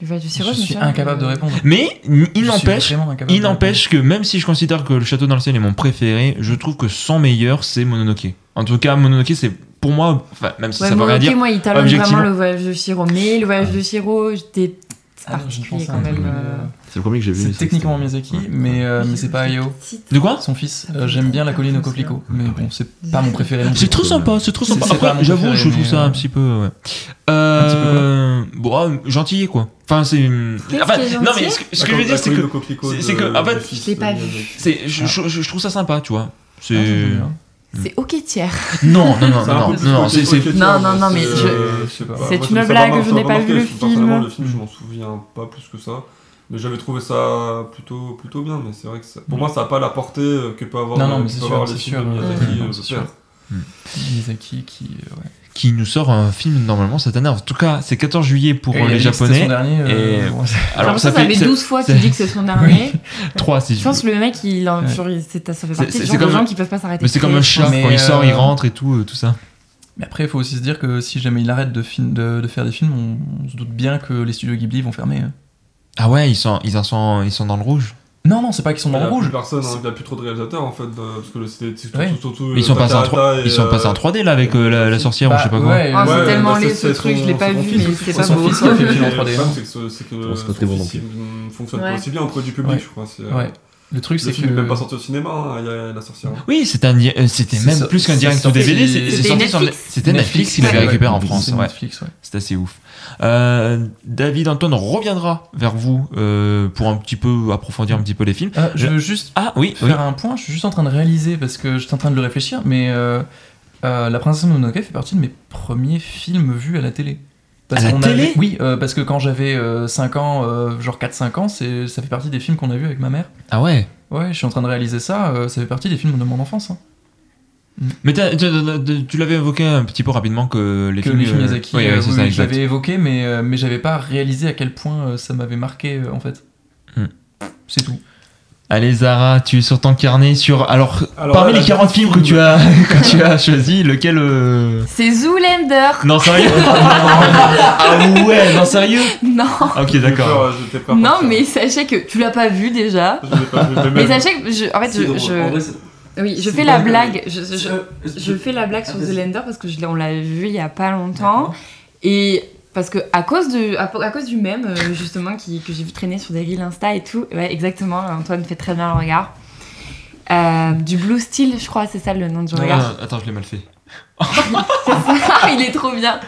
Chihiro, Je me suis incapable de répondre. Mais il n'empêche, il n'empêche que même si je considère que le Château dans le ciel est mon préféré, je trouve que son meilleur c'est Mononoke. En tout cas, Mononoke c'est pour moi, enfin, même si Ouais, ça veut rien ok, dire. moi, il talonne objectivement. vraiment le voyage de Chihiro. Mais le voyage de Chihiro, j'étais Ah particulier quand un même. euh, C'est le premier que j'ai vu. C'est techniquement Miyazaki, Ouais. mais, euh, mais c'est pas Hayao, De quoi son fils. Euh, J'aime bien la colline au coquelicot, mais bon, c'est pas mon préféré. C'est trop sympa, c'est trop sympa. Après, j'avoue, je trouve ça un petit peu. Ouais. Euh, bon, ah, gentillet quoi. Enfin, c'est. Enfin, non mais gentil ce que, ce que je veux dire, c'est que c'est- c'est que, en fait, Je l'ai pas vu. je, je- je trouve ça sympa, tu vois. Ah, C'est. C'est ok tiers. Non, non, non, [LAUGHS] non, non, non, non, c'est, c'est- Non, non, non, mais sais pas. C'est Moi, une blague, je n'ai pas vu le personnellement, film. le film, je m'en souviens pas plus que ça. Mais j'avais trouvé ça plutôt, plutôt bien. Mais c'est vrai que ça- pour moi, ça n'a pas la portée euh, que peut avoir, Non, non, que mais c'est sûr, les films sûr, de euh, Miyazaki, euh, faire. Miyazaki qui. euh, ouais. Qui nous sort un film normalement cette année. En tout cas, c'est 14 juillet pour Et euh, les japonais. son dernier. euh, et-. Alors ça ça, fait, fait ça- 12 fois qu'il dit que c'est son dernier. 3 si Je je pense que le mec, il en- Ouais. ça fait C'est- partie c'est- du c'est genre de comme gens un- qui peuvent pas s'arrêter. Mais c'est comme un chat, quand il sort, euh, il rentre et tout, euh, tout ça. Mais après, il faut aussi se dire que si jamais il arrête de, film- de, de faire des films, on, on se doute bien que les studios Ghibli vont fermer. hein. Ah ouais, ils sont, ils en sont, ils sont dans le rouge. Non, non, c'est pas qu'ils sont Il dans n'y le a plus rouge. personne, hein, il n'y a plus trop de réalisateurs en fait, de- parce que le- c'était surtout, Ouais. surtout Mais ils sont euh, passés en Takahata 3 et, ils sont passés en euh, 3D là avec euh, la, la sorcière ou je sais pas quoi. Ouais, Ah, c'est ouais, tellement laid c'est- ce c'est truc, je l'ai pas vu, mais c'est pas beau. qui a fait le film en Et 3D. le problème, c'est fonctionne pas aussi bien auprès du public, je crois. Euh. Le truc, Le c'est film que. n'est même pas sorti au cinéma, hein, il y a la sorcière. Oui, c'était un, euh, c'était même ça- plus qu'un direct sorti- DVD, c'était Netflix. C'était Netflix qui l'avait Ouais. récupéré en France. c'est Ouais. Netflix, ouais. C'est assez ouf. Euh, David Antoine reviendra vers vous euh, pour un petit peu approfondir un petit peu les films. Euh, je veux juste Ah oui, oui. faire un point, je suis juste en train de réaliser parce que j'étais en train de le réfléchir, mais euh, euh, La Princesse Mononoke fait partie de mes premiers films vus à la télé. Parce À la télé avait- Oui, euh, parce que quand j'avais euh, 5 ans, euh, genre 4-5 ans, c'est- ça fait partie des films qu'on a vus avec ma mère. Ah ouais. Ouais, je suis en train de réaliser ça, euh, ça fait partie des films de mon enfance. hein. Mais t'as- t'as- t'as- tu l'avais évoqué un petit peu rapidement que les que films. les films Miyazaki, oui, euh, oui, ça, oui, exact. j'avais évoqué, mais, mais j'avais pas réalisé à quel point ça m'avait marqué en fait. Hmm. C'est tout. Allez Zara, tu es sur ton carnet sur alors, Alors, parmi là, les la 40 films [LAUGHS] que tu as que tu as choisi, lequel euh, C'est Zoolander. Non sérieux [LAUGHS] Ah ouais, non sérieux Non. Ok d'accord. Non, mais sachez que tu l'as pas vu déjà. Je l'ai pas vu, mais sachez que je, en fait, je, drôle. je- En vrai, c'est- oui, je fais la blague. Je, je- je fais la blague sur Ah. Zoolander parce que je l'ai- on l'a vu il y a pas longtemps et parce que à cause de à, à cause du même euh, justement qui, que j'ai vu traîner sur des reels Insta et tout. Ouais, exactement. Antoine fait très bien le regard. Euh, du Blue Steel, je crois, c'est ça le nom du Non, regard. attends, je l'ai mal fait. [LAUGHS] [LAUGHS] il est trop bien.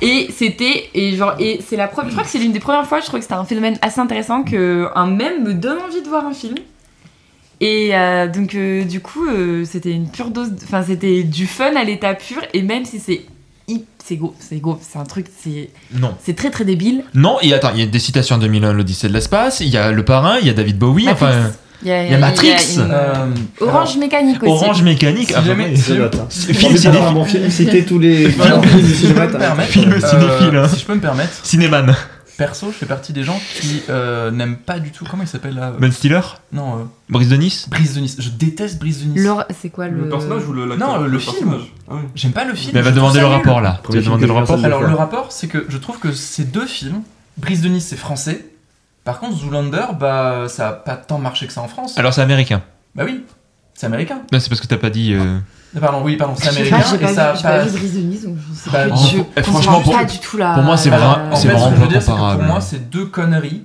Et c'était et genre et c'est la première je crois que c'est l'une des premières fois je trouve que c'était un phénomène assez intéressant que un mème me donne envie de voir un film. Et euh, donc euh, du coup euh, c'était une pure dose enfin c'était du fun à l'état pur et même si c'est c'est go c'est go c'est un truc c'est Non. c'est très très débile. Non, et attends, il y a des citations en 2001, l'Odyssée de l'espace, il y a Le Parrain, il y a David Bowie, Matrix. enfin Il y a, il y a Matrix. une- Euh, Orange mécanique aussi. Orange Mécanique. Si ah, jamais-. C'est- un bon film, c'était tous les films euh, cinéphile, hein. si je peux me permettre, Cinéman. Perso, je fais partie des gens qui euh, n'aiment pas du tout. Comment il s'appelle là Ben Stiller Non, euh, Brise de Nice Brise de Nice. Je déteste Brise de Nice. Le- c'est quoi le, Le personnage ou le Non, le Le film. Ah oui. J'aime pas le film. Mais elle va demander le rapport là. Tu vas demander le rapport. Alors le rapport, c'est que je trouve que ces deux films, Brise de Nice c'est français. Par contre, Zoolander, bah ça a pas tant marché que ça en France. Alors c'est américain. Bah oui, c'est américain. Non, c'est parce que t'as pas dit. euh, Ah, Pardon, oui, pardon, c'est américain pas, et pas, ça pas pas- Brise de Nice, donc je sais Bah, oh, je eh, franchement, pour- pas du tout là. pour moi, c'est Alors, vrai- en fait, ce vraiment que je veux dire, c'est que pour moi, c'est deux conneries.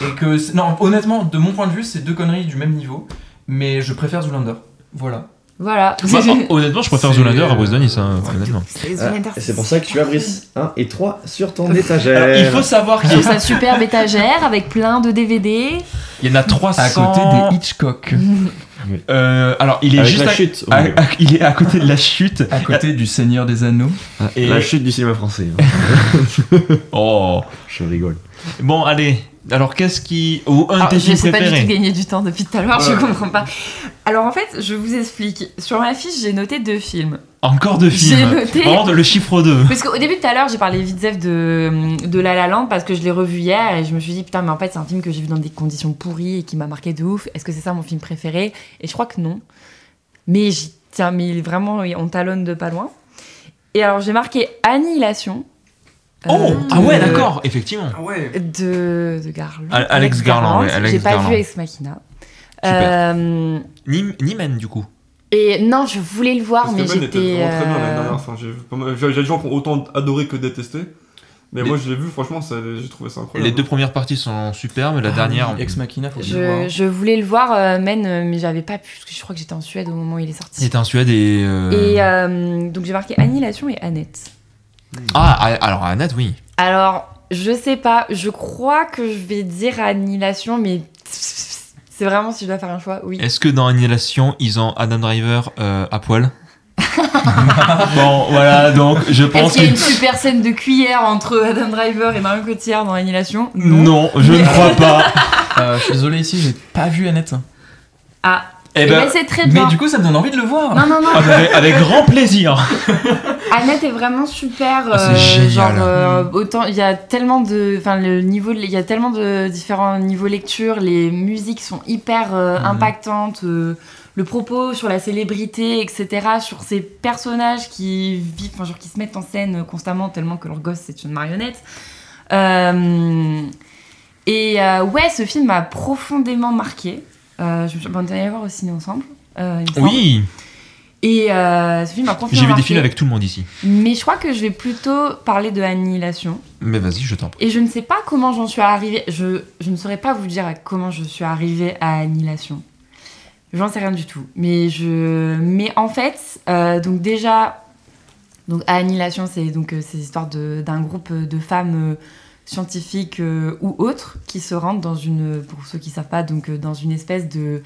Et que. c'est- Non, honnêtement, de mon point de vue, c'est deux conneries du même niveau. Mais je préfère Zoolander. Voilà. Voilà. Moi, hon- [LAUGHS] honnêtement, je préfère Zoolander à Brise de Nice, hein. C'est Ah, c'est pour ça que tu as Brice 1 et 3 sur ton Alors, étagère. il faut [LAUGHS] savoir qu'il y, a- sa superbe étagère avec plein de DVD. il y en a 300. À côté des Hitchcock. [LAUGHS] Euh, alors, il est Avec juste la à- chute. à- à- il est à côté de la chute. À côté du Seigneur des Anneaux. Ah, et- La chute du cinéma français. hein. Oh. Je rigole. Bon, allez. Alors, qu'est-ce qui. Ou un de Alors, tes Ah, je films sais pas du tout gagner du temps depuis tout à l'heure, je comprends pas. Alors en fait, je vous explique. Sur ma fiche, j'ai noté deux films. Encore deux J'ai films. noté- Vraiment, le chiffre 2. Parce qu'au début tout à l'heure, j'ai parlé vite fait de, de La La Land parce que je l'ai revu hier et je me suis dit putain, mais en fait, c'est un film que j'ai vu dans des conditions pourries et qui m'a marqué de ouf. Est-ce que c'est ça mon film préféré? Et je crois que non. Mais j'y tiens, mais vraiment, on talonne de pas loin. Et alors, j'ai marqué Annihilation. Oh euh, Ah ouais, d'accord, effectivement. Ah ouais. De, de Garland. Al- Alex Garland, ouais, Alex J'ai pas Garland. vu Ex Machina. Euh, Ni, ni Men, du coup. et non, je voulais le voir, Parce mais était j'étais. vraiment très bien l'année euh, dernière. Enfin, j'ai des gens qui ont autant adoré que détesté. Mais Les- moi, je l'ai vu, franchement, ça- j'ai trouvé ça incroyable. Les deux premières parties sont superbes, la Ah dernière. oui, Ex Machina, faut que je le voulais le voir, euh, Men, mais j'avais pas pu, parce que je crois que j'étais en Suède au moment où il est Il sorti. était en Suède et. euh, Et euh, donc j'ai marqué Annihilation et Annette. Ah, ah, alors Annette, oui. Alors, je sais pas, je crois que je vais dire Annihilation, mais c'est vraiment si je dois faire un choix, oui. Est-ce que dans Annihilation, ils ont Adam Driver euh, à poil [LAUGHS] Bon, voilà, donc je Est-ce pense qu'il y a que. une super scène de cuillère entre Adam Driver et Marion Cotillard dans Annihilation? Non, je ne crois pas. [LAUGHS] Euh, je suis désolé ici, j'ai pas vu Annette. Ah, Eh ben, ben, c'est très Mais bien. du coup, ça me donne envie de le voir. Non, non, non, avec, avec grand plaisir. [LAUGHS] Annette est vraiment super. Ah, c'est euh, génial. Genre, euh, autant il y a tellement de, enfin le niveau, de- il y a tellement de différents niveaux lecture. Les musiques sont hyper euh, Mhm. impactantes. euh, le propos sur la célébrité, etc. Sur ces personnages qui vivent, enfin genre qui se mettent en scène constamment tellement que leur gosse c'est une marionnette. Euh, et euh, ouais, ce film m'a profondément marqué. Euh, je me suis allé voir au ciné ensemble. euh, il me semble. Oui, Et euh, ce film m'a profondément j'ai vu des films avec tout le monde ici. Mais je crois que je vais plutôt parler de Annihilation. Mais vas-y, je t'en prie. Et je ne sais pas comment j'en suis arrivée. Je, je ne saurais pas vous dire comment je suis arrivée à Annihilation. J'en sais rien du tout. Mais, je... Mais en fait, euh, donc déjà, donc Annihilation, c'est donc euh, c'est l'histoire de- d'un groupe de femmes euh, scientifiques euh, ou autres qui se rendent dans une, pour ceux qui savent pas, donc euh, dans une espèce de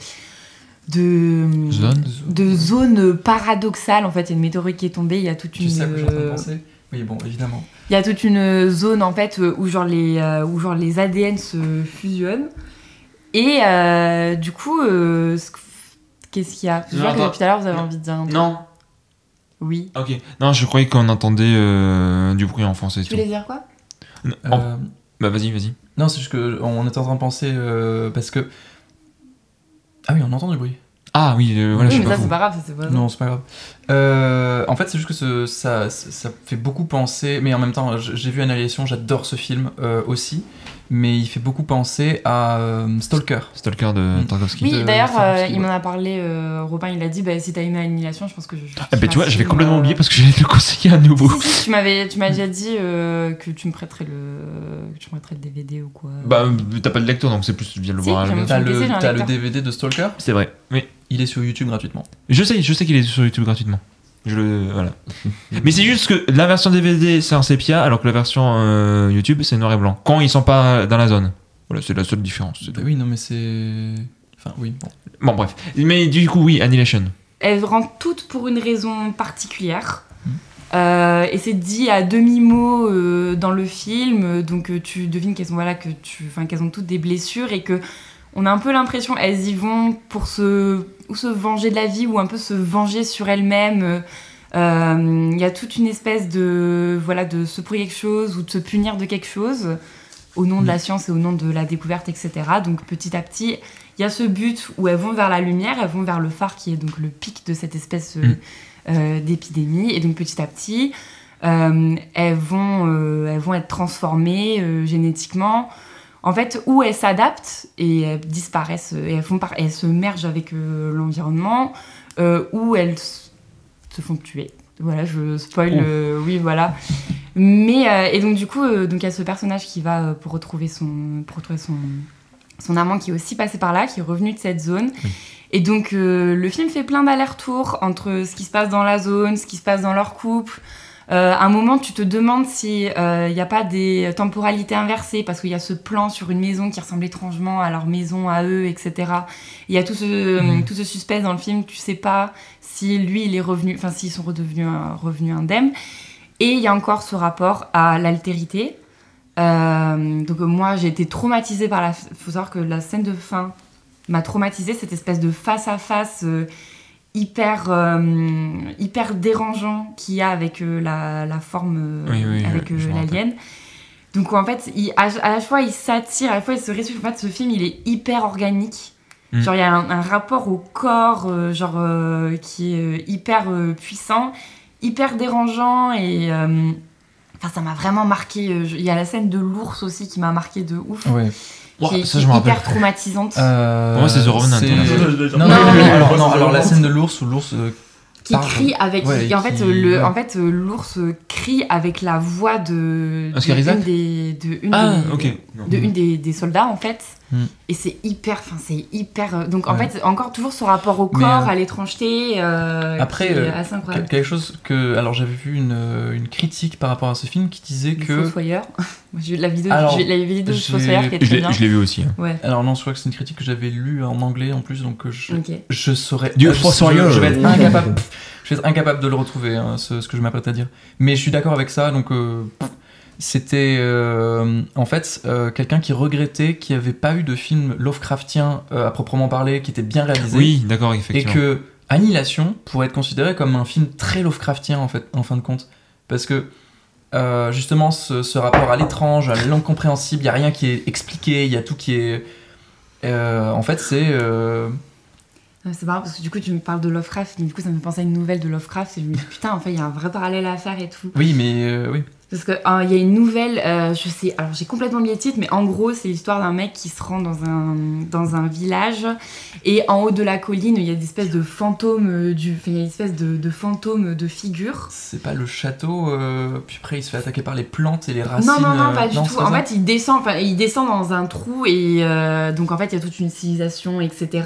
de Zone de zone paradoxale. En fait, il y a une météorite qui est tombée. Il y a toute une Tu sais à quoi je suis en train de euh, penser? Oui, bon, évidemment. il y a toute une zone en fait où genre les, où genre les ADN se fusionnent. Et euh, du coup, euh, ce- qu'est-ce qu'il y a? Je Non, vois que depuis tout à l'heure vous avez envie de dire un truc. Non. Oui. Ok. Non, je croyais qu'on entendait euh, du bruit en français. Tu voulais dire quoi? Non, en- Euh, Bah vas-y, vas-y. non, c'est juste que on était en train de penser euh, parce que. Ah oui, on entend du bruit. Ah oui, euh, voilà, je Oui, sais mais pas ça c'est pas grave, c'est pas Non, c'est pas grave. Euh, en fait, c'est juste que ce- ça, ça, fait beaucoup penser, mais en même temps, j'ai vu Annihilation, j'adore ce film euh, aussi, mais il fait beaucoup penser à euh, Stalker. Stalker de Mm. Tarkovsky. Oui, d'ailleurs, euh, il m'en a parlé, euh, Robin, il a dit bah, si t'as aimé Annihilation, je pense que je. je Ah bah tu vois, j'avais complètement oublié parce que j'allais te le conseiller à nouveau. Si, si, tu m'avais, tu m'as déjà dit euh, que tu me prêterais le, que tu me prêterais le DVD ou quoi. Bah t'as pas de lecteur donc c'est plus tu viens le Si, voir à la j'aime maison. T'as le le, le. DVD de Stalker, C'est vrai. Oui. il est sur YouTube gratuitement. Je sais, je sais qu'il est sur YouTube gratuitement. Je le voilà. [LAUGHS] Mais c'est juste que la version DVD c'est en sépia alors que la version euh, YouTube c'est noir et blanc. Quand ils sont pas dans la zone. Voilà, c'est la seule différence. Bah oui, non, mais c'est. Enfin, oui, bon. Bon bref. Mais du coup oui, Annihilation. Elles rentrent toutes pour une raison particulière. Mhm. Euh, et c'est dit à demi-mot euh, dans le film, donc euh, tu devines qu'elles ont, voilà, que tu, enfin, qu'elles ont toutes des blessures et que on a un peu l'impression elles y vont pour se, ou se venger de la vie ou un peu se venger sur elles-mêmes. Euh, Il y a toute une espèce de, voilà, de se pour quelque chose ou de se punir de quelque chose au nom de la science et au nom de la découverte, etc. Donc petit à petit, il y a ce but où elles vont vers la lumière, elles vont vers le phare qui est donc le pic de cette espèce euh, Mm. euh, d'épidémie. Et donc petit à petit, elles, vont, elles vont être transformées génétiquement. En fait, où elles s'adaptent et elles disparaissent et elles, font par- elles se mergent avec euh, l'environnement, euh, ou elles se font tuer. Voilà, je spoil, euh, oui, voilà. Mais, euh, et donc du coup, donc il y a ce personnage qui va pour retrouver son, pour retrouver son, son amant qui est aussi passé par là, qui est revenu de cette zone. Oui. Et donc le film fait plein d'allers-retours entre ce qui se passe dans la zone, ce qui se passe dans leur couple. Euh, à un moment, tu te demandes si il n'y a pas des temporalités inversées, parce qu'il y a ce plan sur une maison qui ressemble étrangement à leur maison, à eux, etc. Il y a tout ce, Mm. tout ce suspense dans le film, tu sais pas si lui, il est revenu, enfin, s'ils sont redevenus revenus indemnes. Et il y a encore ce rapport à l'altérité. Euh, donc euh, moi, j'ai été traumatisée par la... faut savoir que la scène de fin m'a traumatisée, cette espèce de face-à-face euh, hyper, euh, hyper dérangeant qu'il y a avec euh, la, la forme, euh, Oui, oui, avec l'alien. Donc en fait, il- à, à la fois il s'attire, à la fois il se résume. En fait, ce film, il est hyper organique. Mm. Genre, il y a un, un rapport au corps, genre, qui est hyper puissant, hyper dérangeant et... Enfin, ça m'a vraiment marqué. Il y a la scène de l'ours aussi qui m'a marqué de ouf. Ouais. Ouah, qui est, ça, qui je me est rappelle. hyper traumatisante. Euh, Pour moi, c'est The Revenant. Non, Non, non, non, non, non, alors, non, alors la scène de l'ours où l'ours euh, qui Pardon. crie avec Ouais, et en fait qui- le ouais. en fait euh, l'ours crie avec la voix de Oscar de Isaac une des de une Ah, des, ok. de une des, des soldats en fait Mm. et c'est hyper enfin c'est hyper euh, donc en Ouais. fait encore toujours ce rapport au Mais, corps euh, à l'étrangeté euh, Après, qui est euh, assez incroyable quelque chose que alors j'avais vu une, euh, une critique par rapport à ce film qui disait Le que Fossoyeur [LAUGHS] j'ai vu la vidéo Alors, vu la vidéo Fossoyeur qui est Je très l'ai bien je l'ai vu aussi. hein. ouais alors non je crois que c'est une critique que j'avais lue en anglais en plus donc euh, je, ok je saurais Du euh, je- Fossoyeur. je, je vais être incapable je vais être incapable de le retrouver hein, ce, ce que je m'apprête à dire mais je suis d'accord avec ça donc euh, c'était euh, en fait euh, quelqu'un qui regrettait qu'il n'y avait pas eu de film Lovecraftien euh, à proprement parler qui était bien réalisé Oui, d'accord, et effectivement. que Annihilation pourrait être considéré comme un film très Lovecraftien en fait en fin de compte parce que euh, justement ce, ce rapport à l'étrange à l'incompréhensible il y a rien qui est expliqué il y a tout qui est euh, en fait c'est euh, C'est marrant parce que du coup tu me parles de Lovecraft, du coup ça me fait penser à une nouvelle de Lovecraft et je me dis putain en fait il y a un vrai parallèle à faire et tout. oui mais euh, oui Parce qu'il il y a une nouvelle, euh, je sais, alors j'ai complètement oublié le titre, mais en gros c'est l'histoire d'un mec qui se rend dans un, dans un village et en haut de la colline il y a des espèces de fantômes, euh, du, enfin, il y a une espèce de, de fantômes de figures. c'est pas le château euh, puis après il se fait attaquer par les plantes et les racines non, non, non, euh, pas du tout. En fait, il descend, enfin, il descend dans un trou et euh, donc en fait, il y a toute une civilisation, etc.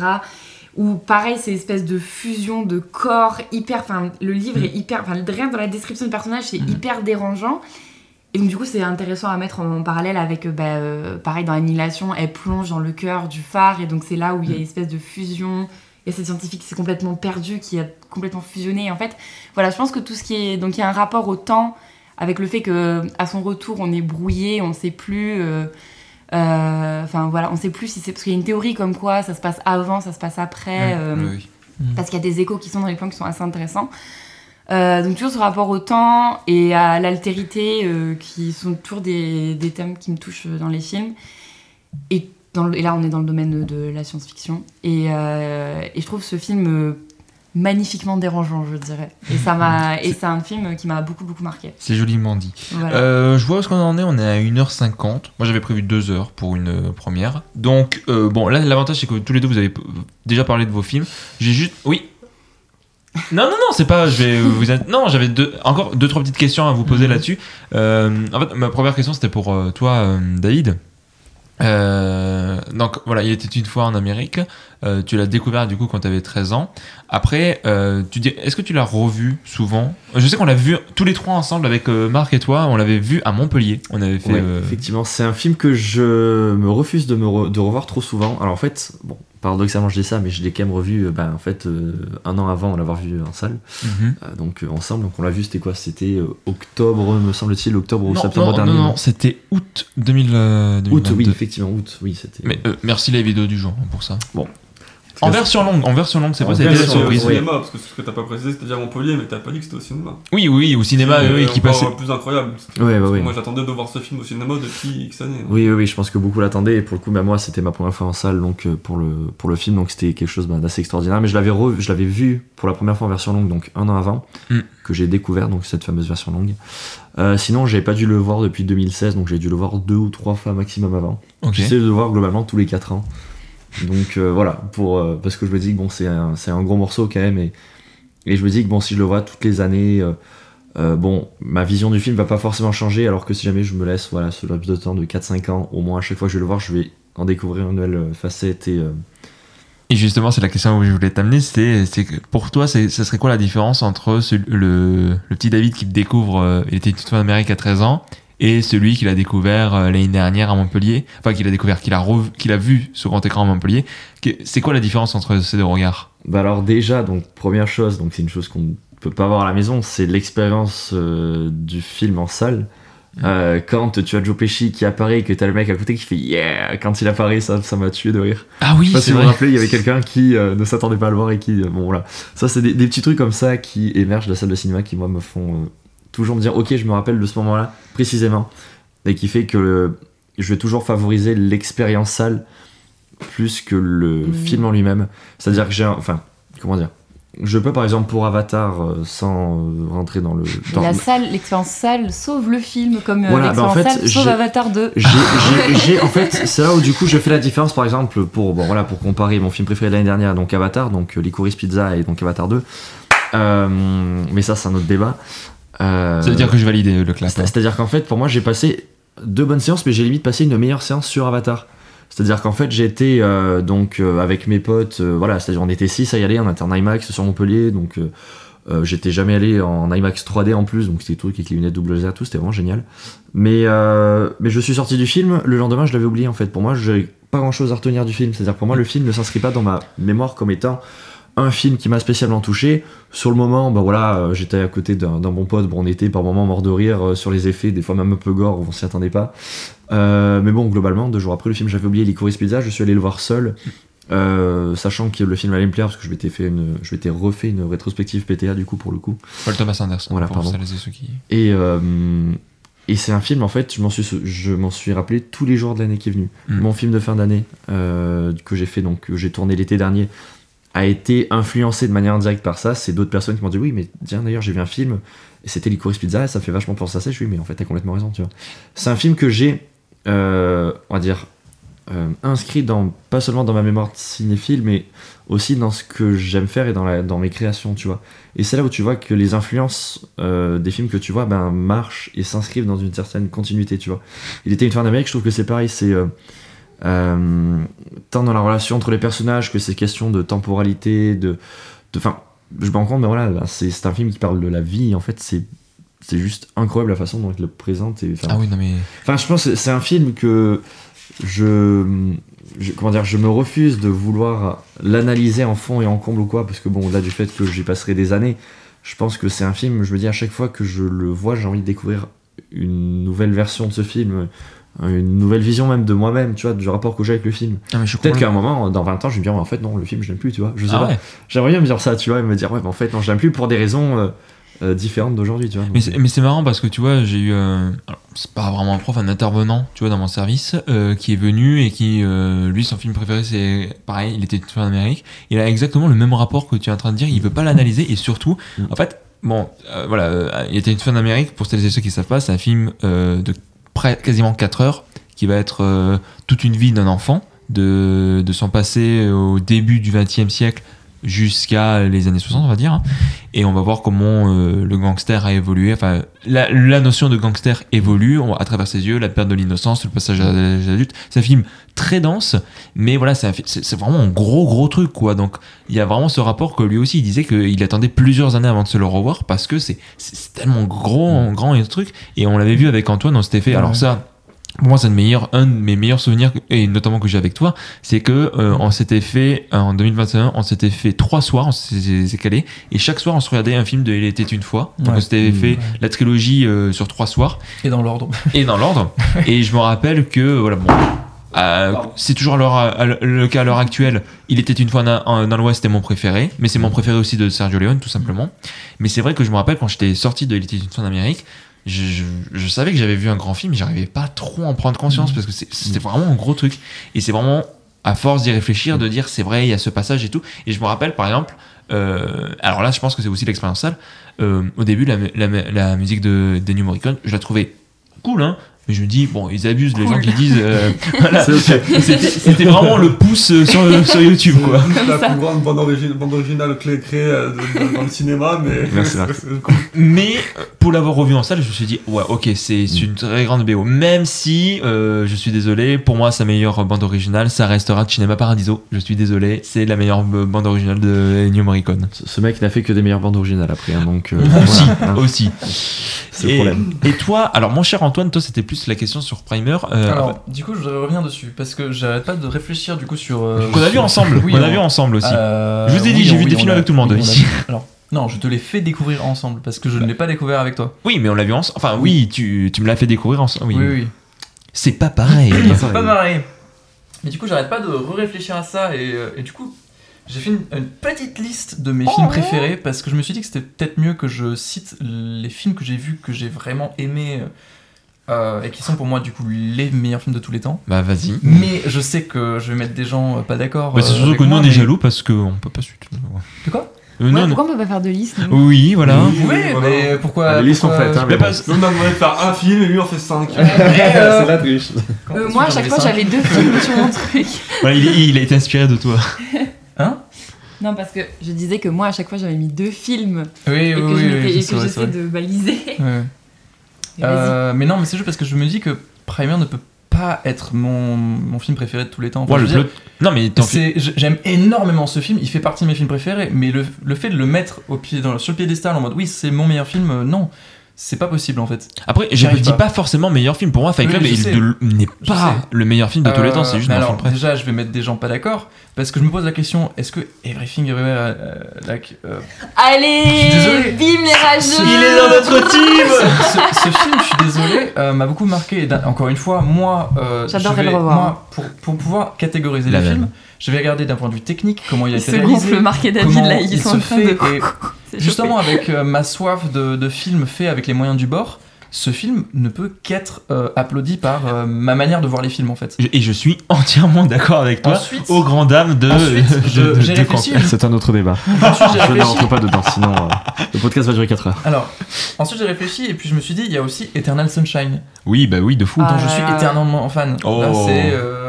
Où pareil, c'est espèce de fusion de corps hyper. Enfin, le livre Mm. est hyper. Enfin, rien dans la description du personnage, c'est Mm. hyper dérangeant. Et donc, du coup, c'est intéressant à mettre en parallèle avec, euh, bah, euh, pareil, dans Annihilation, elle plonge dans le cœur du phare, et donc c'est là où il y a une espèce de fusion. Et cette scientifique qui s'est complètement perdue, qui a complètement fusionné. Et en fait, voilà, je pense que tout ce qui est. Donc, il y a un rapport au temps avec le fait que à son retour on est brouillé, on ne sait plus. euh, Enfin voilà, on sait plus si c'est parce qu'il y a une théorie comme quoi ça se passe avant, ça se passe après, Ouais, euh, oui, oui. parce qu'il y a des échos qui sont dans les plans qui sont assez intéressants. Euh, donc toujours ce rapport au temps et à l'altérité euh, qui sont toujours des, des thèmes qui me touchent dans les films. Et, dans le- et là on est dans le domaine de la science-fiction. Et, euh, et je trouve ce film euh, magnifiquement dérangeant, je dirais. Et ça m'a et c'est un film qui m'a beaucoup beaucoup marqué. C'est joliment dit. Voilà. Euh, je vois où est-ce qu'on en est, on est à 1h50. Moi j'avais prévu 2 heures pour une euh, première. Donc, euh, bon, là l'avantage c'est que tous les deux vous avez déjà parlé de vos films. J'ai juste. Oui Non, non, non, c'est pas. Je vais vous. Non, j'avais deux, encore deux, trois petites questions à vous poser Mhm. là-dessus. Euh, en fait, ma première question c'était pour toi, David. Euh, donc voilà, il était une fois en Amérique. Euh, tu l'as découvert du coup quand tu avais 13 ans. Après, euh, tu dis, est-ce que tu l'as revu souvent? Je sais qu'on l'a vu tous les trois ensemble avec euh, Marc et toi. On l'avait vu à Montpellier. On avait fait. Ouais, euh, effectivement, c'est un film que je me refuse de me re- de revoir trop souvent. Alors en fait, bon, paradoxalement je dis ça, mais je l'ai quand même revu euh, bah, en fait euh, un an avant l'avoir vu en salle. mhm. Euh, donc euh, ensemble, donc on l'a vu, c'était quoi? C'était octobre, me semble-t-il, octobre ou septembre non, dernier. non, non, non c'était août 2000, euh, Août, 2022. oui, effectivement, août, oui, c'était. Mais euh, merci les vidéos du jour hein, pour ça. Bon. En version longue, en version longue, c'est En pas ça a été la surprise. au oui. cinéma, parce que ce que t'as pas précisé, c'était déjà Montpellier, mais t'as pas dit que c'était au cinéma. Oui, oui, au cinéma, C'est, oui, euh, qui encore passait. plus incroyable. Ouais, que ouais. Moi, j'attendais de voir ce film au cinéma depuis X années. Oui, oui, oui, je pense que beaucoup l'attendaient. Et pour le coup, bah, moi, c'était ma première fois en salle donc, euh, pour, le, pour le film, donc c'était quelque chose bah, d'assez extraordinaire. Mais je l'avais, je l'avais vu pour la première fois en version longue, donc un an avant, Mm. que j'ai découvert donc cette fameuse version longue. Euh, sinon, j'avais pas dû le voir depuis 2016, donc j'ai dû le voir deux ou trois fois maximum avant. J'essaie de le voir globalement tous les 4 ans. Donc euh, voilà, euh, parce que je me dis que c'est un, gros morceau quand même. Et, je me dis que bon, si je le vois toutes les années, euh, bon, ma vision du film va pas forcément changer. Alors que si jamais je me laisse voilà, ce laps de temps de 4-5 ans, au moins à chaque fois que je vais le voir, je vais en découvrir une nouvelle facette et, justement, c'est la question où je voulais t'amener, c'est, pour toi, ça serait quoi la différence entre le, petit David qui découvre, il était une en Amérique à 13 ans, et celui qu'il a découvert euh, l'année dernière à Montpellier, enfin qu'il a découvert, qu'il a, revu- qu'il a vu sur grand écran à Montpellier. C'est quoi la différence entre ces deux regards? Bah alors déjà, donc première chose, donc c'est une chose qu'on ne peut pas voir à la maison, c'est l'expérience euh, du film en salle. Euh, quand tu as Joe Pesci qui apparaît et que t'as le mec à côté qui fait yeah quand il apparaît ça ça m'a tué de rire Ah oui, c'est si vous vous vrai. rappelez il y avait quelqu'un qui euh, ne s'attendait pas à le voir et qui bon voilà ça c'est des, des petits trucs comme ça qui émergent de la salle de cinéma qui moi me font toujours me dire ok je me rappelle de ce moment là précisément et qui fait que je vais toujours favoriser l'expérience salle plus que le film en lui-même c'est à dire que j'ai un- enfin comment dire? Je peux par exemple pour Avatar euh, sans euh, rentrer dans le dans La salle, l'expérience salle sauve le film comme euh, Voilà, bah, en l'expérience fait, salle sauve Avatar 2. [LAUGHS] j'ai, en fait, c'est là où du coup je fais la différence, par exemple, pour bon voilà, pour comparer mon film préféré de l'année dernière, donc Avatar, donc euh, Licorice Pizza et donc Avatar 2. Euh, mais ça, c'est un autre débat. Euh, Ça veut dire que je valide euh, le clap. c'est- C'est-à-dire qu'en fait, pour moi, j'ai passé deux bonnes séances, mais j'ai limite passé une meilleure séance sur Avatar. C'est-à-dire qu'en fait, été euh, donc euh, avec mes potes, euh, voilà, c'est-à-dire on était six à y aller, on était en IMAX sur Montpellier, donc j'étais jamais allé en IMAX 3D en plus, donc c'était tout avec les lunettes double laser, tout, c'était vraiment génial. Mais, mais je suis sorti du film, le lendemain je l'avais oublié en fait. Pour moi, j'ai pas grand chose à retenir du film. C'est-à-dire pour moi, le film ne s'inscrit pas dans ma mémoire comme étant un film qui m'a spécialement touché. Sur le moment, bah voilà, euh, j'étais à côté d'un bon pote, bon, on était par moments mort de rire euh, sur les effets, des fois même un peu gore, on s'y attendait pas. Euh, mais bon, globalement, deux jours après le film, j'avais oublié Licorice Pizza, je suis allé le voir seul. euh, sachant que le film allait me plaire parce que je m'étais fait une, je m'étais refait une rétrospective PTA du coup pour le coup. Paul Thomas Anderson. Voilà, pour pardon. et. Et, euh, et c'est un film, en fait, je m'en suis, je m'en suis rappelé tous les jours de l'année qui est venue. Mm. Mon film de fin d'année que j'ai fait, donc que j'ai tourné l'été dernier, a été influencé de manière indirecte par ça. C'est d'autres personnes qui m'ont dit oui, mais tiens, d'ailleurs, j'ai vu un film et c'était Licorice Pizza et ça fait vachement penser à ça. Je suis mais en fait, t'as complètement raison, tu vois. C'est un film que j'ai, euh, on va dire, euh, inscrit dans, pas seulement dans ma mémoire cinéphile, mais aussi dans ce que j'aime faire et dans, mes créations, tu vois. Et c'est là où tu vois que les influences euh, des films que tu vois ben, marchent et s'inscrivent dans une certaine continuité, tu vois. Il était une fin d'Amérique, je trouve que c'est pareil, c'est tant dans la relation entre les personnages que ces questions de temporalité, de. Enfin, je me rends compte, mais voilà, ben, c'est un film qui parle de la vie, en fait, c'est. C'est juste incroyable la façon dont il le présente. Et, Ah oui, non mais. Enfin, je pense que c'est un film que je, je- comment dire, je me refuse de vouloir l'analyser en fond et en comble ou quoi, parce que bon, au-delà du fait que j'y passerai des années, je pense que c'est un film. Je me dis à chaque fois que je le vois, j'ai envie de découvrir une nouvelle version de ce film, une nouvelle vision même de moi-même, tu vois, du rapport que j'ai avec le film. Ah, Peut-être qu'à un moment, dans 20 ans, je vais me dire, en fait, non, le film, je l'aime plus, tu vois. Je sais Ah pas. ouais. J'aimerais bien me dire ça, tu vois, et me dire, ouais, mais en fait, non, je l'aime plus pour des raisons euh, euh, différentes d'aujourd'hui, tu vois. Mais Donc, c'est, mais c'est marrant parce que tu vois, j'ai eu, euh, c'est pas vraiment un prof, un intervenant, tu vois, dans mon service, qui est venu et qui, lui, son film préféré, c'est pareil, il était en Amérique. Il a exactement le même rapport que tu es en train de dire. Il veut pas l'analyser et surtout, Mm. en fait, bon, voilà, il était une fin d'Amérique. Pour celles et ceux qui savent pas, c'est un film de près, quasiment 4 heures qui va être euh, toute une vie d'un enfant, de, de son passé au début du XXe siècle jusqu'à les années 60, on va dire. hein. Et on va voir comment euh, le gangster a évolué. Enfin, la, la notion de gangster évolue on- à travers ses yeux, la perte de l'innocence, le passage à l'âge adulte. C'est un film très dense, mais voilà, c'est vraiment un gros, gros truc, quoi. Donc, il y a vraiment ce rapport que lui aussi, il disait qu'il attendait plusieurs années avant de se le revoir parce que c'est tellement gros, grand et ce truc. Et on l'avait vu avec Antoine, on s'était fait. Alors, ça. Pour moi, c'est un, de mes meilleurs- un de mes meilleurs souvenirs, et notamment que j'ai avec toi, c'est que euh, on s'était fait, euh, en 2021, on s'était fait trois soirs, on s'est calé, et chaque soir, on se regardait un film de Il était une fois. Donc, Ouais. on s'était fait la trilogie euh, sur trois soirs, Et dans l'ordre. [LAUGHS] et dans l'ordre. et je me rappelle que, voilà, bon, euh, c'est toujours le cas à l'heure actuelle. Il était une fois dans, dans l'Ouest, c'était mon préféré, mais c'est mon préféré aussi de Sergio Leone, tout simplement. Mais c'est vrai que je me rappelle quand j'étais sorti de Il était une fois en Amérique, je, je- je savais que j'avais vu un grand film, mais j'arrivais pas trop à en prendre conscience parce que c'était vraiment un gros truc. Et c'est vraiment à force d'y réfléchir, de dire c'est vrai, il y a ce passage et tout. Et je me rappelle par exemple, euh, alors là, je pense que c'est aussi l'expérience salle. euh, au début, la, la- la musique de Dennio Morricone, je la trouvais cool, hein. Mais je me dis, bon, ils abusent, les gens Cool. qui disent. euh, [LAUGHS] voilà, C'est ok. c'était vraiment le pouce euh, sur, [LAUGHS] sur YouTube, quoi. C'est la ça. plus grande bande, origi- bande originale clé créée euh, dans le cinéma, mais. [LAUGHS] Merci. Mais euh, pour l'avoir revu en salle, je me suis dit, ouais, ok, c'est une très grande BO. Même si, euh, je suis désolé, pour moi, sa meilleure bande originale, ça restera Cinema Paradiso. Je suis désolé, c'est la meilleure bande originale de Ennio Morricone. Ce ce mec n'a fait que des meilleures bandes originales après, hein, donc. euh, Aussi, voilà, hein, aussi. c'est le Et, problème. et toi, alors mon cher Antoine, toi, c'était plus la question sur Primer. euh, Alors, du coup, je voudrais revenir dessus parce que j'arrête pas de réfléchir du coup sur. euh, qu'on a vu sur- ensemble. Oui, on a vu ensemble aussi. Euh, Je vous ai dit, oui, j'ai vu des films a- avec tout le monde ici. Alors, non, je te l'ai fait découvrir ensemble parce que je ne l'ai pas découvert avec toi. Oui, mais on l'a vu ensemble. Enfin, oui, tu, tu me l'as fait découvrir ensemble. Oui, Oui, oui. C'est pas pareil. [COUGHS] C'est pas pareil. Mais du coup, j'arrête pas de réfléchir à ça et, et du coup, j'ai fait une, une petite liste de mes films préférés parce que je me suis dit que c'était peut-être mieux que je cite les films que j'ai vus, que j'ai vraiment aimés euh, et qui sont pour moi du coup les meilleurs films de tous les temps. bah, vas-y. Mais je sais que je vais mettre des gens euh, pas d'accord. Bah, c'est euh, surtout que nous, on est jaloux parce qu'on peut pas suivre. De quoi? Euh, Ouais, non, non. pourquoi on peut pas faire de liste Oui, voilà. Oui. Oui, voilà. mais pourquoi Ah, les listes sont pourquoi- faites, hein, Mais bon. Nous, on a demandé de faire un film et lui, on fait 5. [LAUGHS] Euh, la triche. Euh, Moi, à chaque fois, j'avais deux films sur mon truc. [LAUGHS] Voilà, il, il a été inspiré de toi. Hein? Non, parce que je disais que moi, à chaque fois, j'avais mis deux films Oui, oui, et que oui, oui, oui, c'est que c'est vrai. de baliser. Euh, mais non, mais c'est juste parce que je me dis que Primer ne peut pas être mon, mon film préféré de tous les temps. Enfin, Ouais, je veux dire, Non, mais J'aime énormément ce film, il fait partie de mes films préférés, mais le, le fait de le mettre au pied, dans, sur le piédestal en mode oui, c'est mon meilleur film, euh, non, c'est pas possible en fait. Après, je ne dis pas. pas forcément meilleur film. Pour moi, Fight Club n'est pas le meilleur film de tous les temps. Euh, C'est juste alors, film préféré. Déjà, je vais mettre des gens pas d'accord, parce que je me pose la question est-ce que Everything Everywhere, euh, like, euh, Allez désolé. Bim les rageux Il est dans notre [LAUGHS] team ce, ce film, je suis désolé, euh, m'a beaucoup marqué. Et encore une fois, moi, euh, J'adorerais je vais- le revoir. Moi, pour, pour pouvoir catégoriser les films, je vais regarder d'un point de vue technique comment il a été réalisé. Marc et David, là, ils il sont se en train fait, de... et C'est justement avec euh, ma soif de, de films faits avec les moyens du bord, ce film ne peut qu'être euh, applaudi par euh, ma manière de voir les films en fait. Et je suis entièrement d'accord avec toi. Ensuite, Aux grandes dames de. [LAUGHS] C'est un autre débat. ensuite j'ai Je ne rentre pas dedans, sinon euh, le podcast va durer 4 heures. Alors, ensuite j'ai réfléchi et puis je me suis dit, il y a aussi Eternal Sunshine, Oui, bah oui, de fou. Ah. dont je suis éternellement fan. Oh. Là, c'est. euh,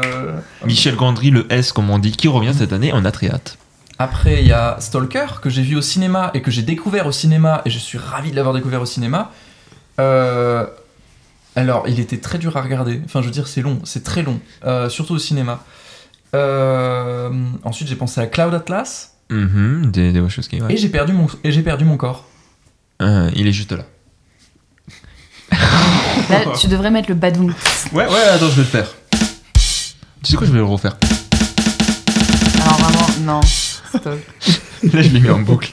Michel Gondry, le S, comme on dit, qui revient cette année. On a très hâte. Après, il y a Stalker, que j'ai vu au cinéma et que j'ai découvert au cinéma, et je suis ravi de l'avoir découvert au cinéma. Euh, alors, il était très dur à regarder. Enfin, je veux dire, c'est long, c'est très long, euh, surtout au cinéma. Euh, ensuite, j'ai pensé à Cloud Atlas, Mhm, des, des Wachowski, ouais. et j'ai perdu, mon, et j'ai perdu mon corps. Euh, il est juste là. Là, tu devrais mettre le badoum. Ouais, ouais, attends, je vais le faire. Tu sais quoi, je vais le refaire. Alors vraiment, non. Stop. Là, je l'ai mis en boucle.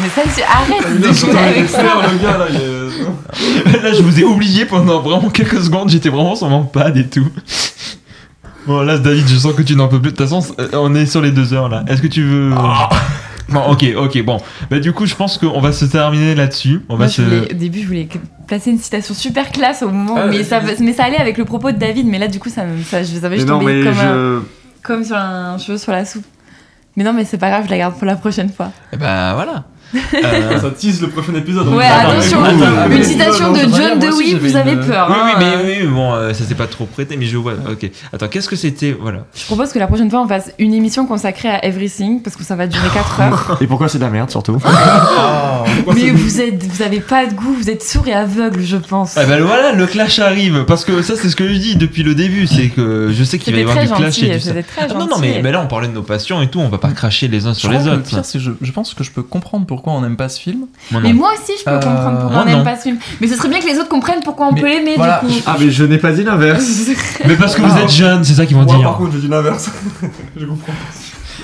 Mais ça, tu arrête de jouer avec ça. le gars là, il est. Là, je vous ai oublié pendant vraiment quelques secondes. J'étais vraiment sur mon pad et tout. Bon, là, David, je sens que tu n'en peux plus. De toute façon, euh, on est sur les deux heures là. Est-ce que tu veux. Bon, ok, ok, bon. Bah, du coup, je pense qu'on va se terminer là-dessus. On va Moi, se. je voulais- au début, je voulais placer une citation super classe au moment, Ah, mais, ça, mais ça allait avec le propos de David, mais là, du coup, ça, me- ça, je je non, mais comme, un- je. Comme sur un cheveu sur la soupe. Mais non, mais c'est pas grave, je la garde pour la prochaine fois. Eh bah, voilà. Euh, Ça tease le prochain épisode. Ouais, attention, une oui, citation de John Dewey, vous avez une- peur. Oui, oui, hein, mais euh. oui, bon, euh, ça s'est pas trop prêté, mais je vois. Ok. Attends, qu'est-ce que c'était Voilà. Je propose que la prochaine fois, on fasse une émission consacrée à Everything, parce que ça va durer 4 [LAUGHS] heures. Et pourquoi c'est de la merde surtout mais vous êtes, vous avez pas de goût, vous êtes sourd et aveugle, je pense. Ah bah voilà, le clash arrive. Parce que ça, c'est ce que je dis depuis le début. C'est que je sais qu'il va y avoir du clash et du Ah non, non, mais, mais là, on parlait de nos passions et tout. On va pas cracher les uns sur Je les autres. Le pire, c'est que je, je pense que je peux comprendre pourquoi on n'aime pas ce film. Moi, Mais moi aussi, je peux Euh, comprendre pourquoi moi, on n'aime pas ce film. Mais ce serait bien que les autres comprennent pourquoi on Mais peut l'aimer, voilà, du coup. Ah, mais je n'ai pas dit l'inverse. [LAUGHS] Mais parce que vous Ah. êtes jeunes, c'est ça qu'ils vont Moi, dire. par contre, je dis l'inverse. [LAUGHS] je comprends.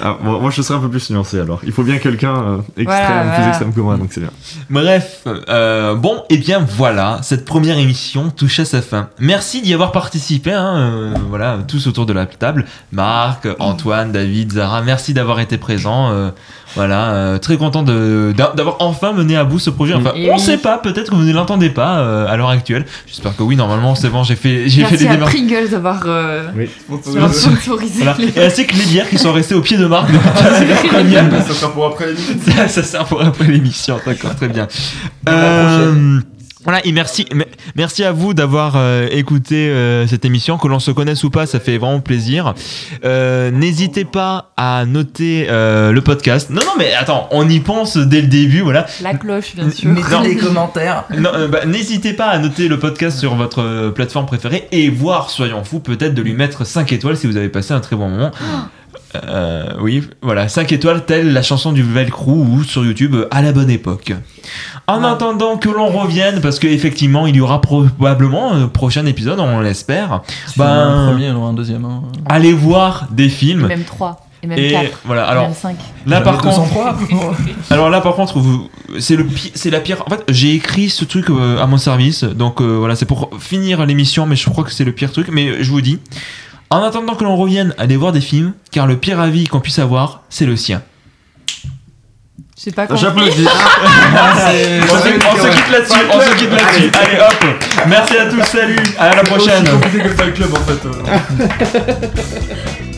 Ah, moi, moi, je serais un peu plus nuancé alors. Il faut bien quelqu'un euh, extrême, Voilà, plus voilà. extrême que moi, donc c'est bien. Bref, euh, bon, et bien voilà, cette première émission touche à sa fin. Merci d'y avoir participé, hein, euh, voilà, tous autour de la table. Marc, Antoine, David, Zara, merci d'avoir été présents. Voilà, euh, très content d'avoir enfin mené à bout ce projet. Enfin, Et on oui. sait pas, peut-être que vous ne l'entendez pas euh, à l'heure actuelle. J'espère que oui, normalement c'est bon, j'ai fait, j'ai fait Merci des à démarches. Pringles d'avoir euh, Sponsorisé. sponsorisé. Voilà. les- Et ainsi que les bières qui sont restées au pied de Marc. [LAUGHS] Incroyable. Ça sera pour après l'émission. ça, ça sert pour après l'émission, d'accord, très bien. la Euh, Voilà, et merci, me- merci à vous d'avoir euh, écouté euh, cette émission. Que l'on se connaisse ou pas, ça fait vraiment plaisir. Euh, N'hésitez pas à noter euh, le podcast. Non, non, mais attends, on y pense dès le début, voilà. La cloche, bien sûr. Mettez des commentaires. Non, euh, bah, N'hésitez pas à noter le podcast sur votre euh, plateforme préférée et voir, soyons fous, peut-être de lui mettre 5 étoiles si vous avez passé un très bon moment. Euh, oui, voilà, 5 étoiles, telle la chanson du Velcro ou sur YouTube euh, à la bonne époque. En Ouais. attendant que l'on revienne, parce qu'effectivement, il y aura probablement un prochain épisode, on l'espère, Ben- un premier, deuxième. hein. allez voir des Et films. même 3. Et même Et 4. voilà, et alors même 5. là par contre, 203. [LAUGHS] Alors là, par contre, c'est le, pi- c'est la pire. En fait, j'ai écrit ce truc euh, à mon service, donc euh, voilà, c'est pour finir l'émission, mais je crois que c'est le pire truc. Mais je vous dis, en attendant que l'on revienne, allez voir des films, car le pire avis qu'on puisse avoir, c'est le sien. Je sais pas. J'applaudis. [LAUGHS] On se, on se quitte là-dessus, on se quitte là-dessus. Allez, hop. Merci à tous, salut, à la prochaine. C'est compliqué que Fight Club en fait. euh. [LAUGHS]